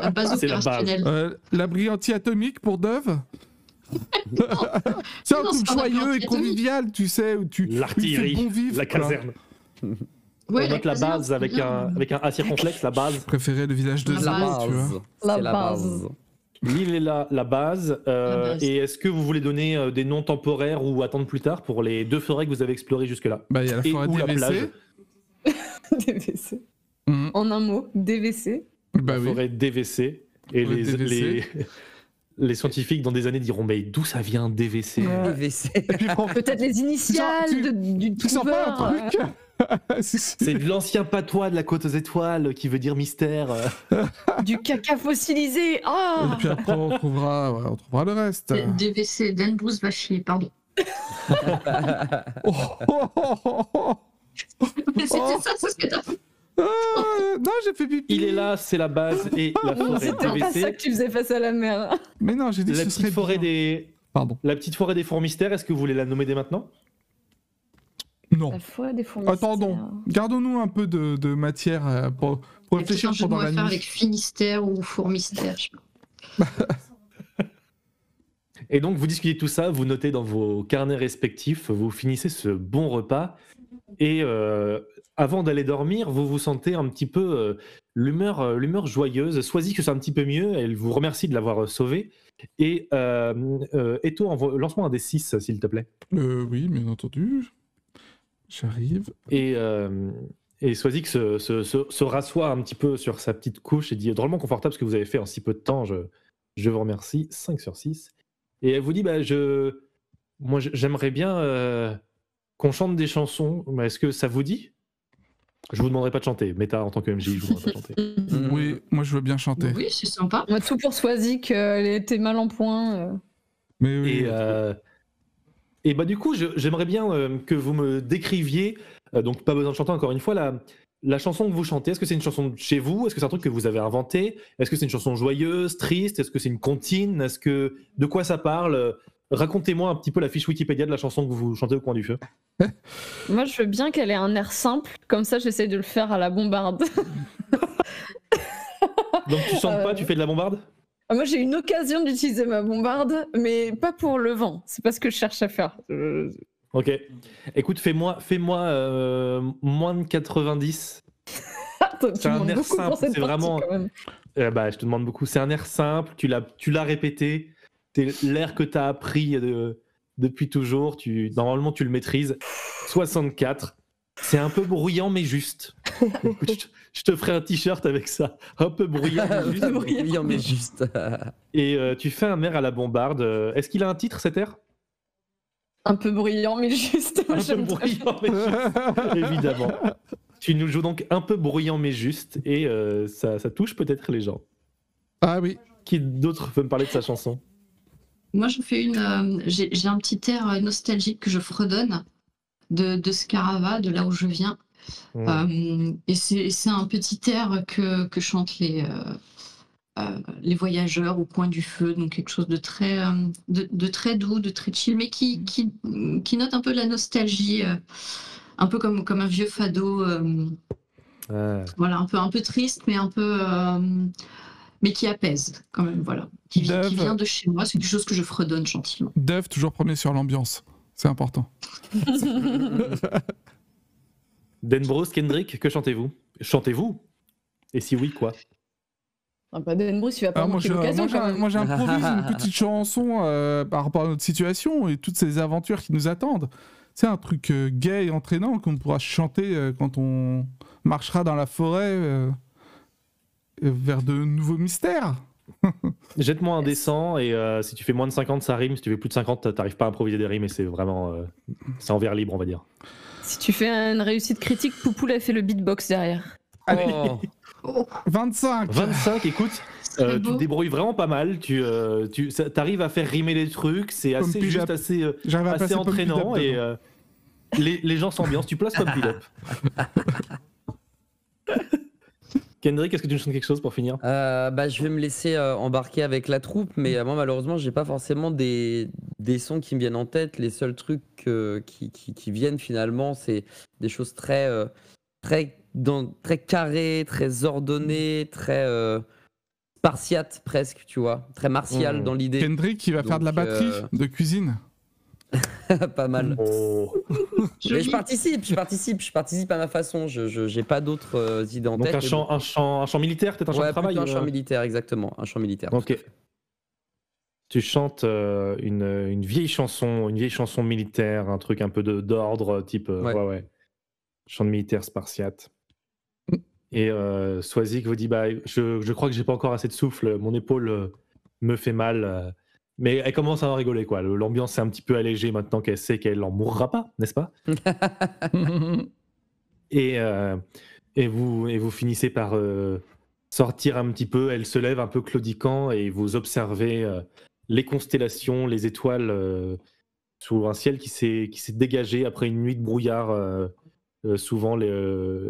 La base la base. Euh, L'abri anti-atomique pour Dove C'est un Non, truc joyeux et convivial, tu sais, où tu L'artillerie, bon vivre. la caserne. Ouais, On note la base avec un, avec un A circonflexe, la base. Je préférais le village de La la base, tu vois. La la base. L'île est là, la base. Euh, La base. Et est-ce que vous voulez donner euh, des noms temporaires ou attendre plus tard pour les deux forêts que vous avez explorées jusque-là? Bah, il y a la Et forêt ou la DVC. plage DVC. Mhm. En un mot, DVC. Bah la oui. forêt DVC. Et les, DVC. les, les scientifiques dans des années diront mais d'où ça vient DVC Ouais. DVC. Peut-être les initiales tu- de- du tu sens pas trouveur. C'est de l'ancien patois de la côte aux étoiles qui veut dire mystère. du caca fossilisé. Ah Et puis après, on trouvera, ouais, on trouvera le reste. DVC, Dan Bruce Vachier, pardon. Oh, oh, oh, oh, oh. Mais c'était Oh. ça, c'est ce que t'as Ah, non, j'ai fait pipi. Il est là, c'est la base et la forêt C'était pas ça que tu faisais face à la mer. Mais non, j'ai dit que La ce serait petite forêt bien. des Pardon. la petite forêt des fours mystères. Est-ce que vous voulez la nommer dès maintenant? Non. La foi des fourmis. Attendons. Gardons-nous un peu de, de matière euh, pour, pour réfléchir pendant la faire nuit. avec Finistère ou Fourmistère. je sais pas. Et donc vous discutez tout ça, vous notez dans vos carnets respectifs, vous finissez ce bon repas et euh, avant d'aller dormir, vous vous sentez un petit peu euh, l'humeur euh, l'humeur joyeuse. Sois-y que c'est un petit peu mieux. Elle vous remercie de l'avoir euh, sauvé. Et euh, euh, Eto, lance-moi un des 6 s'il te plaît. Oui, bien entendu. J'arrive. Et, et Soisy se, se, se, se rassoit un petit peu sur sa petite couche et dit drôlement confortable ce que vous avez fait en si peu de temps. Je, je vous remercie. 5 sur 6. Et elle vous dit bah, je, moi j'aimerais bien qu'on chante des chansons. Mais Est-ce que ça vous dit? Je vous demanderai pas de chanter. Méta en tant que MJ, je vous demanderai pas de chanter. Oui, moi je veux bien chanter. Oui, c'est sympa. Moi, tout pour Swazik, qu'elle était mal en point. euh. Mais oui. Et, euh, et bah du coup, j'aimerais bien euh, que vous me décriviez, euh, donc pas besoin de chanter encore une fois, la, la chanson que vous chantez. Est-ce que c'est une chanson de chez vous? Est-ce que c'est un truc que vous avez inventé? Est-ce que c'est une chanson joyeuse, triste? Est-ce que c'est une comptine? Est-ce que de quoi ça parle Racontez-moi un petit peu la fiche Wikipédia de la chanson que vous chantez au coin du feu. Moi, je veux bien qu'elle ait un air simple. Comme ça, j'essaye de le faire à la bombarde. Donc tu chantes pas, Euh. tu fais de la bombarde? Ah, Moi, j'ai une occasion d'utiliser ma bombarde, mais pas pour le vent. C'est pas ce que je cherche à faire. Euh, Ok. Écoute, fais-moi fais-moi euh, moins de 90. Attends, tu C'est un air simple, c'est vraiment-. Eh bah, je te demande beaucoup. C'est un air simple, tu l'as, tu l'as répété. L'air que tu as appris de- depuis toujours. Tu, normalement, tu le maîtrises. 64. C'est un peu bruyant, mais juste. Écoute, je, je te ferai un t-shirt avec ça. Un peu bruyant, mais juste. Brillant, mais juste. Et euh, tu fais un air à la bombarde. Est-ce qu'il a un titre, cet air? Un peu brillant, mais juste. Un peu bruyant, mais juste. Évidemment. Tu nous joues donc un peu bruyant, mais juste. Et euh, ça, ça touche peut-être les gens. Ah oui. Qui d'autre veut me parler de sa chanson? Moi, je fais une. euh, J'ai un petit air euh, nostalgique que je fredonne de, de Scarava, de là où je viens. Euh, et c'est un petit air que, que chantent les, euh, les voyageurs au coin du feu, donc quelque chose de très, de, de très doux, de très chill, mais qui, qui, qui note un peu la nostalgie, un peu comme, comme un vieux fado, voilà, un peu, un peu triste, mais un peu, mais qui apaise quand même, voilà, qui, vient de chez moi, c'est quelque chose que je fredonne gentiment. Dev, toujours premier sur l'ambiance. C'est important. Dan Bros, Kendrick, que chantez-vous? Chantez-vous? Et si oui, quoi? Ah, bah, Dan Bruce, il va pas Ah, moi, manquer je- l'occasion moi, j'improvise une petite chanson euh, par rapport à notre situation et toutes ces aventures qui nous attendent. C'est un truc euh, gai et entraînant qu'on pourra chanter euh, quand on marchera dans la forêt euh, vers de nouveaux mystères. Jette-moi un dessin et euh, si tu fais moins de 50, ça rime. Si tu fais plus de 50, t'arrives pas à improviser des rimes et c'est vraiment. euh, c'est en vers libre, on va dire. Si tu fais une réussite critique, Poupoule a fait le beatbox derrière. Allez, Oh. Oh, 25 25, écoute, euh, tu te débrouilles vraiment pas mal. Tu euh, tu ça- t'arrives à faire rimer les trucs. C'est Comme assez juste, assez, euh, assez entraînant et euh, les, les gens s'ambiancent. Tu places It Up. Kendrick, est-ce que tu nous chantes quelque chose pour finir? Euh, bah, je vais me laisser euh, embarquer avec la troupe, mais euh, moi malheureusement j'ai pas forcément des, des sons qui me viennent en tête. Les seuls trucs euh, qui, qui, qui viennent finalement, c'est des choses très euh, très dans, très carrées, très ordonnées, très euh, spartiates presque, tu vois, très martial Mhm. dans l'idée, Kendrick qui va faire de la batterie euh, de cuisine? pas mal. Oh. Mais je participe, je participe, je participe à ma façon. Je je- j'ai pas d'autres euh, idées en Donc tête. un bon. un, chant, un chant militaire, peut-être un chant Ouais, de travail un euh, militaire, exactement, un chant militaire. Ok. Tu chantes euh, une, une vieille chanson, une vieille chanson militaire, un truc un peu de- d'ordre, type euh, Ouais. ouais. ouais, chant de militaire spartiate. Et euh, Swazik vous dit bah, je, je crois que j'ai pas encore assez de souffle, mon épaule me fait mal. Mais elle commence à en rigoler, quoi. L'ambiance est un petit peu allégée maintenant qu'elle sait qu'elle en mourra pas, n'est-ce pas? Et, euh, et, vous, et vous finissez par euh, sortir un petit peu. Elle se lève un peu claudiquant et vous observez euh, les constellations, les étoiles sous un ciel qui s'est s'est dégagé après une nuit de brouillard. souvent, les,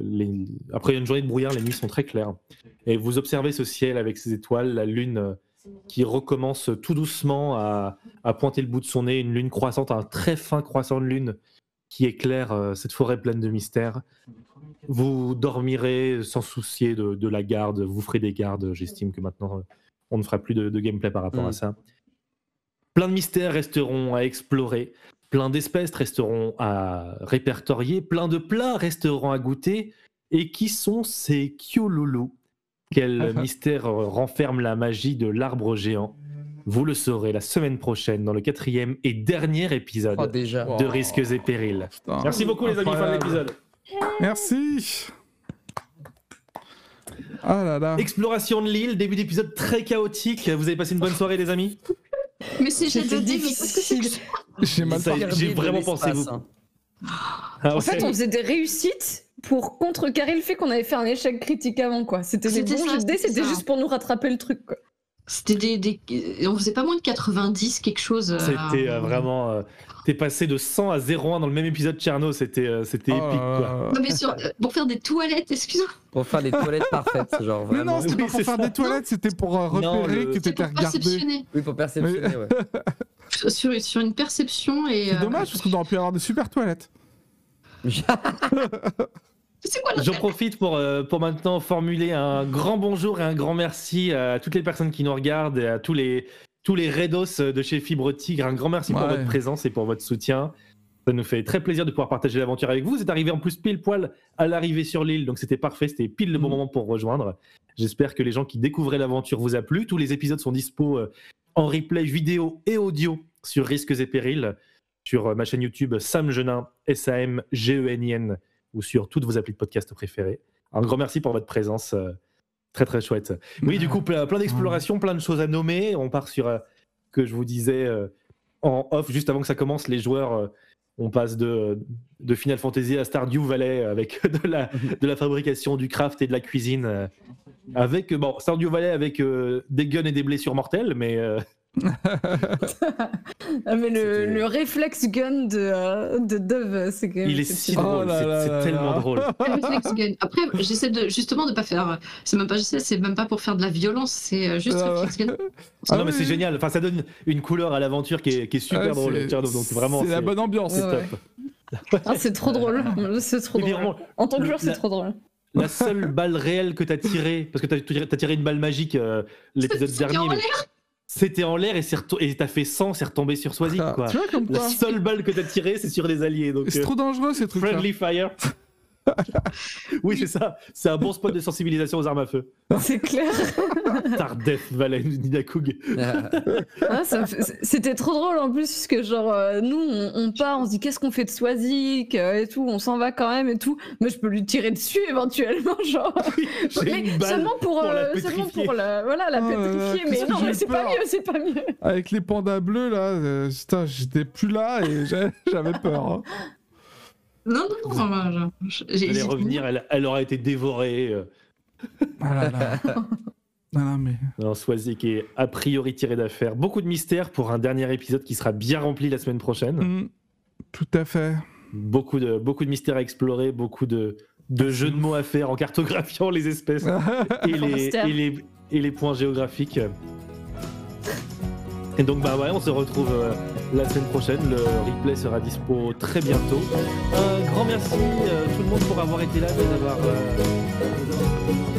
les- après une journée de brouillard, les nuits sont très claires. Et vous observez ce ciel avec ces étoiles, la lune qui recommence tout doucement à, à pointer le bout de son nez, une lune croissante, un très fin croissant de lune qui éclaire euh, cette forêt pleine de mystères. Vous dormirez sans soucier de, de la garde, vous ferez des gardes. J'estime que maintenant, euh, on ne fera plus de, de gameplay par rapport Mm. à ça. Plein de mystères resteront à explorer, plein d'espèces resteront à répertorier, plein de plats resteront à goûter. Et qui sont ces Kyololo Quel mystère renferme la magie de l'arbre géant Vous le saurez la semaine prochaine dans le quatrième et dernier épisode Oh, déjà. Wow. de Risques et Périls. Putain. Merci beaucoup les amis, fin de l'épisode. Merci. Ah là là. Exploration de l'île, début d'épisode très chaotique. Vous avez passé une bonne soirée les amis Mais c'est difficile. J'ai vraiment pensé vous. Hein. Ah, En fait, on faisait des réussites pour contrecarrer le fait qu'on avait fait un échec critique avant, quoi. C'était des C'était bons juste pour nous rattraper le truc, quoi. C'était des, des- On faisait pas moins de 90, quelque chose. euh, C'était euh, vraiment. euh, T'es passé de 100 à 0,1 dans le même épisode Tcherno, c'était euh, c'était Oh épique quoi. Non, mais sur- euh, pour faire des toilettes, excuse-moi. Pour faire des toilettes parfaites, genre Mais non, c'était Oui, pas pour faire ça. des toilettes, c'était pour euh, Non, repérer le- regardé. perceptionner. Oui, pour perceptionner, ouais. Sur, sur une perception et. C'est euh, dommage parce qu'on aurait pu avoir des super toilettes. J'en profite pour, euh, pour maintenant formuler un grand bonjour et un grand merci à toutes les personnes qui nous regardent et à tous les, tous les Redos de chez Fibre Tigre. Un grand merci pour votre présence et pour votre soutien. Ça nous fait très plaisir de pouvoir partager l'aventure avec vous. Vous êtes arrivé en plus pile poil à l'arrivée sur l'île, donc c'était parfait. C'était pile le bon Mhm. moment pour rejoindre. J'espère que les gens qui découvraient l'aventure vous a plu. Tous les épisodes sont dispo euh, en replay vidéo et audio sur Risques et Périls, sur euh, ma chaîne YouTube Sam Genin, S-A-M-G-E-N-I-N, ou sur toutes vos applis de podcast préférées. Un grand merci pour votre présence. euh, Très très chouette. Oui, du coup, plein, d'explorations, plein de choses à nommer. On part sur, euh, que je vous disais euh, en off, juste avant que ça commence, les joueurs, euh, on passe de, Final Fantasy à Stardew Valley avec de la, fabrication, du craft et de la cuisine. avec, bon, Stardew Valley avec des guns et des blessures mortelles, mais Ah, mais le, le réflexe gun de, euh, de Dove, c'est quand même. il est si drôle, Oh c'est- tellement drôle. Gun. Après, j'essaie de justement de pas faire. C'est même pas, j'essaie, c'est même pas pour faire de la violence, c'est euh, juste Ah reflex gun. Ah non, mais oui, c'est génial. Enfin, ça donne une couleur à l'aventure qui est, qui est super Ouais, drôle. c'est- Tiens, donc vraiment, C'est la bonne ambiance. c'est Ouais, top. Ah, c'est trop drôle. C'est trop drôle. vraiment, En tant que joueur, c'est trop drôle. la seule balle réelle que tu as tirée, parce que tu as, tiré une balle magique euh, l'épisode dernier, en mais. C'était en l'air et t'as fait 100, c'est retombé sur Swazik. Ah, Quoi. Tu vois comme La quoi seule balle que tu as tirée, c'est sur les alliés. C'est euh, trop dangereux ces trucs-là. friendly fire. oui, c'est ça. C'est un bon spot de sensibilisation aux armes à feu. C'est clair. Tardef, Valen, Nidakug. Ah, C'était trop drôle en plus, parce que genre, euh, nous, on, on part, on se dit qu'est-ce qu'on fait de Swazik euh, et tout, on s'en va quand même et tout, mais je peux lui tirer dessus éventuellement, genre. J'ai mais une balle. seulement pour, pour la euh, seulement pétrifier. pour la, voilà, la là, pétrifier, mais non, mais c'est pas mieux, c'est pas mieux. Avec les pandas bleus là, euh, putain, j'étais plus là et j'avais peur. hein. Non, non, non. moi, je- je- j'ai Elle allait revenir, elle, elle aurait été dévorée. euh. Ah là là. Non, non, mais. Non, Swazik est a priori tiré d'affaire. Beaucoup de mystères pour un dernier épisode qui sera bien rempli la semaine prochaine. Hmm, tout à fait. Beaucoup, de, beaucoup de mystères à explorer, beaucoup de, de jeux de mots à faire en cartographiant les espèces et, les, et, les, et les points géographiques. Et donc, bah ouais, on se retrouve euh, la semaine prochaine. Le replay sera dispo très bientôt. Un grand merci euh, tout le monde pour avoir été là, de nous avoir euh,